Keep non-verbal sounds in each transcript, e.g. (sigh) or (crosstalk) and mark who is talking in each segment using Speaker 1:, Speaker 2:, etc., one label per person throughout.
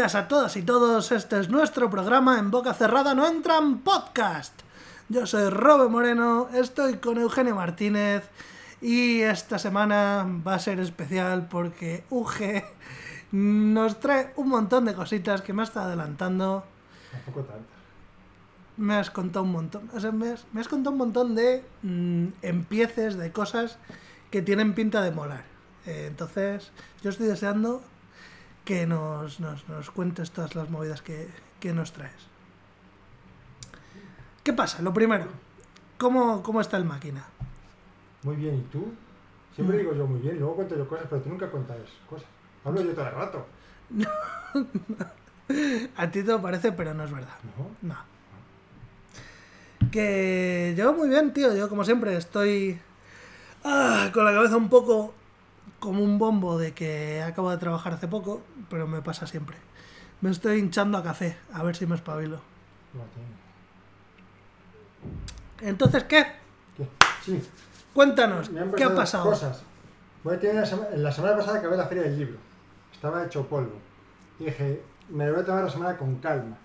Speaker 1: Bienvenidas a todas y todos. Este es nuestro programa En Boca Cerrada No Entran Podcast. Yo soy Robe Moreno, estoy con Eugenio Martínez y esta semana va a ser especial porque UG nos trae un montón de cositas que me está adelantando.
Speaker 2: Tampoco tanto.
Speaker 1: Me has contado un montón, o sea, me, has, me has contado un montón de mm, empieces, de cosas que tienen pinta de molar. Eh, entonces, yo estoy deseando que nos, nos, nos cuentes todas las movidas que, que nos traes. ¿Qué pasa? Lo primero, ¿cómo, cómo está el máquina?
Speaker 2: Muy bien, ¿y tú? Siempre digo yo muy bien, luego cuento yo cosas, pero tú nunca cuentas cosas. Hablo yo todo el rato. (laughs)
Speaker 1: A ti te lo parece, pero no es verdad.
Speaker 2: ¿No?
Speaker 1: No. Que yo muy bien, tío. Yo como siempre estoy ah, con la cabeza un poco como un bombo de que acabo de trabajar hace poco, pero me pasa siempre. Me estoy hinchando a café, a ver si me espabilo. Entonces, ¿qué?
Speaker 2: ¿Qué? Sí,
Speaker 1: Cuéntanos, ¿qué ha pasado?
Speaker 2: Cosas. Voy a tener sema- la semana pasada acabé la feria del libro. Estaba hecho polvo. Y dije, me lo voy a tomar la semana con calma.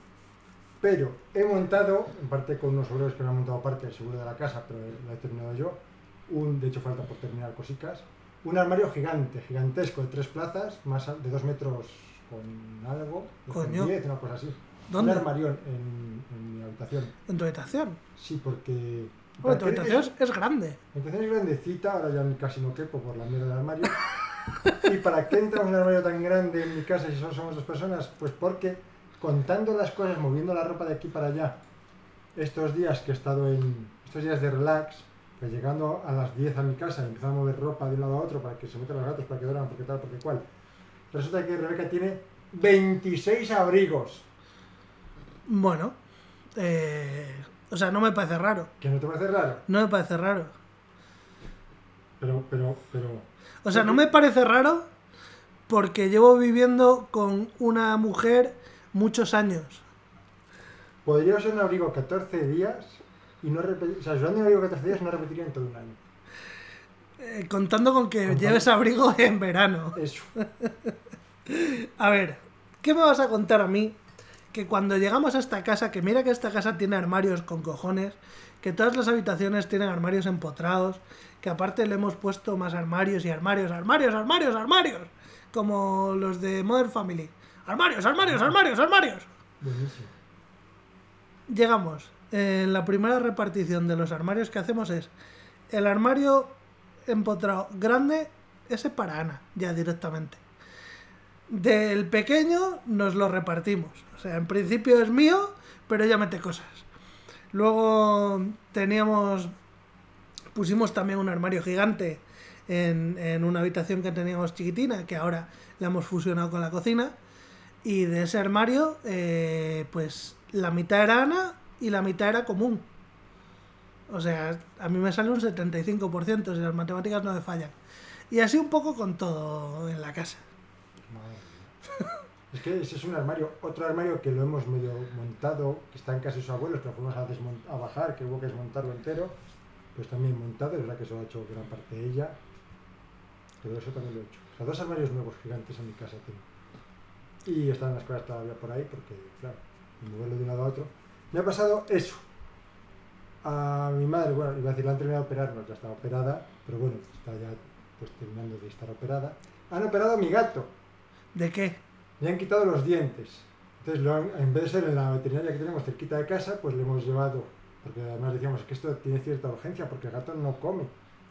Speaker 2: Pero he montado, en parte con unos obreros que me han montado parte del seguro de la casa, pero lo he terminado yo. Un, de hecho, falta por terminar cositas. Un armario gigante, gigantesco, de tres plazas, más de dos metros con algo, con diez, una cosa así.
Speaker 1: ¿Dónde?
Speaker 2: Un armario en, en mi habitación.
Speaker 1: En tu habitación.
Speaker 2: Sí, porque...
Speaker 1: Bueno, tu habitación
Speaker 2: es-
Speaker 1: es, es grande.
Speaker 2: mi habitación es grandecita, ahora ya casi no quepo por la mierda del armario. (laughs) ¿Y para qué entra un armario tan grande en mi casa si solo somos dos personas? Pues porque contando las cosas, moviendo la ropa de aquí para allá, estos días que he estado en. estos días de relax, que llegando a las 10 a mi casa y empezando a mover ropa de un lado a otro para que se metan los gatos, para que duerman, porque tal, porque cual. Resulta que Rebeca tiene 26 abrigos.
Speaker 1: Bueno, eh, o sea, no me parece raro.
Speaker 2: Que no te parece raro,
Speaker 1: No me parece raro.
Speaker 2: pero, pero, pero.
Speaker 1: O sea, no me parece raro porque llevo viviendo con una mujer muchos años.
Speaker 2: Podría usar un abrigo 14 días y no repetir. O sea, usando un abrigo 14 días no repetiría en todo un año.
Speaker 1: Eh, contando con que
Speaker 2: Contando.
Speaker 1: lleves abrigo (laughs) en verano.
Speaker 2: Eso. (laughs)
Speaker 1: A ver, ¿qué me vas a contar a mí? Que cuando llegamos a esta casa, que mira que esta casa tiene armarios con cojones, que todas las habitaciones tienen armarios empotrados, que aparte le hemos puesto más armarios y armarios, armarios, armarios, armarios, como los de Modern Family. Armarios, armarios, armarios, armarios.
Speaker 2: Buenísimo.
Speaker 1: Llegamos. En la primera repartición de los armarios que hacemos es el armario empotrado grande, ese para Ana, ya directamente. Del pequeño nos lo repartimos. O sea, en principio es mío, pero ella mete cosas. Luego teníamos. Pusimos también un armario gigante en, en una habitación que teníamos chiquitina, que ahora la hemos fusionado con la cocina. Y de ese armario, eh, pues la mitad era Ana y la mitad era común. O sea, a mí me sale un 75%, si las matemáticas no me fallan. Y así un poco con todo en la casa.
Speaker 2: Madre. (laughs) Es que ese es un armario, otro armario que lo hemos medio montado, que está en casa de sus abuelos, que lo fuimos a, a bajar, que hubo que desmontarlo entero, pues también montado, es verdad que eso lo ha hecho gran parte de ella, pero eso también lo he hecho. O sea, dos armarios nuevos gigantes en mi casa tengo. Y están las cosas todavía por ahí, porque, claro, moverlo de un lado a otro. Me ha pasado eso. A mi madre, bueno, iba a decir, la han terminado de operar, no, ya está operada, pero bueno, está ya pues terminando de estar operada. Han operado a mi gato.
Speaker 1: ¿De qué?
Speaker 2: Le han quitado los dientes. Entonces, lo han- en vez de ser en la veterinaria que tenemos cerquita de casa, pues le hemos llevado, porque además decíamos que esto tiene cierta urgencia, porque el gato no come.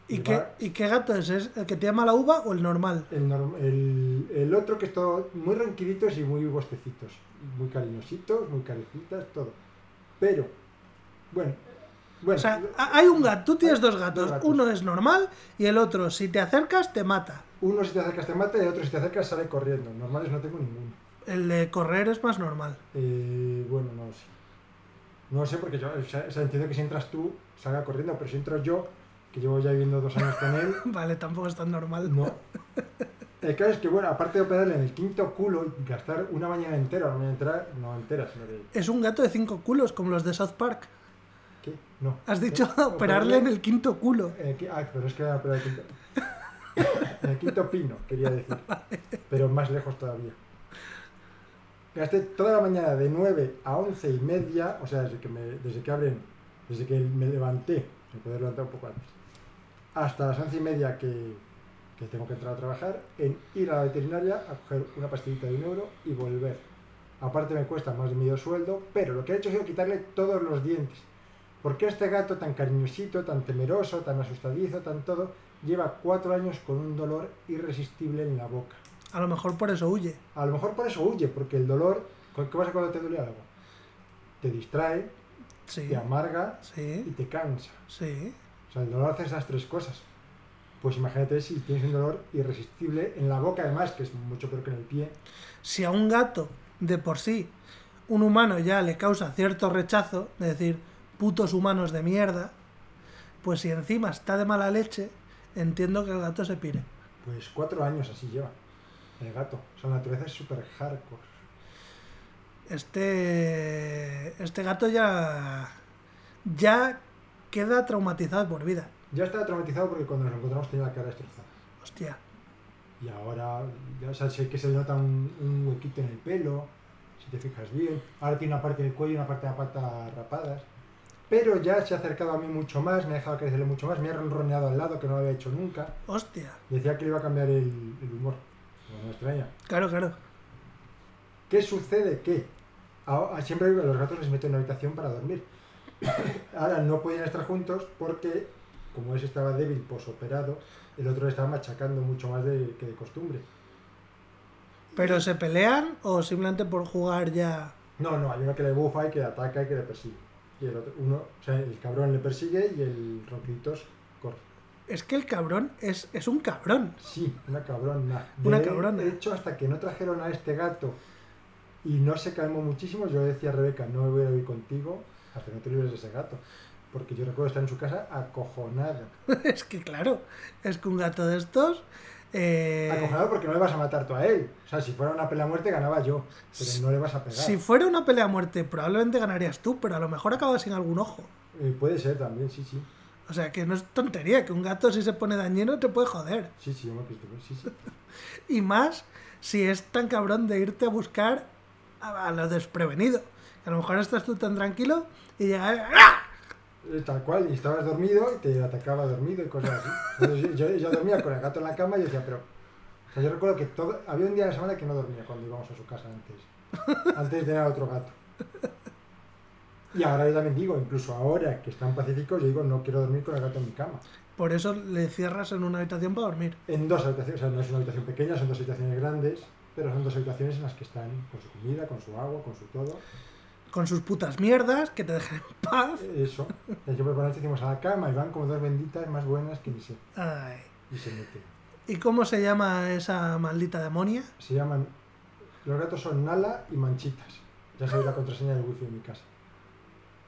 Speaker 1: ¿Y qué,
Speaker 2: va-
Speaker 1: ¿Y qué gato es? ¿Es el que te llama la uva o el normal?
Speaker 2: El, norm- el, el otro que es todo muy ronquiditos y muy bostecitos, muy cariñositos, muy caricitas, todo. Pero, bueno, bueno,
Speaker 1: O sea, ha- hay un gato, tú tienes dos
Speaker 2: dos
Speaker 1: gatos. Uno es normal y el otro, si te acercas, te mata.
Speaker 2: uno si te acercas te mata y el otro si te acercas sale corriendo. Normales no tengo ninguno.
Speaker 1: El de correr es más normal.
Speaker 2: Eh, bueno, no sé. No sé porque yo o sea, entiendo que si entras tú salga corriendo, pero si entro yo, que llevo ya viviendo dos años con él, (laughs)
Speaker 1: Vale, tampoco es tan normal.
Speaker 2: no. (laughs) El caso es que, bueno, aparte de operarle en el quinto culo y gastar una mañana entera, una mañana entera, no entera, sino que...
Speaker 1: Es un gato de cinco culos, como los de South Park.
Speaker 2: ¿Qué? No.
Speaker 1: Has dicho
Speaker 2: ¿Eh? (laughs)
Speaker 1: operarle en el quinto culo.
Speaker 2: ah, pero es que era operar el quinto... (laughs) en el quinto pino, quería decir. (laughs) Pero más lejos todavía. Gasté toda la mañana de 9 a 11 y media, o sea, desde que, me, desde que abren, desde que me levanté, me puedo levantar un poco antes, hasta las 11 y media que, que tengo que entrar a trabajar, en ir a la veterinaria a coger una pastillita de un euro y volver. Aparte me cuesta más de medio sueldo, pero lo que he hecho ha sido quitarle todos los dientes. Porque este gato tan cariñosito, tan temeroso, tan asustadizo, tan todo, lleva cuatro años con un dolor irresistible en la boca.
Speaker 1: A lo mejor por eso huye.
Speaker 2: A lo mejor por eso huye, porque el dolor, ¿qué pasa cuando te duele algo? Te distrae,
Speaker 1: Sí.
Speaker 2: te amarga y
Speaker 1: Sí.
Speaker 2: te cansa.
Speaker 1: Sí.
Speaker 2: O sea, el dolor hace esas tres cosas. Pues imagínate si tienes un dolor irresistible en la boca, además, que es mucho peor que en el pie.
Speaker 1: Si a un gato, de por sí, un humano ya le causa cierto rechazo, es decir, putos humanos de mierda, pues si encima está de mala leche, entiendo que el gato se pire.
Speaker 2: Pues cuatro años así lleva el gato. O sea, la naturaleza es súper hardcore.
Speaker 1: Este. Este gato ya. ya queda traumatizado por vida.
Speaker 2: Ya estaba traumatizado porque cuando nos encontramos tenía la cara destrozada.
Speaker 1: Hostia.
Speaker 2: Y ahora, ya, o sea, sé que se le nota un, un huequito en el pelo, si te fijas bien. Ahora tiene una parte del cuello y una parte de la pata rapadas. Pero ya se ha acercado a mí mucho más, me ha dejado crecerle mucho más, me ha ronroneado al lado, que no lo había hecho nunca.
Speaker 1: Hostia.
Speaker 2: Decía que le iba a cambiar el, el humor. No me extraña.
Speaker 1: Claro, claro.
Speaker 2: ¿Qué sucede? Que siempre los gatos les meten en una habitación para dormir. (coughs) Ahora no podían estar juntos porque, como ese estaba débil, posoperado, el otro le estaba machacando mucho más de, que de costumbre.
Speaker 1: ¿Pero se pelean o simplemente por jugar ya.?
Speaker 2: No, no, hay uno que le bufa y que le ataca y que le persigue. Y el otro, uno, o sea, el cabrón le persigue y el ronquitos corre.
Speaker 1: Es que el cabrón es, es un cabrón.
Speaker 2: Sí, una cabrona.
Speaker 1: Una
Speaker 2: De
Speaker 1: cabrona.
Speaker 2: hecho, hasta que no trajeron a este gato y no se calmó muchísimo, yo le decía a Rebeca, no me voy a ir contigo hasta que no te libres de ese gato. Porque yo recuerdo estar en su casa acojonado. (laughs)
Speaker 1: es que claro, es que un gato de estos. eh,
Speaker 2: Acojonado porque no le vas a matar tú a él. O sea, si fuera una pelea a muerte ganaba yo, pero no le vas a pegar.
Speaker 1: si fuera una pelea a muerte, probablemente ganarías tú, pero a lo mejor acabas sin algún ojo.
Speaker 2: Eh, puede ser también, sí, sí.
Speaker 1: O sea, que no es tontería, que un gato si se pone dañino te puede joder.
Speaker 2: Sí, sí, yo me acuerdo, sí, sí. (laughs)
Speaker 1: Y más si es tan cabrón de irte a buscar a, a lo desprevenido. Que a lo mejor estás tú tan tranquilo y llega... ¡ah!
Speaker 2: Eh, Tal cual, y estabas dormido y te atacaba dormido y cosas así. Entonces, yo, yo dormía con el gato en la cama y decía, pero. O sea, yo recuerdo que todo, había un día de la semana que no dormía cuando íbamos a su casa antes. Antes de tener a otro gato. Y ahora yo también digo, incluso ahora que están pacíficos, yo digo, no quiero dormir con el gato en mi cama.
Speaker 1: Por eso le cierras en una habitación para dormir.
Speaker 2: En dos habitaciones, o sea, no es una habitación pequeña, son dos habitaciones grandes, pero son dos habitaciones en las que están con su comida, con su agua, con su todo.
Speaker 1: Con sus putas mierdas, que te dejen en paz.
Speaker 2: Eso. Yo por la noche hicimos a la cama y van como dos benditas más buenas que ni sé.
Speaker 1: Ay.
Speaker 2: Y se meten.
Speaker 1: ¿Y cómo se llama esa maldita demonia?
Speaker 2: Se llaman. Los gatos son Nala y Manchitas. Ya sabéis la contraseña del wifi de mi casa.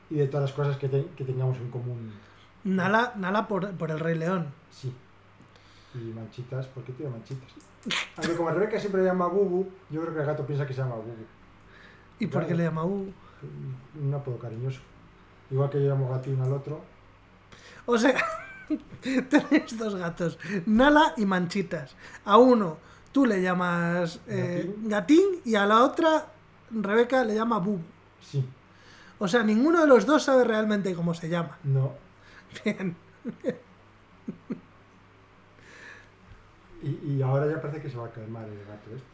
Speaker 2: Y de todas las cosas que, te- que tengamos en común.
Speaker 1: Nala, Nala por, por el Rey León.
Speaker 2: Sí. Y Manchitas, ¿por qué tiene Manchitas? Aunque como Rebeca siempre le llama Bubu, yo creo que el gato piensa que se llama Bubu.
Speaker 1: ¿Y por qué le llama U?
Speaker 2: Un apodo cariñoso. Igual que yo llamo gatín al otro.
Speaker 1: O sea, (laughs) tenéis dos gatos, Nala y Manchitas. A uno tú le llamas eh, Gatín y a la otra Rebeca le llama Bub.
Speaker 2: Sí.
Speaker 1: O sea, ninguno de los dos sabe realmente cómo se llama.
Speaker 2: No.
Speaker 1: Bien.
Speaker 2: Y, y ahora ya parece que se va a calmar el gato este.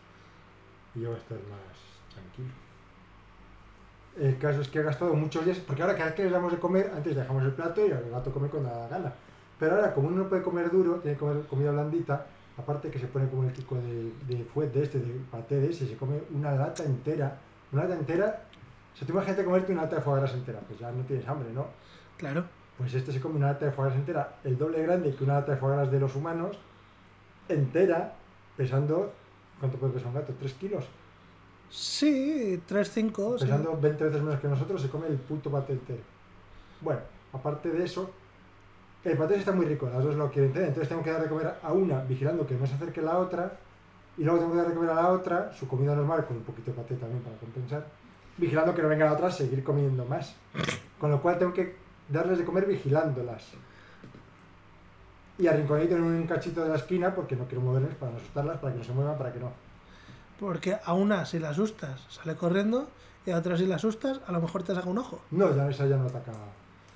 Speaker 2: Y yo voy a estar más tranquilo. El caso es que he gastado muchos días, porque ahora cada vez que les damos de comer, antes dejamos el plato y el gato come cuando da la gana. Pero ahora, como uno no puede comer duro, tiene que comer comida blandita, aparte que se pone como el kiko de, de fuet de este, de paté de ese, se come una lata entera. Una lata entera, o sea, tú imagínate comerte una lata de foie gras entera, pues ya no tienes hambre, ¿no?
Speaker 1: Claro.
Speaker 2: Pues este se come una lata de foie gras entera, el doble grande que una lata de foie gras de los humanos, entera, pesando, ¿cuánto puede pesar un gato? ¿3 kilos?
Speaker 1: Sí, 3-5. sí.
Speaker 2: Pesando 20 veces menos que nosotros, se come el puto paté entero. Bueno, aparte de eso, el paté está muy rico, las dos lo quieren tener, entonces tengo que dar de comer a una, vigilando que no se acerque la otra, y luego tengo que dar de comer a la otra, su comida normal, con un poquito de paté también para compensar, vigilando que no venga la otra a seguir comiendo más. Con lo cual tengo que darles de comer vigilándolas. Y arrinconadito en un cachito de la esquina, porque no quiero moverles para no asustarlas, para que no se muevan, para que no.
Speaker 1: Porque a una si la asustas sale corriendo y a otra si la asustas a lo mejor te saca un ojo.
Speaker 2: No, ya esa ya no ataca.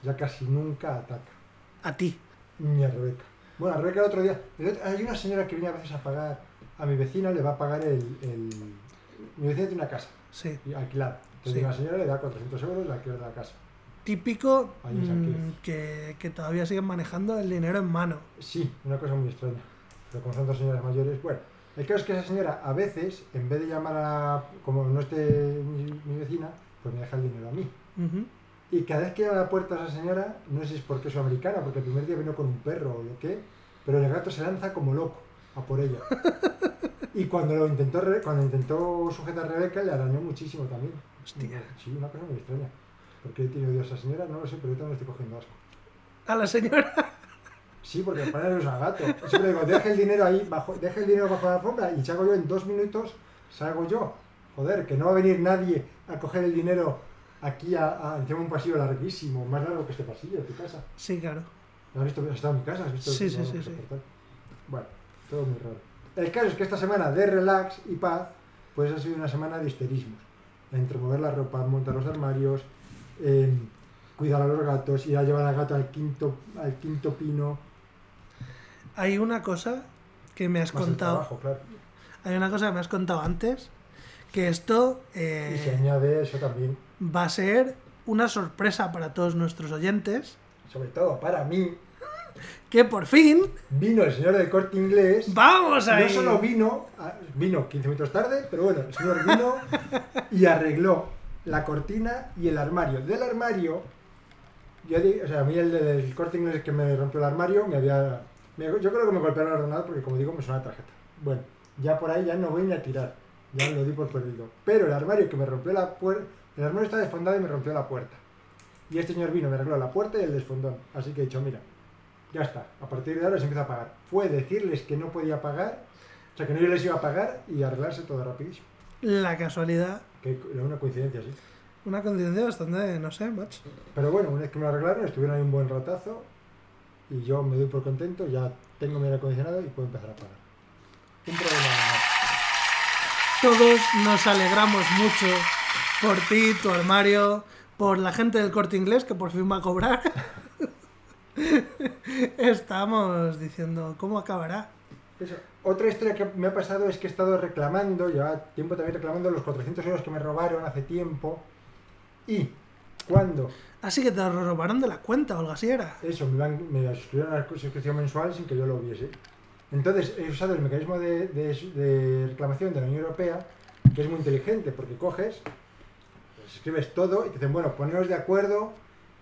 Speaker 2: Ya casi nunca ataca.
Speaker 1: A ti.
Speaker 2: Ni a Rebeca. Bueno, a Rebeca el otro día. el otro- hay una señora que viene a veces a pagar. A mi vecina le va a pagar el. el- mi vecina tiene una casa
Speaker 1: Sí.
Speaker 2: y alquilada. Entonces
Speaker 1: Sí.
Speaker 2: la señora le da 400 euros la alquiler de la casa.
Speaker 1: Típico mm, que, que todavía siguen manejando el dinero en mano.
Speaker 2: Sí, una cosa muy extraña. Pero como son dos señoras mayores, bueno. El caso es que esa señora a veces, en vez de llamar a. Como no esté mi, mi vecina, pues me deja el dinero a mí. Y cada vez que a la puerta a esa señora, no sé si es porque es americana, porque el primer día vino con un perro o lo que, pero el gato se lanza como loco a por ella. (laughs) Y cuando lo intentó cuando intentó sujetar a Rebeca, le arañó muchísimo también.
Speaker 1: Hostia.
Speaker 2: Sí, una cosa muy extraña. ¿Por qué tiene odio a esa señora? No lo sé, pero yo también estoy cogiendo asco.
Speaker 1: A la señora.
Speaker 2: Sí, porque me pone nervioso al gato. Siempre digo, deja el dinero ahí, bajo, deja el dinero bajo la alfombra y si hago yo en dos minutos, salgo yo. Joder, que no va a venir nadie a coger el dinero aquí a, a de un pasillo larguísimo, más largo que este pasillo de tu casa.
Speaker 1: Sí, claro.
Speaker 2: ¿Has visto? ¿Has estado en mi casa? ¿Has visto?
Speaker 1: Sí, sí, sí, sí.
Speaker 2: Bueno, todo muy raro. El caso es que esta semana de relax y paz, pues ha sido una semana de histerismos. Entre mover la ropa, montar los armarios, eh, cuidar a los gatos, ir a llevar al gato al quinto, al quinto pino.
Speaker 1: Hay una cosa que me has
Speaker 2: Más
Speaker 1: contado.
Speaker 2: trabajo, claro.
Speaker 1: Hay una cosa que me has contado antes. Que esto eh,
Speaker 2: Y se añade eso también,
Speaker 1: va a ser una sorpresa para todos nuestros oyentes.
Speaker 2: sobre todo para mí,
Speaker 1: Que por fin
Speaker 2: vino el señor del corte inglés.
Speaker 1: vamos a
Speaker 2: No solo vino, vino 15 minutos tarde, pero bueno, el señor vino y arregló la cortina y el armario. Del armario, yo o sea, a mí el del corte inglés que me rompió el armario, me había. Yo creo que me golpearon el ordenador porque, como digo, me suena la tarjeta. Bueno, ya por ahí ya no voy ni a tirar, ya lo di por perdido. Pero el armario que me rompió la puerta, el armario está desfondado y me rompió la puerta. Y este señor vino, me arregló la puerta y el desfondón. Así que he dicho, mira, ya está, a partir de ahora se empieza a pagar. Fue decirles que no podía pagar, o sea, que no yo les iba a pagar y arreglarse todo rapidísimo.
Speaker 1: la casualidad.
Speaker 2: Que era una coincidencia, sí.
Speaker 1: Una coincidencia bastante, no sé, macho.
Speaker 2: Pero bueno, una vez que me lo arreglaron, estuvieron ahí un buen ratazo y yo me doy por contento, ya tengo mi aire acondicionado y puedo empezar a pagar. Un problema.
Speaker 1: Todos nos alegramos mucho por ti, tu armario, por la gente del corte inglés que por fin va a cobrar. (laughs) Estamos diciendo, ¿cómo acabará?
Speaker 2: Eso. Otra historia que me ha pasado es que he estado reclamando, llevaba tiempo también reclamando los 400 euros que me robaron hace tiempo. Y cuando
Speaker 1: Así que te lo robaron de la cuenta o algo así era.
Speaker 2: eso, me, iban- me suscribieron a la suscripción mensual sin que yo lo viese. Entonces he usado el mecanismo de, de- de reclamación de la Unión Europea, que es muy inteligente, porque coges, pues, escribes todo y te dicen, bueno, poneros de acuerdo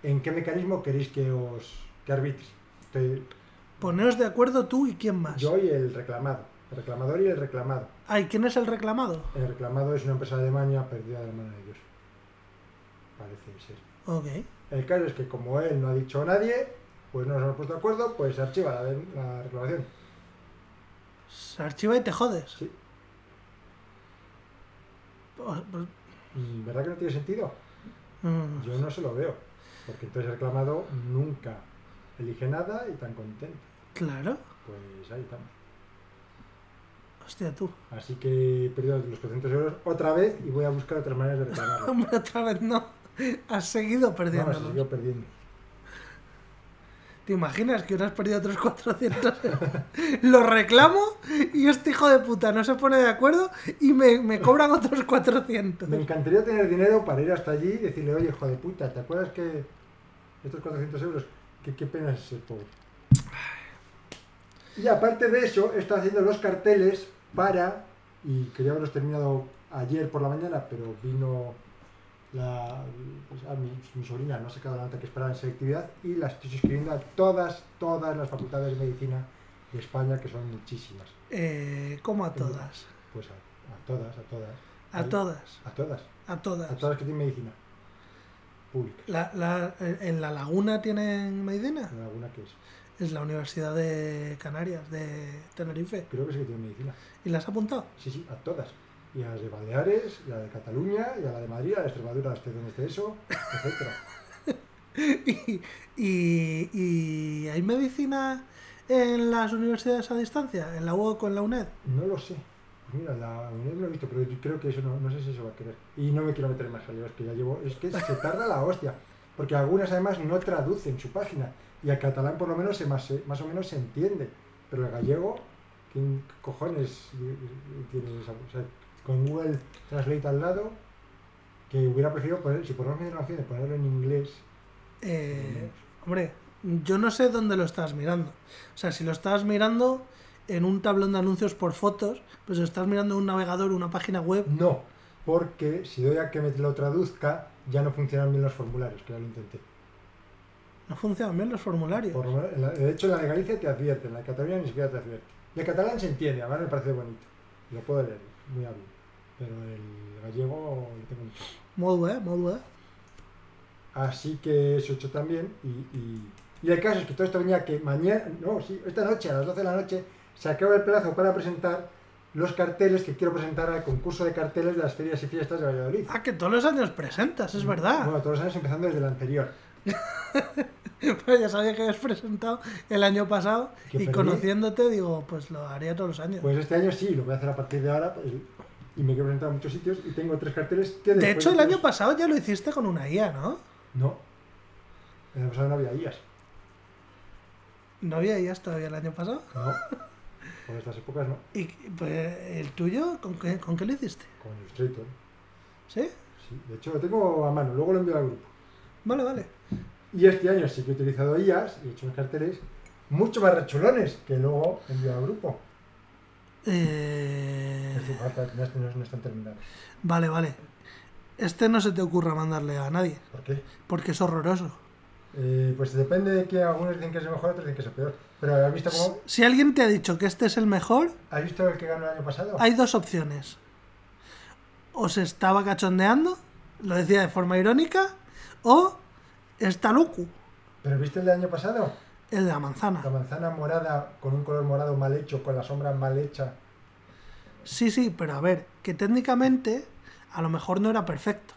Speaker 2: en qué mecanismo queréis que os que arbitre. Entonces,
Speaker 1: Poneos de acuerdo tú y quién más.
Speaker 2: yo y el reclamado, el reclamador y el reclamado.
Speaker 1: Ay, ¿quién es el reclamado?
Speaker 2: El reclamado es una empresa de Alemania perdida de la mano de Dios. Parece ser.
Speaker 1: Ok.
Speaker 2: El caso es que como él no ha dicho a nadie, pues no nos hemos puesto de acuerdo, pues se archiva la, la reclamación.
Speaker 1: Se archiva y te jodes.
Speaker 2: Sí.
Speaker 1: Pues- pues,
Speaker 2: ¿Y verdad que no tiene sentido?
Speaker 1: mm,
Speaker 2: Yo no se lo veo. Porque entonces el reclamado nunca elige nada y tan contento.
Speaker 1: claro.
Speaker 2: Pues ahí estamos.
Speaker 1: Hostia, tú.
Speaker 2: Así que he perdido los 400 euros otra vez y voy a buscar otras maneras de (laughs) reclamarlo.
Speaker 1: Hombre, otra vez no. (laughs) Has seguido
Speaker 2: No,
Speaker 1: perdiendo.
Speaker 2: se siguió perdiendo.
Speaker 1: ¿Te imaginas que hubieras perdido otros 400 euros? (laughs) Lo reclamo y este hijo de puta no se pone de acuerdo y me, me cobran otros 400.
Speaker 2: Me encantaría tener dinero para ir hasta allí y decirle, oye, hijo de puta, ¿te acuerdas que estos 400 euros, qué, qué pena es ser pobre? Y aparte de eso, estado haciendo los carteles para, y quería haberlos terminado ayer por la mañana, pero vino la, pues, a mi, mi sobrina, no ha sacado la nota que esperaba en selectividad, y las estoy suscribiendo a todas, todas las facultades de medicina de España, que son muchísimas.
Speaker 1: Eh, ¿Cómo a todas?
Speaker 2: Pues a, a todas, a todas.
Speaker 1: A todas.
Speaker 2: A todas.
Speaker 1: A todas.
Speaker 2: A todas que tienen medicina. Pública.
Speaker 1: La, la- ¿En la laguna tienen medicina?
Speaker 2: ¿En alguna que es?
Speaker 1: Es la Universidad de Canarias, de Tenerife.
Speaker 2: Creo que sí que tiene medicina.
Speaker 1: ¿Y las has apuntado?
Speaker 2: Sí, sí, a todas. Y a las de Baleares, y a la de Cataluña, y a la de Madrid, a la de Extremadura, esté donde esté eso, etcétera. (laughs)
Speaker 1: ¿Y, y, y hay medicina en las universidades a distancia? ¿En la UOC o en la UNED?
Speaker 2: No lo sé. mira, la UNED lo he visto, pero yo creo que eso no, no sé si eso va a querer. Y no me quiero meter en más jaleos, que ya llevo. Es que se tarda la hostia. Porque algunas además no traducen su página. Y al catalán por lo menos se más, más o menos se entiende. Pero el gallego, ¿quién cojones tiene esa? O sea, con Google Translate al lado, que hubiera preferido poner, si ponemos opción de ponerlo en inglés,
Speaker 1: Eh, hombre, yo no sé dónde lo estás mirando. O sea, si lo estás mirando en un tablón de anuncios por fotos, pues si estás mirando en un navegador, una página web,
Speaker 2: no. Porque si doy a que me lo traduzca, ya no funcionan bien los formularios, que ya lo intenté.
Speaker 1: no funcionan bien los formularios.
Speaker 2: Por lo de hecho, en la de Galicia te advierte, en la de Cataluña ni siquiera te advierte. El catalán se entiende, además me parece bonito. Lo puedo leer, muy hábil. Pero el gallego lo tengo mucho.
Speaker 1: Modo, ¿eh? Modo, ¿eh?
Speaker 2: Así que eso he hecho también. Y, y, y el caso es que todo esto venía que mañana, no, sí, esta noche, a las 12 de la noche, se acaba el plazo para presentar los carteles que quiero presentar al concurso de carteles de las ferias y fiestas de Valladolid.
Speaker 1: Ah, que todos los años presentas, es verdad.
Speaker 2: Bueno, todos los años empezando desde el anterior. (laughs)
Speaker 1: Pero ya sabía que habías presentado el año pasado
Speaker 2: Que
Speaker 1: y
Speaker 2: perdí.
Speaker 1: conociéndote digo, pues lo haría todos los años.
Speaker 2: Pues este año sí, lo voy a hacer a partir de ahora. pues, y me quiero presentar a muchos sitios y tengo tres carteles que
Speaker 1: de hecho, el año pasado ya lo hiciste con una IA, ¿no?
Speaker 2: No. El año pasado no había IAS.
Speaker 1: ¿No había IAs todavía el año pasado?
Speaker 2: No. Por estas épocas no.
Speaker 1: ¿Y pues, el tuyo con qué, con qué lo hiciste?
Speaker 2: Con Illustrator.
Speaker 1: ¿Sí?
Speaker 2: Sí. De hecho, lo tengo a mano. Luego lo envío al grupo.
Speaker 1: Vale, vale.
Speaker 2: Y este año sí que he utilizado IAS y he hecho unos carteles mucho más rechulones que luego envío al grupo.
Speaker 1: Eh,
Speaker 2: falta, no, no, no están terminados.
Speaker 1: Vale, vale. Este no se te ocurra mandarle a nadie,
Speaker 2: ¿Por qué?
Speaker 1: porque es horroroso.
Speaker 2: Eh, pues depende de que algunos dicen que es el mejor, otros dicen que es el peor. Pero ¿has visto cómo?
Speaker 1: Si alguien te ha dicho que este es el mejor,
Speaker 2: ¿Has visto el que ganó el año pasado?
Speaker 1: hay dos opciones. O se estaba cachondeando, lo decía de forma irónica, o está loco,
Speaker 2: ¿Pero viste el del año pasado?
Speaker 1: El de la manzana.
Speaker 2: La manzana morada con un color morado mal hecho, con la sombra mal hecha.
Speaker 1: Sí, sí, pero a ver, que técnicamente a lo mejor no era perfecto.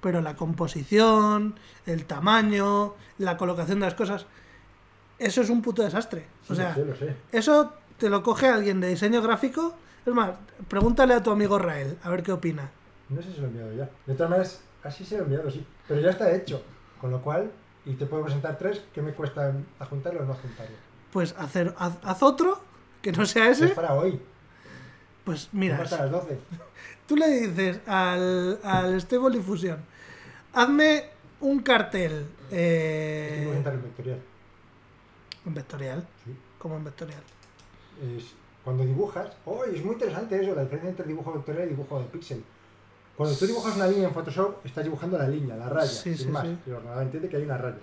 Speaker 1: Pero la composición, el tamaño, la colocación de las cosas, eso es un puto desastre.
Speaker 2: Sí,
Speaker 1: O sea,
Speaker 2: sé.
Speaker 1: eso te lo coge alguien de diseño gráfico. Es más, pregúntale a tu amigo Rael, a ver qué opina.
Speaker 2: No sé si lo he enviado ya. De todas maneras, así se lo he enviado, sí. Pero ya está hecho. Con lo cual, y te puedo presentar tres, ¿qué me cuesta adjuntarlo o no adjuntarlo?
Speaker 1: Pues hacer, haz, haz otro, que no sea
Speaker 2: Es
Speaker 1: ese.
Speaker 2: para hoy.
Speaker 1: Pues
Speaker 2: Mira, hasta las 12. (laughs)
Speaker 1: tú le dices al, al Stable Diffusion, hazme un cartel
Speaker 2: que
Speaker 1: eh,
Speaker 2: presentar el vectorial.
Speaker 1: en vectorial.
Speaker 2: Sí.
Speaker 1: como en vectorial.
Speaker 2: Es cuando dibujas. ¡Oh! Es muy interesante eso, la diferencia entre dibujo vectorial y dibujo de píxel. Cuando tú dibujas una línea en Photoshop, estás dibujando la línea, la raya,
Speaker 1: Sí,
Speaker 2: sin
Speaker 1: sí,
Speaker 2: más.
Speaker 1: sí.
Speaker 2: El ordenador entiende que hay una raya.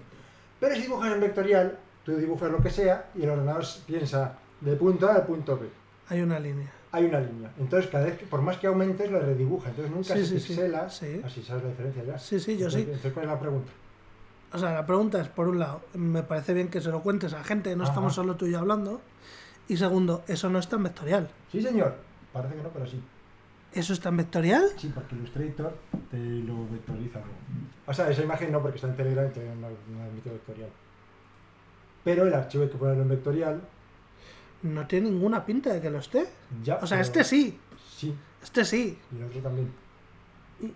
Speaker 2: Pero si dibujas en vectorial, tú dibujas lo que sea y el ordenador piensa de punto A al punto B.
Speaker 1: Hay una línea.
Speaker 2: Hay una línea. Entonces, cada vez que, por más que aumentes, lo redibuja. Entonces, nunca se pixela.
Speaker 1: Sí.
Speaker 2: Así sabes la diferencia ya.
Speaker 1: Sí, sí, yo
Speaker 2: entonces,
Speaker 1: sí.
Speaker 2: Entonces, ¿cuál es la pregunta?
Speaker 1: O sea, la pregunta es, por un lado, me parece bien que se lo cuentes a gente, no
Speaker 2: Ajá.
Speaker 1: estamos solo tú y yo hablando. Y segundo, eso no está en vectorial.
Speaker 2: Sí, señor. Parece que no, pero sí.
Speaker 1: ¿Eso está en vectorial?
Speaker 2: Sí, porque Illustrator te lo vectoriza. O sea, esa imagen no, porque está en Telegram y no, no admite vectorial. Pero el archivo hay que ponerlo en vectorial.
Speaker 1: No tiene ninguna pinta de que lo esté.
Speaker 2: Ya,
Speaker 1: O sea, este sí,
Speaker 2: Sí,
Speaker 1: este sí.
Speaker 2: y el otro también.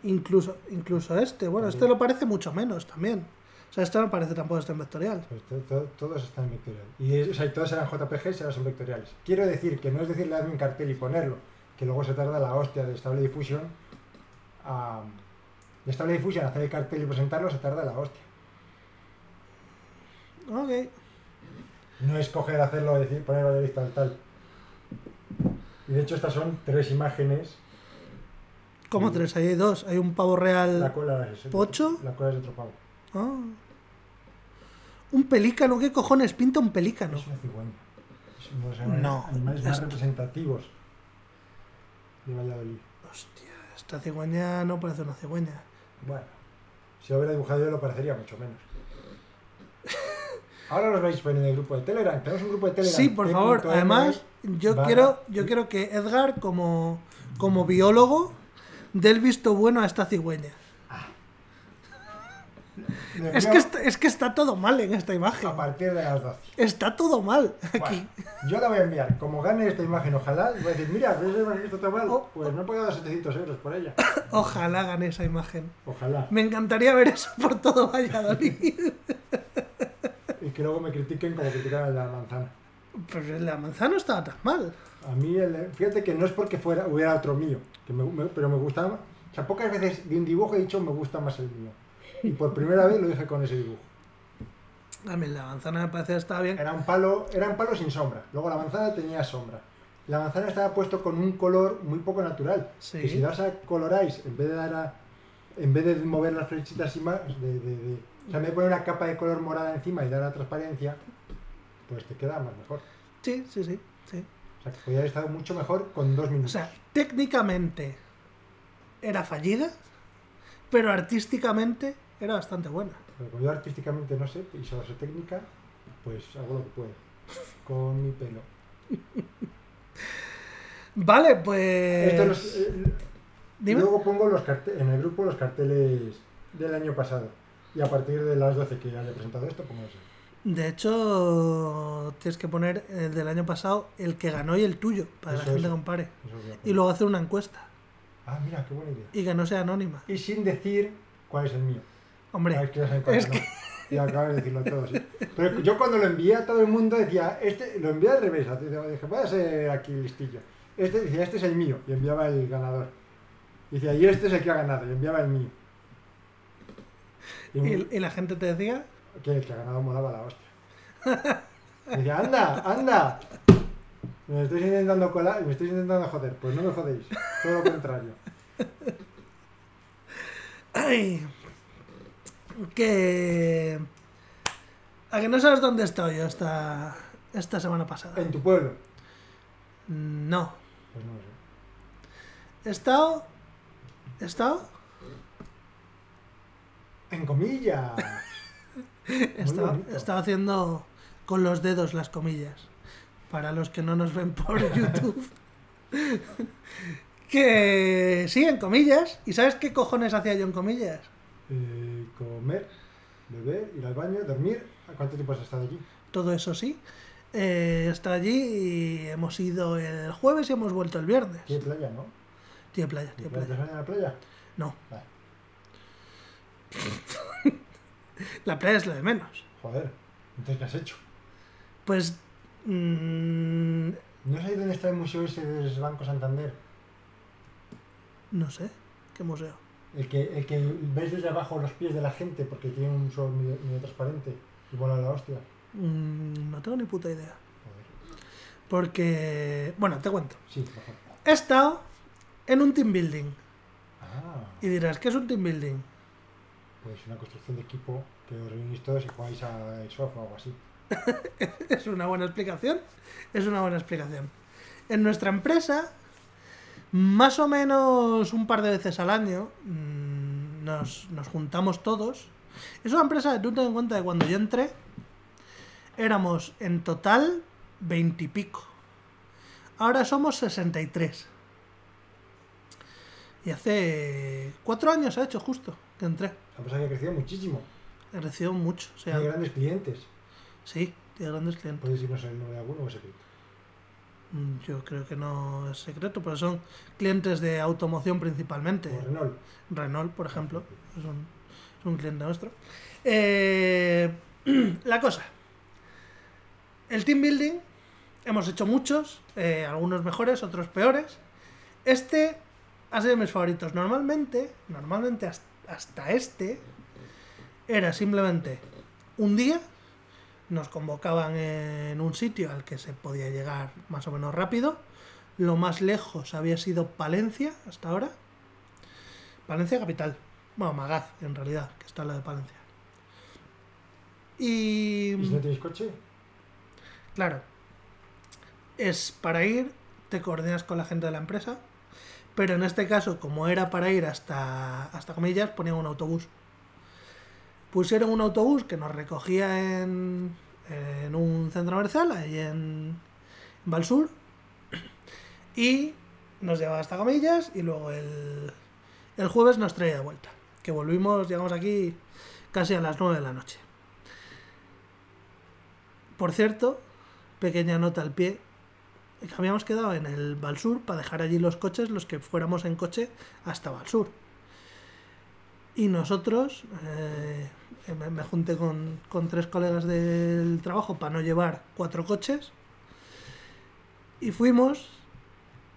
Speaker 1: Incluso, incluso este. Bueno, este lo parece mucho menos también. O sea, este no parece tampoco estar en vectorial.
Speaker 2: Pues to- to- todos están en vectorial. Y o sea, y todos eran JPGs y ahora son vectoriales. Quiero decir que no es decirle hazme un cartel y ponerlo, que luego se tarda la hostia de Stable Diffusion a. De Stable Diffusion hacer el cartel y presentarlo se tarda la hostia.
Speaker 1: Ok.
Speaker 2: No es coger, hacerlo, decir, poner valores tal, tal. Y de hecho estas son tres imágenes.
Speaker 1: ¿Cómo tres? Ahí hay dos. Hay un pavo real.
Speaker 2: La cola es
Speaker 1: ¿Pocho?
Speaker 2: La cola es otro pavo.
Speaker 1: Ah. Un pelícano. ¿Qué cojones pinta un pelícano?
Speaker 2: Es una cigüeña. Es uno de los animales,
Speaker 1: No,
Speaker 2: animales más representativos de Valladolid.
Speaker 1: Hostia, esta cigüeña no parece una cigüeña.
Speaker 2: Bueno, si lo hubiera dibujado yo lo parecería mucho menos. (laughs) Ahora los veis en el grupo de Telegram. Tenemos un grupo de Telegram.
Speaker 1: Sí, por favor. Además, yo
Speaker 2: barra-
Speaker 1: quiero, yo quiero que Edgar, como, como biólogo, dé el visto bueno a esta cigüeña. Es que, está, es que está todo mal en esta imagen.
Speaker 2: A partir de las 12.
Speaker 1: Está todo mal
Speaker 2: Bueno,
Speaker 1: aquí.
Speaker 2: yo la voy a enviar. Como gane esta imagen, ojalá. Voy a decir, mira, ¿ves que está tan mal? Pues no he pagado 700 euros por ella. (coughs)
Speaker 1: Ojalá hagan esa imagen.
Speaker 2: Ojalá.
Speaker 1: Me encantaría ver eso por todo Valladolid. (laughs)
Speaker 2: Y que luego me critiquen como criticaban la manzana.
Speaker 1: Pero la manzana no estaba tan mal.
Speaker 2: A mí, el- fíjate que no es porque fuera hubiera otro mío, que me- me- pero me gustaba. O sea, pocas veces de un dibujo he dicho me gusta más el mío. Y por primera vez lo dije con ese dibujo.
Speaker 1: A mí la manzana me parece que estaba bien.
Speaker 2: Era un palo, era un palo sin sombra. Luego la manzana tenía sombra. La manzana estaba puesto con un color muy poco natural.
Speaker 1: Sí.
Speaker 2: Que si das a coloráis, en vez de dar a, en vez de mover las flechitas y más, de, de, de- o sea, en vez de poner una capa de color morada encima y dar la transparencia, pues te queda más mejor.
Speaker 1: Sí, sí, sí. sí.
Speaker 2: O sea, que podría haber estado mucho mejor con dos
Speaker 1: O
Speaker 2: minutos.
Speaker 1: sea, técnicamente era fallida, pero artísticamente era bastante buena.
Speaker 2: Pero como yo artísticamente no sé y solo sé técnica, pues hago lo que puedo. Con mi pelo. (laughs)
Speaker 1: Vale, pues.
Speaker 2: Esto los- eh,
Speaker 1: Dime.
Speaker 2: luego pongo los en el grupo los carteles del año pasado. Y a partir de las 12 que haya presentado esto, pongo eso.
Speaker 1: De hecho, tienes que poner el del año pasado el que ganó y el tuyo, para que la gente
Speaker 2: eso.
Speaker 1: compare. Y luego hacer una encuesta.
Speaker 2: Ah, mira, qué buena idea.
Speaker 1: Y que no sea anónima.
Speaker 2: Y sin decir cuál es el mío.
Speaker 1: Hombre,
Speaker 2: es que. Ya acabas de decirlo todo, sí. Pero yo cuando lo envié a todo el mundo decía, este, lo envié al revés. Dije, voy a ser aquí listillo. Este decía, este es el mío. Y enviaba el ganador. Y decía, y este es el que ha ganado. Y enviaba el mío. Y,
Speaker 1: y, y la gente te decía,
Speaker 2: que el que ha ganado molaba la hostia. Y decía, anda, anda. Me estáis intentando colar, me estáis intentando joder. Pues no me jodéis. Todo lo contrario.
Speaker 1: ¡ay! Que. A que no sabes dónde estoy yo esta, esta semana pasada.
Speaker 2: En tu pueblo.
Speaker 1: No.
Speaker 2: Pues no lo sé.
Speaker 1: He estado. He estado.
Speaker 2: En comillas. (laughs)
Speaker 1: He estado haciendo con los dedos las comillas. Para los que no nos ven por (laughs) YouTube. que sí, en comillas. ¿Y sabes qué cojones hacía yo en comillas?
Speaker 2: Eh, comer, beber, ir al baño, dormir. ¿A cuánto tiempo has estado allí?
Speaker 1: Todo eso sí. Eh, estado allí y hemos ido el jueves y hemos vuelto el viernes.
Speaker 2: Tiene playa, ¿no?
Speaker 1: Tiene playa,
Speaker 2: ¿Te
Speaker 1: tiene playa.
Speaker 2: bañas en la playa?
Speaker 1: No,
Speaker 2: Vale. (laughs)
Speaker 1: la playa es lo de menos.
Speaker 2: Joder. Entonces, ¿qué has hecho?
Speaker 1: Pues. mm,
Speaker 2: ¿No sé dónde está el museo ese del Banco Santander?
Speaker 1: no sé. ¿Qué museo?
Speaker 2: El que, el que ves desde abajo los pies de la gente porque tiene un sol medio, medio transparente y bola la hostia.
Speaker 1: Mm, no tengo ni puta idea. Porque. Bueno, te cuento.
Speaker 2: Sí.
Speaker 1: He estado en un team building.
Speaker 2: Ah,
Speaker 1: Y dirás, ¿qué es un team building?
Speaker 2: pues una construcción de equipo que os reunís todos y jugáis a Xbox o algo así. (laughs)
Speaker 1: Es una buena explicación. Es una buena explicación. En nuestra empresa, más o menos un par de veces al año, mm, nos, nos juntamos todos. Es una empresa que tú ten en cuenta que cuando yo entré, éramos en total 20 y pico. Ahora somos 63. Y hace cuatro años ha hecho justo que entré.
Speaker 2: La empresa que ha crecido muchísimo.
Speaker 1: He recibido mucho. O sea,
Speaker 2: Tiene grandes clientes.
Speaker 1: sí, tiene grandes clientes.
Speaker 2: Podéis irnos el nombre de alguno o secreto.
Speaker 1: Mm, Yo creo que no es secreto, pero son clientes de automoción principalmente.
Speaker 2: Renault.
Speaker 1: Renault, por ejemplo, es un, es un cliente nuestro. Eh, (clears throat) la cosa. El team building, hemos hecho muchos, eh, algunos mejores, otros peores. Este ha sido de mis favoritos. Normalmente, normalmente has- hasta este, era simplemente un día, nos convocaban en un sitio al que se podía llegar más o menos rápido. Lo más lejos había sido Palencia hasta ahora. Palencia capital. Bueno, Magaz, en realidad, que está en la de Palencia. Y.
Speaker 2: ¿Y si no tenéis coche?
Speaker 1: Claro. Es para ir, te coordinas con la gente de la empresa. Pero en este caso, como era para ir hasta, hasta comillas, ponían un autobús. Pusieron un autobús que nos recogía en, un centro comercial, ahí en Valsur. Y nos llevaba hasta comillas y luego el, el jueves nos traía de vuelta. Que volvimos, llegamos aquí casi a las 9 de la noche. Por cierto, pequeña nota al pie, que habíamos quedado en el Valsur para dejar allí los coches, los que fuéramos en coche hasta Valsur. Y nosotros, eh, me, junté con, con tres colegas del trabajo para no llevar cuatro coches. Y fuimos,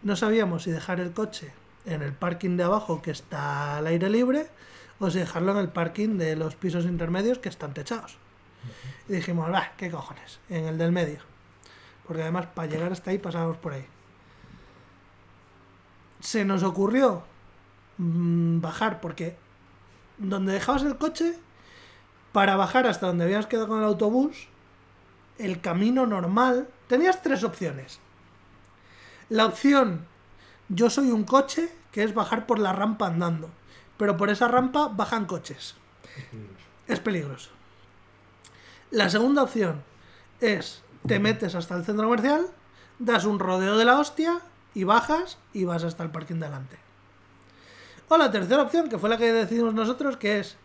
Speaker 1: no sabíamos si dejar el coche en el parking de abajo que está al aire libre o si dejarlo en el parking de los pisos intermedios que están techados. Y dijimos, va, qué cojones, en el del medio. Porque además para llegar hasta ahí pasábamos por ahí. Se nos ocurrió mm, bajar porque donde dejabas el coche, para bajar hasta donde habíamos quedado con el autobús, el camino normal, tenías tres opciones. La opción, yo soy un coche, que es bajar por la rampa andando. Pero por esa rampa bajan coches.
Speaker 2: Es peligroso.
Speaker 1: Es peligroso. La segunda opción es, te metes hasta el centro comercial, das un rodeo de la hostia y bajas y vas hasta el parking delante. O la tercera opción, que fue la que decidimos nosotros, que es,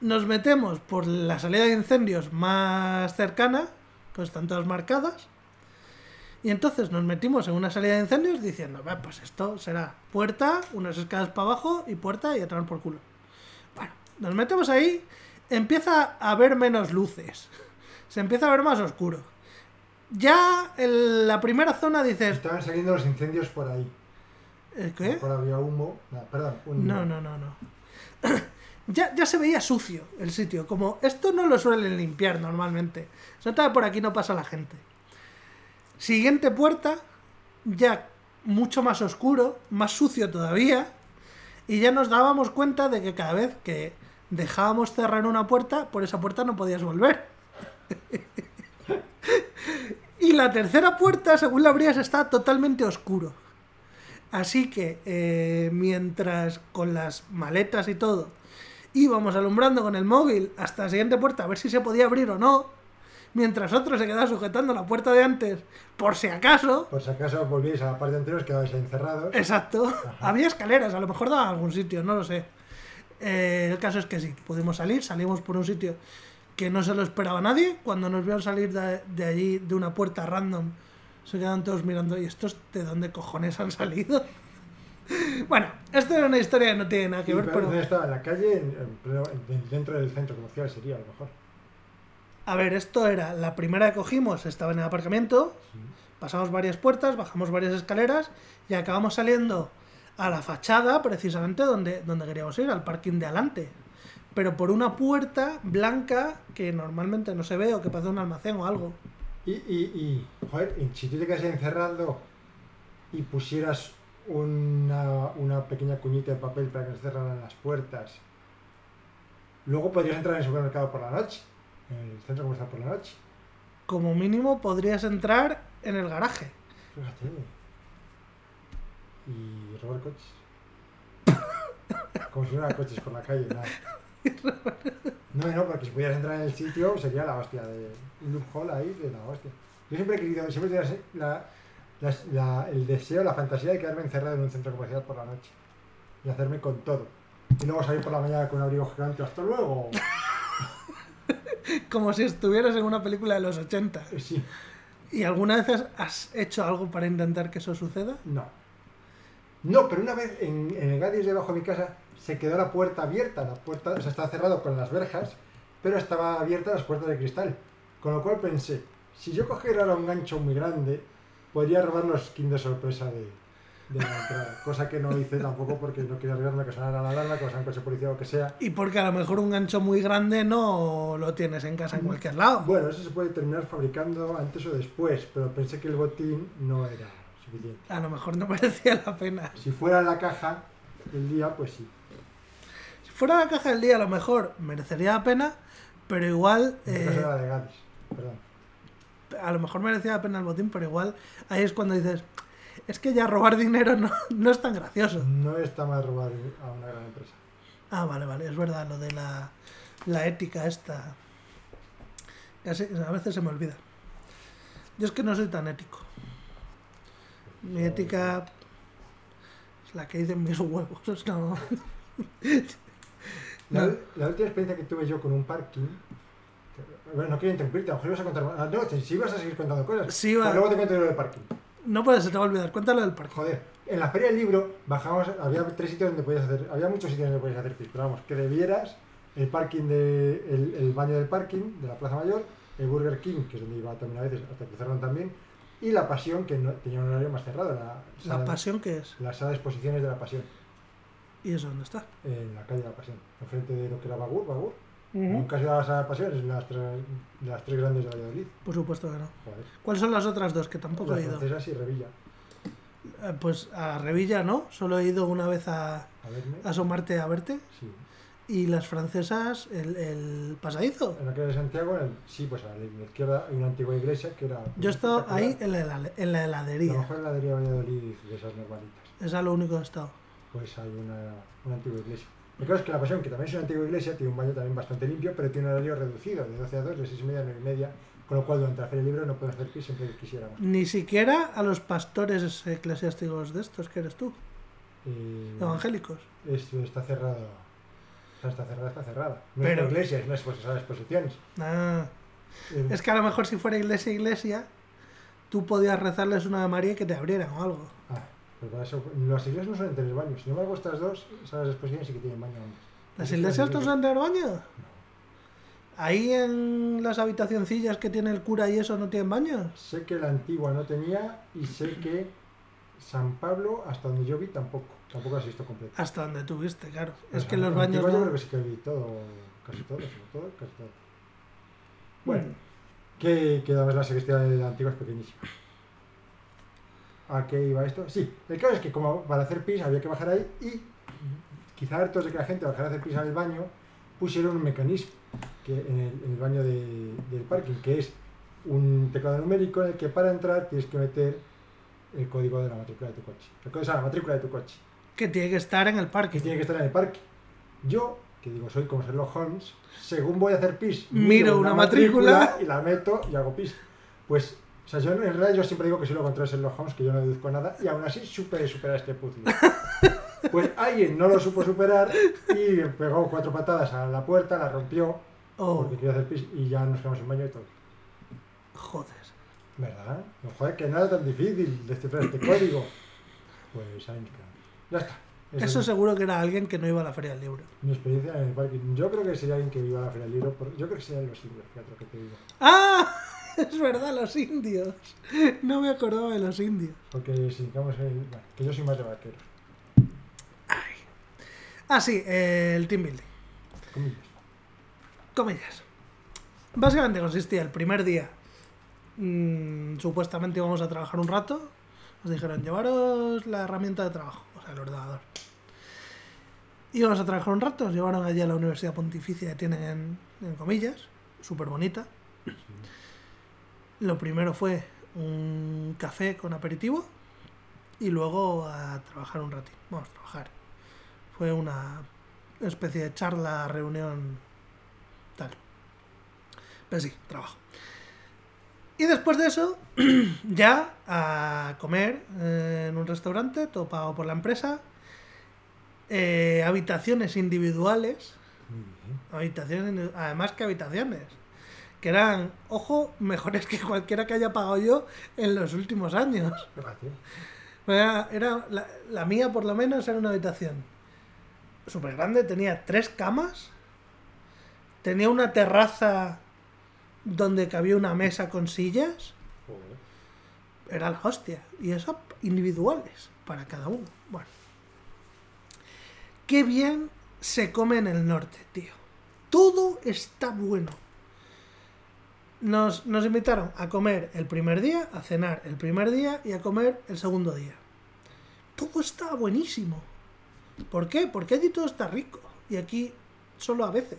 Speaker 1: nos metemos por la salida de incendios más cercana, pues están todas marcadas, y entonces nos metimos en una salida de incendios diciendo, "Va, pues esto será puerta, unas escaleras para abajo y puerta y a tomar por culo. Bueno, nos metemos ahí, empieza a haber menos luces, se empieza a ver más oscuro. Ya en la primera zona dices,
Speaker 2: Estaban saliendo los incendios por ahí.
Speaker 1: ¿Eh, ¿qué?
Speaker 2: Por había humo. No, perdón, un
Speaker 1: No, no, no, no. (clears throat) ya, ya se veía sucio el sitio, como esto no lo suelen limpiar normalmente. Se nota que por aquí no pasa la gente. Siguiente puerta, ya mucho más oscuro, más sucio todavía, y ya nos dábamos cuenta de que cada vez que dejábamos cerrar una puerta, por esa puerta no podías volver. (laughs) y la tercera puerta, según la abrías, está totalmente oscuro. Así que eh, mientras con las maletas y todo íbamos alumbrando con el móvil hasta la siguiente puerta a ver si se podía abrir o no, mientras otro se quedaba sujetando la puerta de antes por si acaso.
Speaker 2: Por si acaso volvíais a la parte anterior, os quedabais encerrados.
Speaker 1: Exacto. Había escaleras, a lo mejor daban a algún sitio, no lo sé. Eh, el caso es que sí, pudimos salir, salimos por un sitio que no se lo esperaba nadie. Cuando nos vieron salir de, de allí de una puerta random, se quedaban todos mirando, ¿y estos de dónde cojones han salido? (laughs) bueno, esto era una historia que no tiene nada que
Speaker 2: Sí,
Speaker 1: ver,
Speaker 2: pero
Speaker 1: pero...
Speaker 2: ¿dónde estaba? En la calle, en- en dentro del centro comercial sería a lo mejor.
Speaker 1: A ver, esto era la primera que cogimos, estaba en el aparcamiento, pasamos varias puertas, bajamos varias escaleras y acabamos saliendo a la fachada, precisamente donde, donde queríamos ir, al parking de adelante. Pero por una puerta blanca que normalmente no se ve o que parece un almacén o algo.
Speaker 2: Y, y, y joder, si tú te quedas encerrado y pusieras una, una pequeña cuñita de papel para que se cerraran las puertas, luego podrías entrar en el supermercado por la noche, en el centro comercial por la noche.
Speaker 1: Como mínimo podrías entrar en el garaje.
Speaker 2: Fíjate. Y robar coches. (laughs) Como si no coches por la calle, nada. (laughs) No, no, porque si pudieras entrar en el sitio sería la hostia de un loophole ahí de la hostia. Yo siempre he querido, siempre he tenido la, la- la- el deseo, la fantasía de quedarme encerrado en un centro comercial por la noche y hacerme con todo. Y luego salir por la mañana con un abrigo gigante. ¡Hasta luego! (laughs)
Speaker 1: Como si estuvieras en una película de los 80.
Speaker 2: Eh, Sí,
Speaker 1: ¿Y alguna vez has- has hecho algo para intentar que eso suceda?
Speaker 2: no. No, pero una vez en, en el Gadis debajo de mi casa se quedó la puerta abierta. La puerta, o sea, estaba cerrado con las verjas, pero estaba abierta las puertas de cristal. Con lo cual pensé, si yo cogiera ahora un gancho muy grande, podría robar los skins de sorpresa de, de la entrada. Cosa que no hice tampoco porque no quería arriesgarme a que sonara la alarma, que sea un coche policía o lo que sea.
Speaker 1: Y porque a lo mejor un gancho muy grande no lo tienes en casa en cualquier lado.
Speaker 2: Bueno, eso se puede terminar fabricando antes o después, pero pensé que el botín no era suficiente.
Speaker 1: A lo mejor no (laughs) merecía la pena.
Speaker 2: Si fuera la caja del día, pues sí.
Speaker 1: Fuera la caja del día, a lo mejor merecería la pena, pero igual. Eh,
Speaker 2: de
Speaker 1: a lo mejor merecía la pena el botín, pero igual ahí es cuando dices. Es que ya robar (laughs) dinero no, no es tan gracioso.
Speaker 2: No está mal robar a una gran empresa.
Speaker 1: Ah, vale, vale, es verdad, lo de la, la ética esta. Casi- a veces se me olvida. Yo es que no soy tan ético. Mi ética es la que dicen mis (laughs) huevos. no-
Speaker 2: La, última experiencia que tuve yo con un parking. Bueno, no quiero interrumpirte, a lo mejor ibas a contar. No, si ibas a seguir contando cosas.
Speaker 1: Sí, va.
Speaker 2: Pues luego te cuento lo del parking.
Speaker 1: No puede, se te va a olvidar. Cuéntalo del parque.
Speaker 2: Joder, en la feria del libro bajamos, había tres sitios donde podías hacer, había muchos sitios donde podías hacer pis, pero vamos, que debieras el parking de, el, el baño del parking de la Plaza Mayor, el Burger King, que es donde iba también a veces, hasta que cerraron también, y la Pasión, que no- tenía un horario más cerrado, la
Speaker 1: La pasión que es.
Speaker 2: la sala de exposiciones de la Pasión,
Speaker 1: ¿Y eso dónde está?
Speaker 2: en la calle de la Pasión, enfrente de lo que era Bagur, Bagur. Nunca has ido a la Pasión, es las tres, las tres grandes de Valladolid.
Speaker 1: Por supuesto que no.
Speaker 2: Joder.
Speaker 1: ¿Cuáles son las otras dos que tampoco
Speaker 2: Las
Speaker 1: he ido?
Speaker 2: francesas y Revilla.
Speaker 1: Eh, Pues a Revilla no, solo he ido una vez a
Speaker 2: A
Speaker 1: asomarte a verte.
Speaker 2: Sí.
Speaker 1: Y las francesas, el, el pasadizo.
Speaker 2: En la calle de Santiago, en el- sí, pues a la izquierda hay una antigua iglesia que era.
Speaker 1: Yo he estado ahí en la, en la
Speaker 2: La
Speaker 1: heladería.
Speaker 2: mejor heladería de Valladolid de esas normalitas.
Speaker 1: Es a lo único que he estado.
Speaker 2: Pues hay una, una antigua iglesia. Y claro, es que la Pasión, que también es una antigua iglesia, tiene un baño también bastante limpio, pero tiene un horario reducido, de 12 a 2, de 6 y media a 9 y media, con lo cual durante la Feria del Libro no podemos hacer pis siempre que quisiéramos.
Speaker 1: Ni siquiera a los pastores eclesiásticos de estos que eres tú,
Speaker 2: Y
Speaker 1: evangélicos.
Speaker 2: esto está cerrado. O sea, está cerrada, está cerrada. No
Speaker 1: Pero-
Speaker 2: es una iglesia, es una expo- sala de exposiciones.
Speaker 1: Ah,
Speaker 2: Eh,
Speaker 1: es que a lo mejor si fuera iglesia, iglesia, tú podías rezarles una de María y que te abrieran o algo.
Speaker 2: Ah, pero para eso, las iglesias no suelen tener baños. Sin embargo, estas dos salas de exposiciones sí que tienen baño.
Speaker 1: ¿Las iglesias no suelen tener baño? Ahí en las habitacioncillas que tiene el cura y eso no tienen baños.
Speaker 2: Sé que la antigua no tenía y sé que San Pablo, hasta donde yo vi, tampoco. Tampoco has visto completo.
Speaker 1: Hasta donde tú viste, claro.
Speaker 2: Pues
Speaker 1: es que los baños
Speaker 2: antigua Yo
Speaker 1: no-
Speaker 2: creo que sí que vi todo, casi todo, sobre todo, casi todo. Bueno,
Speaker 1: Mm.
Speaker 2: que, que además la sacristía de la antigua es pequeñísima. ¿A qué iba esto? Sí, el caso es que como para hacer pis había que bajar ahí y quizá hartos de que la gente bajara a hacer pis en el baño, pusieron un mecanismo que en, el, en el baño de- del parking, que es un teclado numérico en el que para entrar tienes que meter el código de la matrícula de tu coche. El código, sea, la matrícula de tu coche
Speaker 1: que tiene que estar en el
Speaker 2: que
Speaker 1: parque.
Speaker 2: tiene que estar en el parque. Yo, que digo, soy como Sherlock Holmes, según voy a hacer pis,
Speaker 1: Miro una matrícula.
Speaker 2: y la meto y hago pis. Pues, o sea, yo en realidad yo siempre digo que soy lo contrario de Sherlock Holmes, que yo no deduzco nada, y aún así supe superar este puzzle. (laughs) Pues alguien no lo supo superar y pegó cuatro patadas a la puerta, la rompió,
Speaker 1: Oh,
Speaker 2: porque quería hacer pis, y ya nos quedamos en baño y todo.
Speaker 1: joder.
Speaker 2: ¿Verdad? No, joder, que no era tan difícil descifrar este código. Pues. Ya está.
Speaker 1: Eso
Speaker 2: es
Speaker 1: seguro que era alguien que no iba a la feria del libro.
Speaker 2: Mi experiencia en el parking. Yo creo que sería alguien que viva a la feria del libro. por- Yo creo que serían los indios, fíjate lo que te digo.
Speaker 1: ¡Ah! (laughs) Es verdad, los indios. No me acordaba de los indios.
Speaker 2: Porque si digamos el, bueno, que yo soy más de vaqueros.
Speaker 1: Ah, sí, eh, el team building.
Speaker 2: Comillas.
Speaker 1: Comillas. Básicamente consistía el primer día. mm, supuestamente íbamos a trabajar un rato. Nos dijeron, llevaros la herramienta de trabajo, o sea, el ordenador. Íbamos a trabajar un rato, nos llevaron allí a la Universidad Pontificia que tienen en, en comillas, súper bonita. Lo primero fue un café con aperitivo y luego a trabajar un ratito. Vamos a trabajar. Fue una especie de charla, reunión, tal. Pero sí, trabajo. Y después de eso, (clears throat) ya a comer eh, en un restaurante, todo pagado por la empresa. eh, habitaciones individuales. Habitaciones, además que habitaciones. Que eran, ojo, mejores que cualquiera que haya pagado yo en los últimos años. Era, era- la, la mía, por lo menos, era una habitación súper grande. Tenía tres camas. Tenía una terraza donde cabía una mesa con sillas. Era la hostia. Y eso individuales para cada uno. Bueno. Qué bien se come en el norte, tío. Todo está bueno. Nos, nos invitaron a comer el primer día, a cenar el primer día y a comer el segundo día. Todo está buenísimo. ¿Por qué? Porque allí todo está rico. Y aquí solo a veces.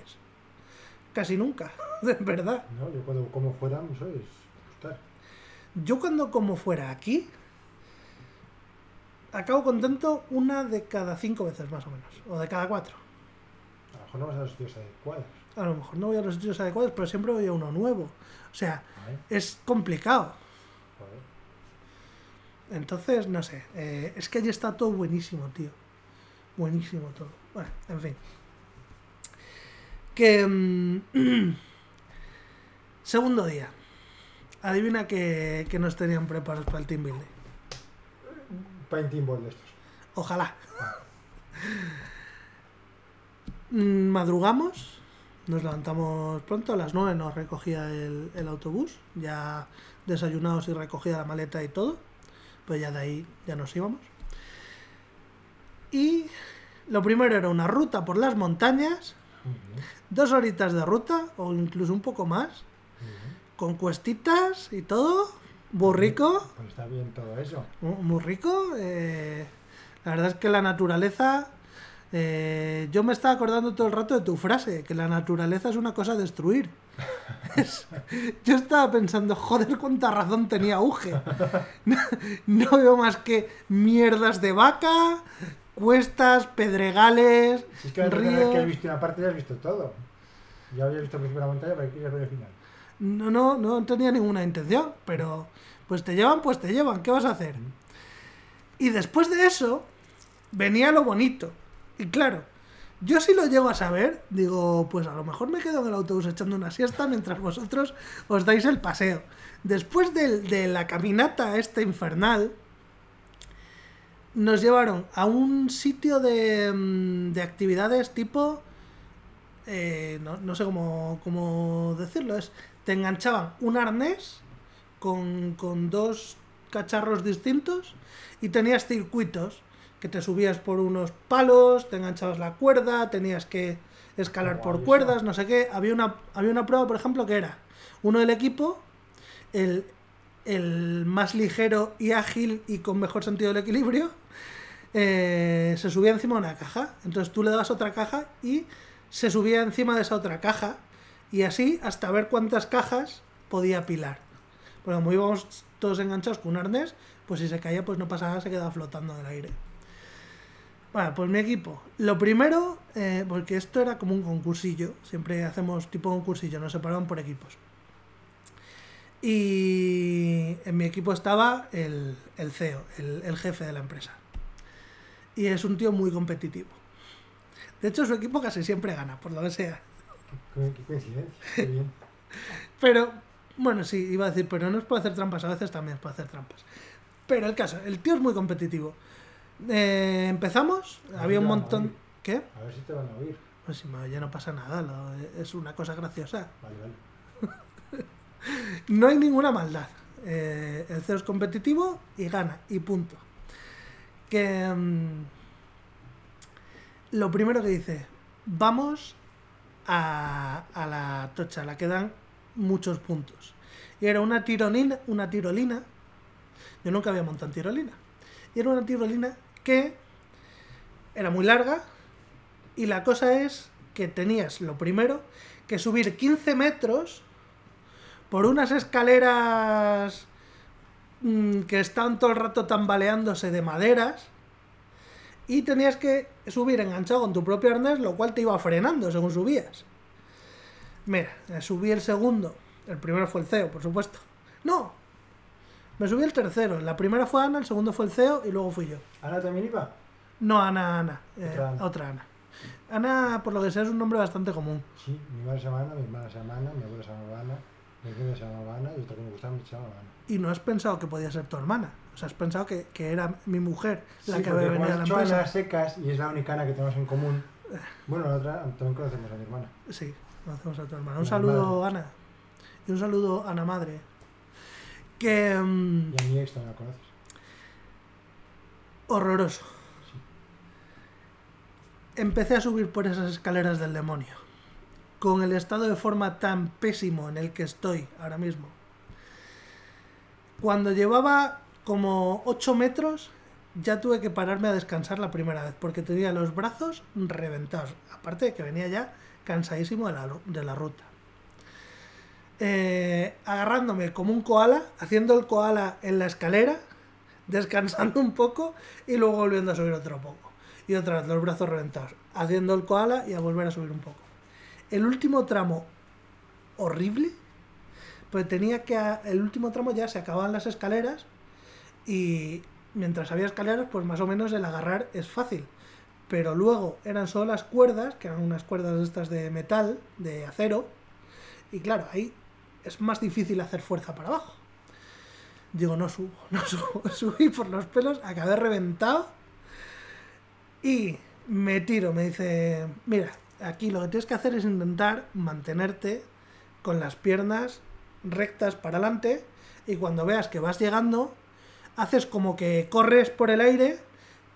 Speaker 1: Casi nunca, (laughs) de verdad.
Speaker 2: No, yo cuando como fuera, no sé, es gustar.
Speaker 1: Yo cuando como fuera aquí, acabo contento una de cada cinco veces más o menos, o de cada cuatro.
Speaker 2: A lo mejor no vas a los sitios adecuados.
Speaker 1: A lo mejor no voy a los sitios adecuados, pero siempre voy a uno nuevo. O sea, es complicado. Entonces, no sé, eh, es que allí está todo buenísimo, tío. Buenísimo todo. Bueno, en fin. Que... mm, (clears throat) segundo día. Adivina que, que nos tenían preparados para el team building.
Speaker 2: Painting ball de estos.
Speaker 1: Ojalá. (laughs) Mm, Madrugamos, nos levantamos pronto, a las 9 nos recogía el, el autobús, ya desayunados y recogida la maleta y todo, pues ya de ahí ya nos íbamos. Y lo primero era una ruta por las montañas, dos horitas de ruta, o incluso un poco más, con cuestitas y todo, muy rico.
Speaker 2: Pues está bien todo eso.
Speaker 1: Mu- Muy rico. eh, la verdad es que la naturaleza. Eh, yo me estaba acordando todo el rato de tu frase, que la naturaleza es una cosa a destruir. Es- (laughs) yo estaba pensando, joder, cuánta razón tenía Auge. No, no veo más que mierdas de vaca, cuestas, pedregales,
Speaker 2: Si es que ver que has
Speaker 1: ríos.
Speaker 2: visto una parte ya has visto todo. Ya habías visto el principio de la montaña, pero quieres ver el final.
Speaker 1: No, no, no tenía ninguna intención, pero pues te llevan, pues te llevan, ¿qué vas a hacer? Y después de eso, venía lo bonito. Y claro, yo si lo llego a saber, digo, pues a lo mejor me quedo en el autobús echando una siesta mientras vosotros os dais el paseo. Después de, la caminata esta infernal, nos llevaron a un sitio de, mm, de actividades tipo... eh, no, no sé cómo, cómo decirlo, es... Te enganchaban un arnés con, con dos cacharros distintos y tenías circuitos que te subías por unos palos, te enganchabas la cuerda, tenías que escalar por cuerdas, no sé qué. Había una, había una prueba, por ejemplo, que era uno del equipo, el, el más ligero y ágil y con mejor sentido del equilibrio, eh, se subía encima de una caja. Entonces tú le dabas otra caja y se subía encima de esa otra caja. Y así hasta ver cuántas cajas podía apilar. Pero como íbamos todos enganchados con un arnés, pues si se caía, pues no pasaba se quedaba flotando en el aire. Bueno, pues mi equipo. Lo primero, eh, porque esto era como un concursillo, siempre hacemos tipo concursillo, nos separaban por equipos. Y en mi equipo estaba el, el CEO, el, el jefe de la empresa. Y es un tío muy competitivo. De hecho, su equipo casi siempre gana, por lo que sea.
Speaker 2: Qué, qué coincidencia. Qué bien. (laughs)
Speaker 1: Pero, bueno, sí, iba a decir, pero no es por hacer trampas, a veces también es por hacer trampas. Pero el caso, el tío es muy competitivo. Eh, empezamos,
Speaker 2: A ver
Speaker 1: había un montón... ¿Qué?
Speaker 2: A ver si te van a oír.
Speaker 1: Pues si me- ya no pasa nada, lo- es una cosa graciosa.
Speaker 2: Vale, vale. (laughs)
Speaker 1: No hay ninguna maldad. Eh, el CEO es competitivo y gana, y punto. Que mm, lo primero que dice, vamos a, a la tocha, la que dan muchos puntos. Y era una tirolina, una tirolina. Yo nunca había montado en tirolina. Y era una tirolina que era muy larga. Y la cosa es que tenías, lo primero, que subir 15 metros por unas escaleras mm, que estaban todo el rato tambaleándose de maderas y tenías que subir enganchado con tu propio arnés, lo cual te iba frenando según subías. Mira, eh, subí el segundo, el primero fue el CEO, por supuesto. No, me subí el tercero, la primera fue Ana, el segundo fue el CEO y luego fui yo.
Speaker 2: ¿Ana también iba?
Speaker 1: No, Ana, Ana, eh,
Speaker 2: Otra Ana.
Speaker 1: otra Ana. Ana, por lo que sea, es un nombre bastante común.
Speaker 2: Sí, mi madre se llama Ana, mi hermana se llama Ana, mi abuela se llamaba Ana, mi prima se llamaba Ana y otra que me gustaba me llamaba Ana.
Speaker 1: Y no has pensado que podía ser tu hermana. O sea, has pensado que, que era mi mujer la
Speaker 2: Sí,
Speaker 1: que había venido a la empresa.
Speaker 2: Ana secas y es la única Ana que tenemos en común. Bueno, la otra también conocemos a mi hermana.
Speaker 1: Sí, conocemos a tu hermana. Un
Speaker 2: La
Speaker 1: saludo, Ana. Y un saludo, Ana Madre. Que. mm,
Speaker 2: Y a mi ex también la conoces.
Speaker 1: horroroso.
Speaker 2: Sí.
Speaker 1: Empecé a subir por esas escaleras del demonio. Con el estado de forma tan pésimo en el que estoy ahora mismo. Cuando llevaba como 8 metros, ya tuve que pararme a descansar la primera vez, porque tenía los brazos reventados. Aparte de que venía ya cansadísimo de la, de la ruta. Eh, agarrándome como un koala, haciendo el koala en la escalera, descansando un poco y luego volviendo a subir otro poco. Y otra vez los brazos reventados, haciendo el koala y a volver a subir un poco. El último tramo horrible, pues tenía que... El último tramo ya se acababan las escaleras y mientras había escaleras, pues más o menos el agarrar es fácil. pero luego eran solo las cuerdas, que eran unas cuerdas estas de metal, de acero, y claro, ahí es más difícil hacer fuerza para abajo. Digo, no subo, (laughs) no subo, (laughs) subí por los pelos, acabé reventado y me tiro, me dice, mira, aquí lo que tienes que hacer es intentar mantenerte con las piernas rectas para adelante y cuando veas que vas llegando, haces como que corres por el aire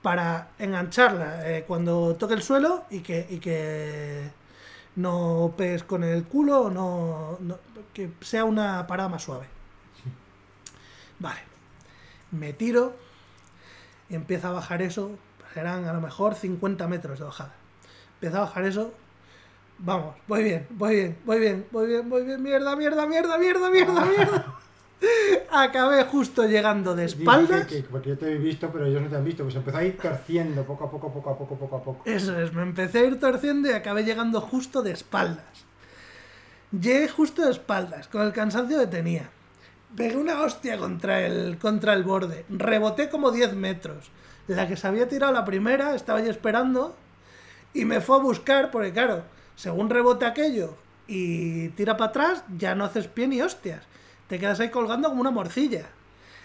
Speaker 1: para engancharla eh, cuando toque el suelo y que, y que no pegues con el culo, no, no- que sea una parada más suave. Vale, me tiro y empiezo a bajar eso, serán a lo mejor 50 metros de bajada. Empiezo a bajar eso, vamos, voy bien, voy bien, voy bien, voy bien, voy bien, mierda, mierda, mierda, mierda, mierda, mierda. (laughs) Acabé justo llegando de espaldas.
Speaker 2: que- que- porque yo te he visto, pero ellos no te han visto. Pues empezó a ir torciendo poco a poco, poco a poco, poco a poco.
Speaker 1: Eso es, me empecé a ir torciendo y acabé llegando justo de espaldas. Llegué justo de espaldas, con el cansancio que tenía. Pegué una hostia contra el, contra el borde. Reboté como 10 metros. La que se había tirado la primera estaba yo esperando y me fue a buscar porque claro, según rebote aquello y tira para atrás, ya no haces pie ni hostias. Te quedas ahí colgando como una morcilla.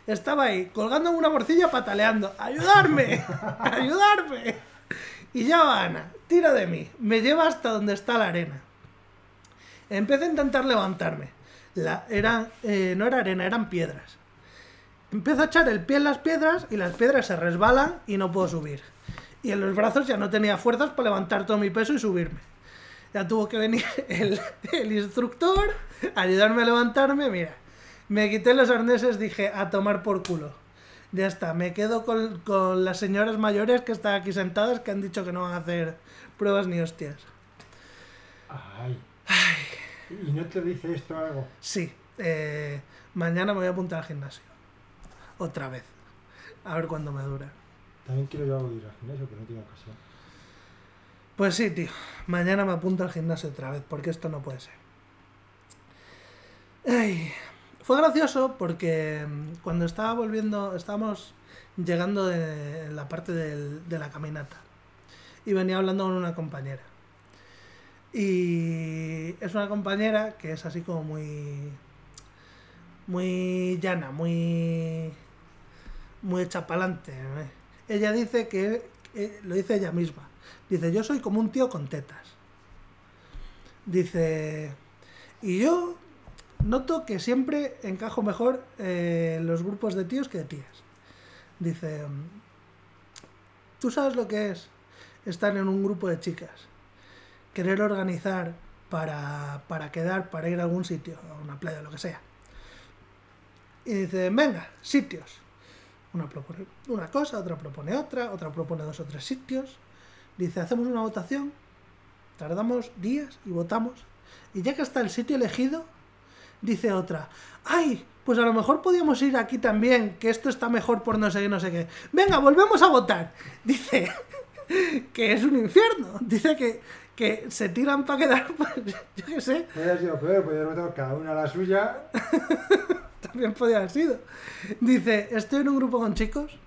Speaker 1: Estaba ahí, colgando como una morcilla, pataleando. ¡Ayudarme! (laughs) ¡Ayudarme! Y ya va Ana, tira de mí, me lleva hasta donde está la arena. Empecé a intentar levantarme. La, era, eh, no era arena, eran piedras. Empiezo a echar el pie en las piedras y las piedras se resbalan y no puedo subir. Y en los brazos ya no tenía fuerzas para levantar todo mi peso y subirme. Ya tuvo que venir (laughs) el, el instructor a ayudarme a levantarme. Mira, me quité los arneses, dije, a tomar por culo. Ya está, me quedo con, con las señoras mayores que están aquí sentadas que han dicho que no van a hacer pruebas ni hostias.
Speaker 2: Ay. ¿Y no te dice esto algo?
Speaker 1: Sí, eh, mañana me voy a apuntar al gimnasio. Otra vez. A ver cuándo me dura.
Speaker 2: También quiero yo ir al gimnasio, pero no tengo ocasión.
Speaker 1: Pues sí, tío. Mañana me apunto al gimnasio otra vez, porque esto no puede ser. Ay, fue gracioso porque mm, cuando estaba volviendo, estábamos llegando de la parte de la caminata. Y venía hablando con una compañera. Y es una compañera que es así como muy. muy llana, muy. muy hecha pa'lante. ¿eh? Ella dice que. eh, lo dice ella misma. Dice, yo soy como un tío con tetas. Dice. Y yo noto que siempre encajo mejor eh, los grupos de tíos que de tías. Dice. ¿Tú sabes lo que es estar en un grupo de chicas? querer organizar para, para quedar, para ir a algún sitio, a una playa, lo que sea. Y dice, venga, sitios. Una propone una cosa, otra propone otra, otra propone dos o tres sitios. Dice, hacemos una votación, tardamos días y votamos. Y ya que está el sitio elegido, dice otra, ay, pues a lo mejor podíamos ir aquí también, que esto está mejor por no sé qué, no sé qué. Venga, volvemos a votar. (laughs) Dice (laughs) que es un infierno. Dice que, que se tiran para quedar, (laughs) pues, yo qué sé,
Speaker 2: Podría haber sido peor, podría haber votado cada una a la suya.
Speaker 1: también podría haber sido. Dice, estoy en un grupo con chicos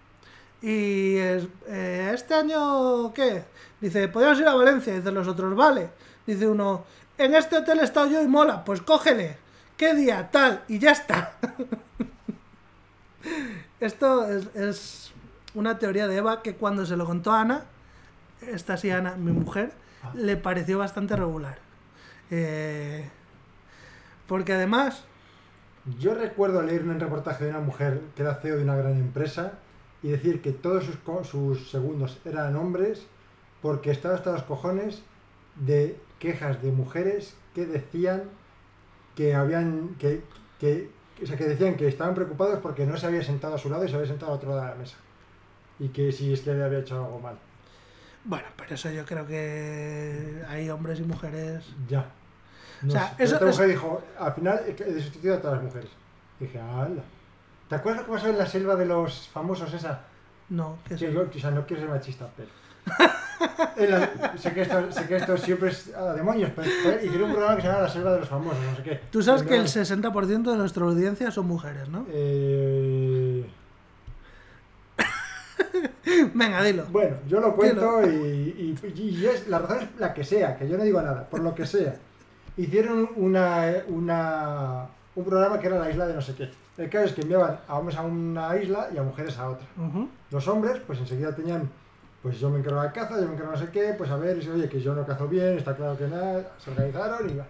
Speaker 1: y es, eh, este año, ¿qué? Dice, podríamos ir a Valencia. Dicen los otros, vale. Dice uno, en este hotel he estado yo y mola, pues cógele. ¿Qué día? Tal, y ya está. Esto es, una teoría de Eva que cuando se lo contó a Ana, esta sí Ana, mi mujer, le pareció bastante regular. Eh, porque además,
Speaker 2: Yo recuerdo leer un reportaje de una mujer que era CEO de una gran empresa y decir que todos sus, sus segundos eran hombres porque estaba hasta los cojones de quejas de mujeres que decían que habían que, que, o sea, que decían que estaban preocupados porque no se había sentado a su lado y se había sentado a otro lado de la mesa y que si es que le había hecho algo mal
Speaker 1: bueno, pero eso yo creo que hay hombres y mujeres.
Speaker 2: ya no
Speaker 1: O sea,
Speaker 2: sé.
Speaker 1: Eso
Speaker 2: esta
Speaker 1: es-
Speaker 2: mujer dijo al final he sustituido a todas las mujeres dije ¡hala! ¿te acuerdas lo que pasó en la selva de los famosos esa?
Speaker 1: No, que
Speaker 2: Sí,
Speaker 1: sí.
Speaker 2: yo, o sea, no quiero ser machista, pero. (laughs) La- sé, que esto, sé que esto siempre es a demonios, pero hicieron un programa que se llama La Selva de los Famosos, no sé qué.
Speaker 1: Tú sabes que el
Speaker 2: No,
Speaker 1: 60% de nuestra audiencia son mujeres, ¿no?
Speaker 2: Eh, (laughs)
Speaker 1: Venga, dilo.
Speaker 2: Bueno, yo lo cuento y, y- y es, la razón es la que sea, que yo no digo nada, por lo que sea. Hicieron una, una, un programa que era la isla de no sé qué. El caso es que enviaban a hombres a una isla y a mujeres a otra. Los hombres, pues enseguida tenían, pues yo me encargo de la caza, yo me encargo de no sé qué, pues a ver, y oye, que yo no cazo bien, está claro que nada, se organizaron y va.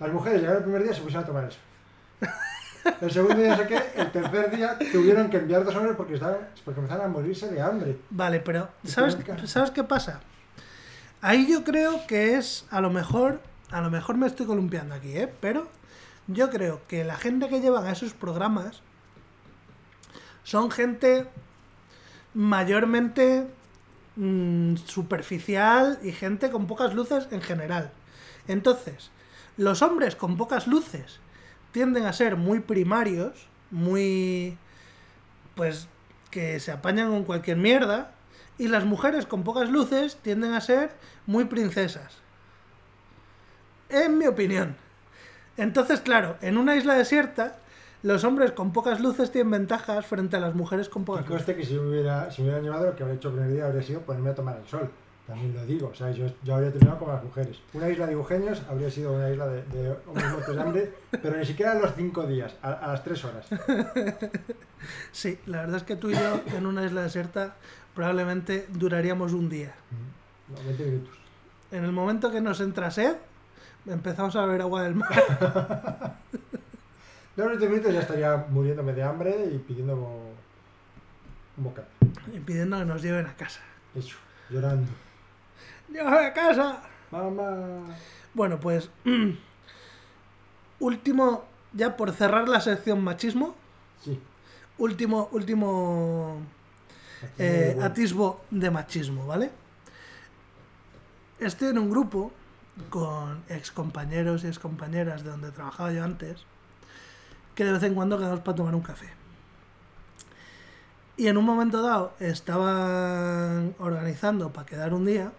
Speaker 2: Las mujeres llegaron el primer día y se pusieron a tomar eso. El segundo día no sé qué, el tercer día tuvieron que enviar dos hombres porque, estaban, porque empezaron a morirse de hambre.
Speaker 1: Vale, pero ¿sabes. ¿sabes qué pasa? Ahí yo creo que es, a lo mejor, a lo mejor me estoy columpiando aquí, ¿eh? Pero yo creo que la gente que llevan a esos programas son gente mayormente mm, superficial y gente con pocas luces en general. Entonces, los hombres con pocas luces tienden a ser muy primarios, muy... pues que se apañan con cualquier mierda, y las mujeres con pocas luces tienden a ser muy princesas. En mi opinión. Entonces, claro, en una isla desierta, los hombres con pocas luces tienen ventajas frente a las mujeres con pocas luces.
Speaker 2: conste que si me hubiera, si me hubieran llevado, lo que habría hecho el primer día habría sido ponerme a tomar el sol. También lo digo, o sea, yo, yo habría terminado como las mujeres. Una isla de Eugenios habría sido una isla de, de hombres muertos de hambre, pero ni siquiera a los cinco días, a, a las tres horas. (laughs)
Speaker 1: Sí, la verdad es que tú y yo en una isla desierta probablemente duraríamos un día.
Speaker 2: No, 20 minutos.
Speaker 1: En el momento que nos entra sed, empezamos a beber agua del mar. (laughs)
Speaker 2: Yo los 20 minutos ya estaría muriéndome de hambre y pidiendo un bocado.
Speaker 1: y pidiendo que nos lleven a casa.
Speaker 2: Eso, llorando.
Speaker 1: ¡Llévame a casa!
Speaker 2: Mamá.
Speaker 1: Bueno, pues. (clears throat) último, ya por cerrar la sección machismo,
Speaker 2: Sí.
Speaker 1: último, último eh, atisbo de machismo, ¿vale? Estoy en un grupo con ex compañeros y ex compañeras de donde trabajaba yo antes, que de vez en cuando quedamos para tomar un café. Y en un momento dado estaban organizando para quedar un día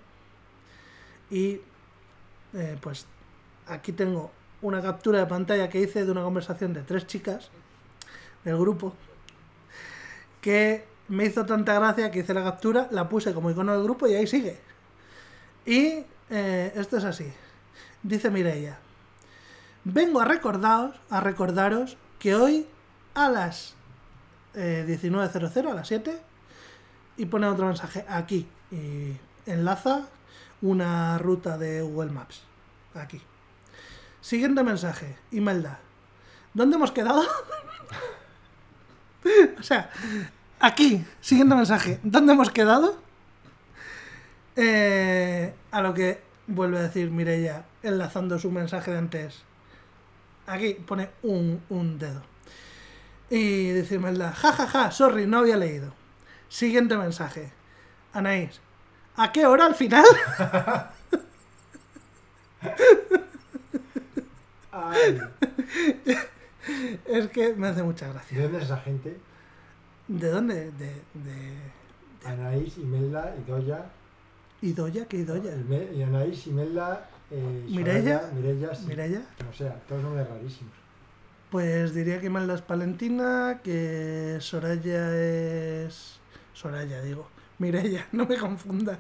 Speaker 1: y eh, pues aquí tengo una captura de pantalla que hice de una conversación de tres chicas del grupo que me hizo tanta gracia que hice la captura, la puse como icono del grupo y ahí sigue. Y eh, esto es así. Dice Mireia, vengo a recordaros, a recordaros que hoy a las eh, 19.00, a las 7, y pone otro mensaje aquí. Y enlaza una ruta de Google Maps. Aquí. Siguiente mensaje, Imelda. ¿Dónde hemos quedado? (laughs) o sea, aquí, siguiente mensaje. ¿Dónde hemos quedado? Eh, a lo que vuelve a decir Mireia, enlazando su mensaje de antes. Aquí pone un, un dedo. Y dice Imelda, jajaja, sorry, no había leído. Siguiente mensaje. Anaís, ¿a qué hora al final?
Speaker 2: Ay,
Speaker 1: es que me hace mucha
Speaker 2: ¿De
Speaker 1: gracia.
Speaker 2: dónde es esa gente?
Speaker 1: ¿De dónde? De, de...
Speaker 2: Anaís, Imelda, Idoya.
Speaker 1: ¿Idoya? ¿Qué Idoya?
Speaker 2: Y Anaís, Imelda, eh,
Speaker 1: Mireia.
Speaker 2: Mireia, sí.
Speaker 1: ¿Mireia?
Speaker 2: O sea, todos nombres rarísimos.
Speaker 1: Pues diría que Imelda es Palentina, que Soraya es... Soraya, digo. Mireia, (laughs) no me confundas.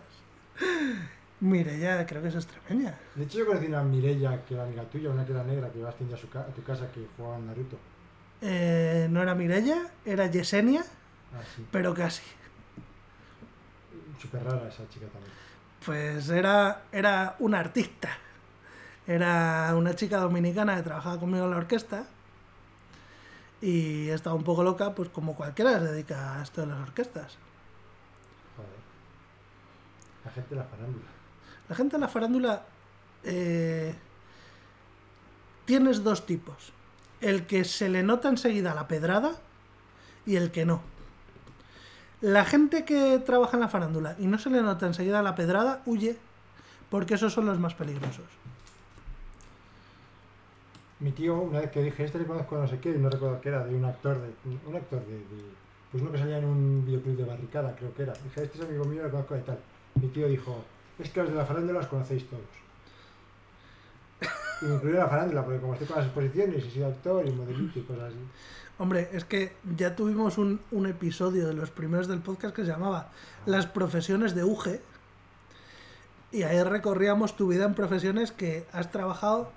Speaker 1: Mireia, creo que es extremeña.
Speaker 2: De hecho, yo conocí una Mireia que era amiga tuya, una que era negra, que día a, su ca- a tu casa que jugaba en Naruto.
Speaker 1: Eh, no era Mireia, era Yesenia,
Speaker 2: Ah, sí.
Speaker 1: pero casi.
Speaker 2: Súper rara esa chica también.
Speaker 1: Pues era, era una artista. Era una chica dominicana que trabajaba conmigo en la orquesta. Y estaba un poco loca, pues como cualquiera se dedica a esto de las orquestas.
Speaker 2: Joder. La gente de la farándula.
Speaker 1: La gente en la farándula eh, tienes dos tipos. El que se le nota enseguida la pedrada y el que no. La gente que trabaja en la farándula y no se le nota enseguida la pedrada huye porque esos son los más peligrosos.
Speaker 2: Mi tío, una vez que dije, este le conozco a no sé qué, y no recuerdo qué era, de un actor, de, un actor de, de- Pues uno que salía en un videoclub de barricada, creo que era. Dije, este es amigo mío, le conozco de tal. Mi tío dijo, es que los de la farándula los conocéis todos. (laughs) Y me la farándula, porque como estoy con las exposiciones, he sido actor y modelito y cosas así.
Speaker 1: Hombre, es que ya tuvimos un, un episodio de los primeros del podcast que se llamaba Las profesiones de UGE. Y ahí recorríamos tu vida en profesiones que has trabajado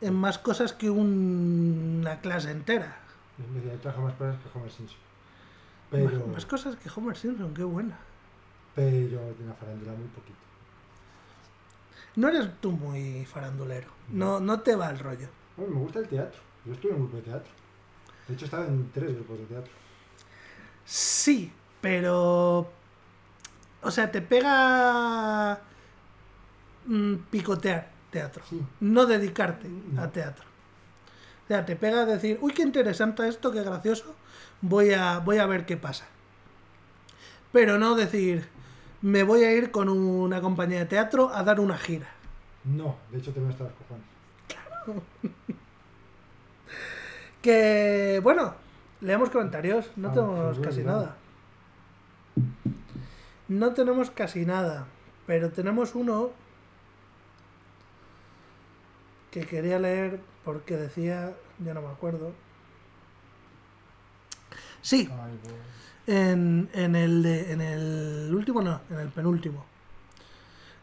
Speaker 1: en más cosas que un- una clase entera.
Speaker 2: Me trabajo más cosas que Homer Simpson. Pero,
Speaker 1: Más, más cosas que Homer Simpson, qué buena.
Speaker 2: pero de la farándula muy poquito.
Speaker 1: No eres tú muy farandulero. No, no te va el rollo.
Speaker 2: Bueno, me gusta el teatro. Yo estuve en un grupo de teatro. De hecho, he estado en tres grupos de teatro.
Speaker 1: Sí, pero. O sea, te pega. mm, picotear teatro.
Speaker 2: Sí.
Speaker 1: No dedicarte
Speaker 2: No.
Speaker 1: a teatro. O sea, te pega decir, uy, qué interesante esto, qué gracioso. Voy a, voy a ver qué pasa. Pero no decir, me voy a ir con una compañía de teatro a dar una gira.
Speaker 2: No, de hecho, tengo hasta los cojones. (laughs)
Speaker 1: Que, bueno, leemos comentarios. No
Speaker 2: Ah,
Speaker 1: tenemos casi nada. No tenemos casi nada. Pero tenemos uno que quería leer porque decía, ya no me acuerdo. Sí,
Speaker 2: Ay,
Speaker 1: en, en el, de- en el último no, en el penúltimo.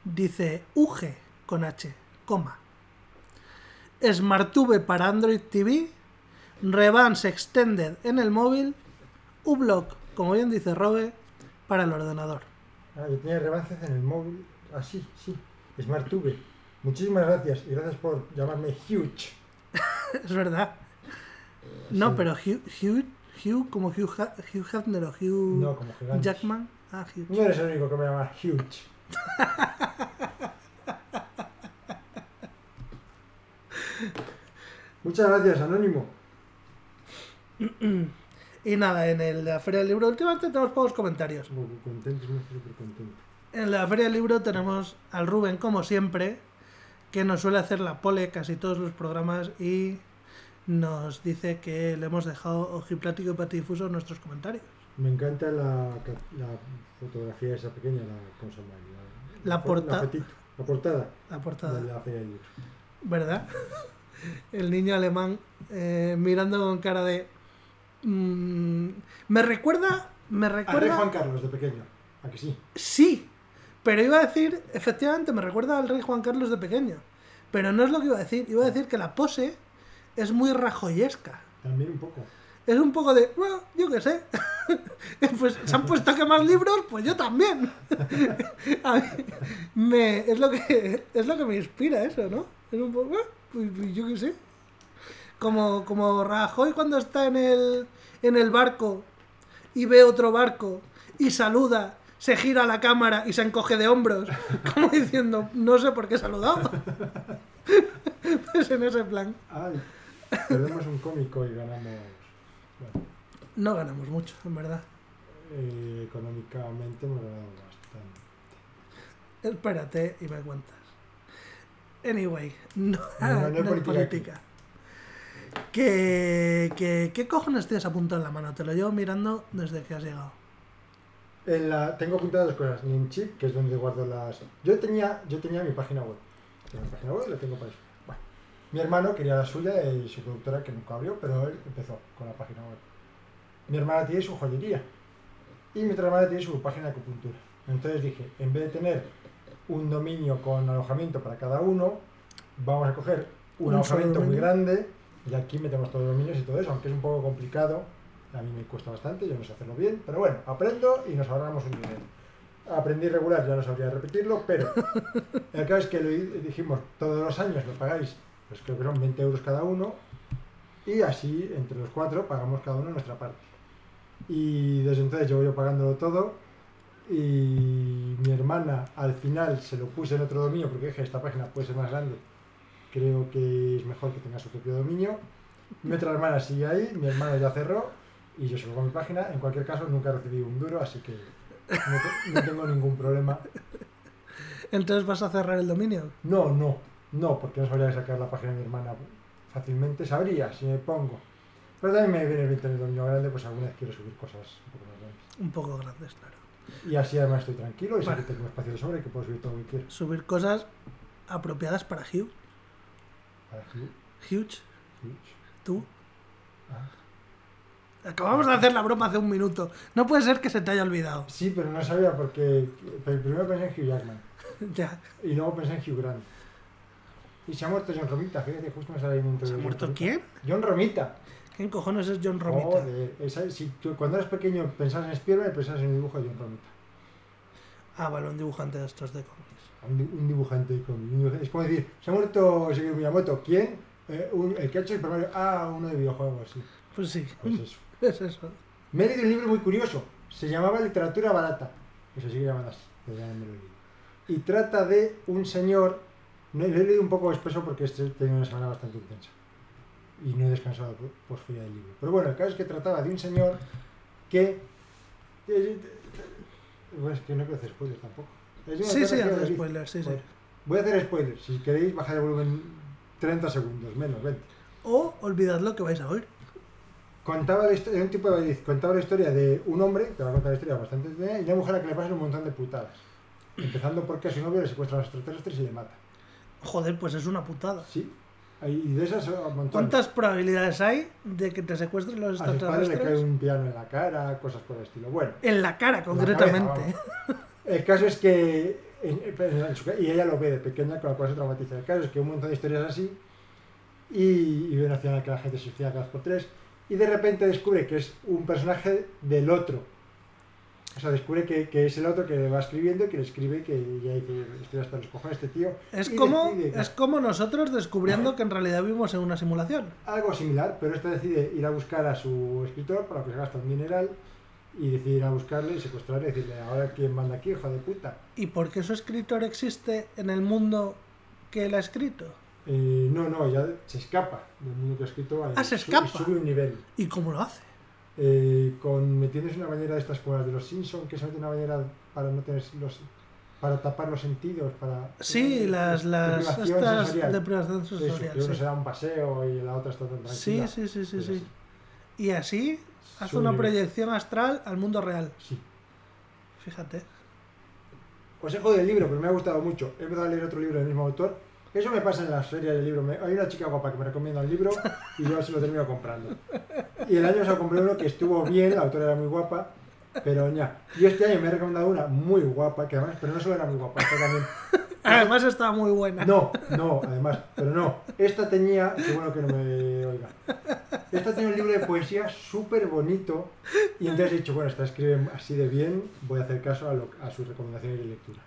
Speaker 1: Dice UG con H, coma. SmartTube para Android TV, Revance Extended en el móvil, Ublog, como bien dice Robe, para el ordenador.
Speaker 2: Ah, yo tenía revances en el móvil. Ah, sí, sí. Smart Tube. Muchísimas gracias. Y gracias por llamarme Huge. (laughs)
Speaker 1: Es verdad. No,
Speaker 2: Sí.
Speaker 1: pero Hugh, Hugh, Hugh como Hugh, Hugh Hefner o Hugh
Speaker 2: No, como.
Speaker 1: Jackman. Ah, Hugh.
Speaker 2: No eres el único que me llama Huge. (laughs) Muchas gracias, Anónimo.
Speaker 1: Y nada, en el- la Feria del Libro últimamente tenemos pocos comentarios.
Speaker 2: Muy contento, muy súper contento.
Speaker 1: En la Feria del Libro tenemos al Rubén, como siempre, que nos suele hacer la pole casi todos los programas y nos dice que le hemos dejado ojiplático y patidifuso nuestros comentarios.
Speaker 2: Me encanta la, la fotografía esa pequeña, la, ¿cómo se llama?
Speaker 1: La porta-
Speaker 2: la portada
Speaker 1: La portada,
Speaker 2: de la Feria del Libro.
Speaker 1: ¿verdad? El niño alemán eh, mirando con cara de... mm, me recuerda... Me
Speaker 2: Al rey
Speaker 1: recuerda...
Speaker 2: Juan Carlos, de pequeño. ¿A que sí?
Speaker 1: Sí, pero iba a decir, efectivamente, me recuerda al rey Juan Carlos de pequeño. Pero no es lo que iba a decir. Iba a decir que la pose es muy rajoyesca.
Speaker 2: También un poco.
Speaker 1: Es un poco de, bueno, yo qué sé. (laughs) pues se han puesto a quemar libros, pues yo también. (laughs) A mí me, es, lo que, es lo que me inspira eso, ¿no? Es un poco, "Ah, pues, pues yo qué sé. Como, como Rajoy cuando está en el, en el barco y ve otro barco y saluda, se gira a la cámara y se encoge de hombros, (laughs) como diciendo, no sé por qué he saludado. (laughs) pues en ese plan.
Speaker 2: Ay, perdemos un cómico y ganamos. Bueno,
Speaker 1: No ganamos mucho, en verdad.
Speaker 2: eh, económicamente hemos ganado bastante.
Speaker 1: Espérate y me cuentas. Anyway, no,
Speaker 2: No, no hay
Speaker 1: no hay
Speaker 2: política
Speaker 1: política. ¿Qué, qué, qué cojones tienes apuntado en la mano? Te lo llevo mirando desde que has llegado.
Speaker 2: En la, tengo apuntadas dos cosas. Ninchip, que es donde guardo las. Yo tenía, yo tenía mi página web. Tengo mi página web, la tengo para eso. Bueno, mi hermano quería la suya y su productora, que nunca abrió, pero él empezó con la página web. Mi hermana tiene su joyería. Y mi otra hermana tiene su página de acupuntura. Entonces dije, en vez de tener un dominio con alojamiento para cada uno, vamos a coger un, alojamiento muy grande y aquí metemos todos los dominios y todo eso, aunque es un poco complicado. A mí me cuesta bastante, yo no sé hacerlo bien, pero bueno, aprendo y nos ahorramos un dinero. Aprendí regular, ya no sabría repetirlo, pero el caso es que lo dijimos, todos los años lo pagáis, pues creo que son 20 euros cada uno, y así entre los cuatro pagamos cada uno nuestra parte. Y desde entonces llevo yo pagándolo todo, y mi hermana al final se lo puse en otro dominio, porque dije, esta página puede ser más grande, creo que es mejor que tenga su propio dominio. Mi otra hermana sigue ahí, mi hermano ya cerró, y yo subo mi página. En cualquier caso, nunca recibí un duro, así que no, te- no tengo ningún problema.
Speaker 1: Entonces vas a cerrar el dominio.
Speaker 2: No, no, no, porque no sabría sacar la página de mi hermana fácilmente. Sabría si me pongo. Pero también me viene bien tener dominio grande, pues alguna vez quiero subir cosas un poco más grandes.
Speaker 1: Un poco grandes, claro.
Speaker 2: Y así además estoy tranquilo y sé que tengo espacio de sobra y que puedo subir todo lo que quiero.
Speaker 1: Subir cosas apropiadas para Hugh. Huge, tú.
Speaker 2: Ah.
Speaker 1: Acabamos de hacer la broma hace un minuto. No puede ser que se te haya olvidado.
Speaker 2: Sí, pero no sabía porque pero primero pensé en Hugh Jackman (laughs)
Speaker 1: ya.
Speaker 2: y luego pensé en Hugh Grant. Y se ha muerto John Romita, fíjate, justo me sale ahí un
Speaker 1: ¿Se ha muerto quién?
Speaker 2: John Romita.
Speaker 1: ¿Quién cojones es John Romita?
Speaker 2: Joder, esa- si tú cuando eras pequeño pensabas en Spielberg, pensabas en el dibujo de John Romita.
Speaker 1: Ah, vale, un dibujante de estos de cómics.
Speaker 2: Un, di- un dibujante cómic, un dibujante- Es como decir, se ha muerto Shigeru Miyamoto. ¿Quién? Eh, un- el que ha hecho Super Mario. Ah, uno de videojuegos, sí.
Speaker 1: Pues sí,
Speaker 2: Pues eso.
Speaker 1: es eso.
Speaker 2: Me he leído un libro muy curioso. Se llamaba Literatura Barata. Se sigue llamando así. Y trata de un señor. No, lo he leído un poco espeso porque este tenía una semana bastante intensa. Y no he descansado por, por feria del libro. Pero bueno, el caso es que trataba de un señor que. eh, Bueno, es que no quiero hacer spoilers tampoco.
Speaker 1: Sí, sí,
Speaker 2: leí.
Speaker 1: spoilers, sí, sí.
Speaker 2: Voy a hacer spoilers. Si queréis, bajar el volumen 30 segundos, menos 20.
Speaker 1: O olvidad lo que vais a oír.
Speaker 2: Contaba la historia, un tipo de contaba la historia de un hombre, que va a contar la historia bastante y una mujer a la que le pasan un montón de putadas. Empezando porque a su novio le secuestran a los extraterrestres y le mata.
Speaker 1: Joder, pues es una putada.
Speaker 2: Sí. Y de esas.
Speaker 1: ¿Cuántas probabilidades hay de que te secuestren los
Speaker 2: A sus padres le cae
Speaker 1: extraterrestres?
Speaker 2: un piano en la cara, cosas por el estilo. Bueno,
Speaker 1: En la cara,
Speaker 2: la
Speaker 1: concretamente.
Speaker 2: cabeza, (laughs) el caso es que. y ella lo ve de pequeña, con la cual se traumatiza. El caso es que un montón de historias así. Y, y ven hacia que la gente se suicida cada por tres. Y de repente descubre que es un personaje del otro. O sea, descubre que, que es el otro que le va escribiendo y que le escribe que ya dice, estoy hasta los cojones este tío.
Speaker 1: Es como,
Speaker 2: decide-
Speaker 1: es como nosotros descubriendo que en realidad vivimos en una simulación.
Speaker 2: Algo similar, pero este decide ir a buscar a su escritor para que se gasta un dineral y decide ir a buscarle y secuestrarle y decirle, ahora quién manda aquí, hijo de puta.
Speaker 1: ¿Y por qué su escritor existe en el mundo que él ha escrito?
Speaker 2: Eh, no, no, ya se escapa del mundo que ha escrito.
Speaker 1: Ah, se
Speaker 2: su-
Speaker 1: escapa.
Speaker 2: y sube un nivel.
Speaker 1: ¿Y cómo lo hace?
Speaker 2: Eh, con metiéndose una bañera de estas como las de los Simpsons, que se mete una bañera para no tener los para tapar los sentidos, para
Speaker 1: Sí,
Speaker 2: eh,
Speaker 1: las, las
Speaker 2: deprivación
Speaker 1: estas
Speaker 2: sensorial.
Speaker 1: deprivación
Speaker 2: Eso,
Speaker 1: sensorial.
Speaker 2: que uno
Speaker 1: sí.
Speaker 2: se da un paseo y la otra está tan
Speaker 1: Sí,
Speaker 2: tranquila.
Speaker 1: sí, sí, sí, sí.
Speaker 2: así.
Speaker 1: Y así
Speaker 2: Sube
Speaker 1: una proyección astral al mundo real.
Speaker 2: Sí.
Speaker 1: Fíjate.
Speaker 2: Os he jodido el libro, pero me ha gustado mucho. He empezado a leer otro libro del mismo autor. Eso me pasa en las ferias del libro. Me- Hay una chica guapa que me recomienda un libro y yo se lo termino comprando. Y el año se compré uno que estuvo bien, la autora era muy guapa, pero ya. Y este año me he recomendado una muy guapa, que además, pero no solo era muy guapa, esta también. (laughs)
Speaker 1: Además estaba muy buena.
Speaker 2: No, no, además, pero no. Esta tenía, qué bueno que no me oiga. Esta tenía un libro de poesía súper bonito y entonces he dicho, bueno, esta escribe así de bien, voy a hacer caso a, lo- a sus recomendaciones de lectura.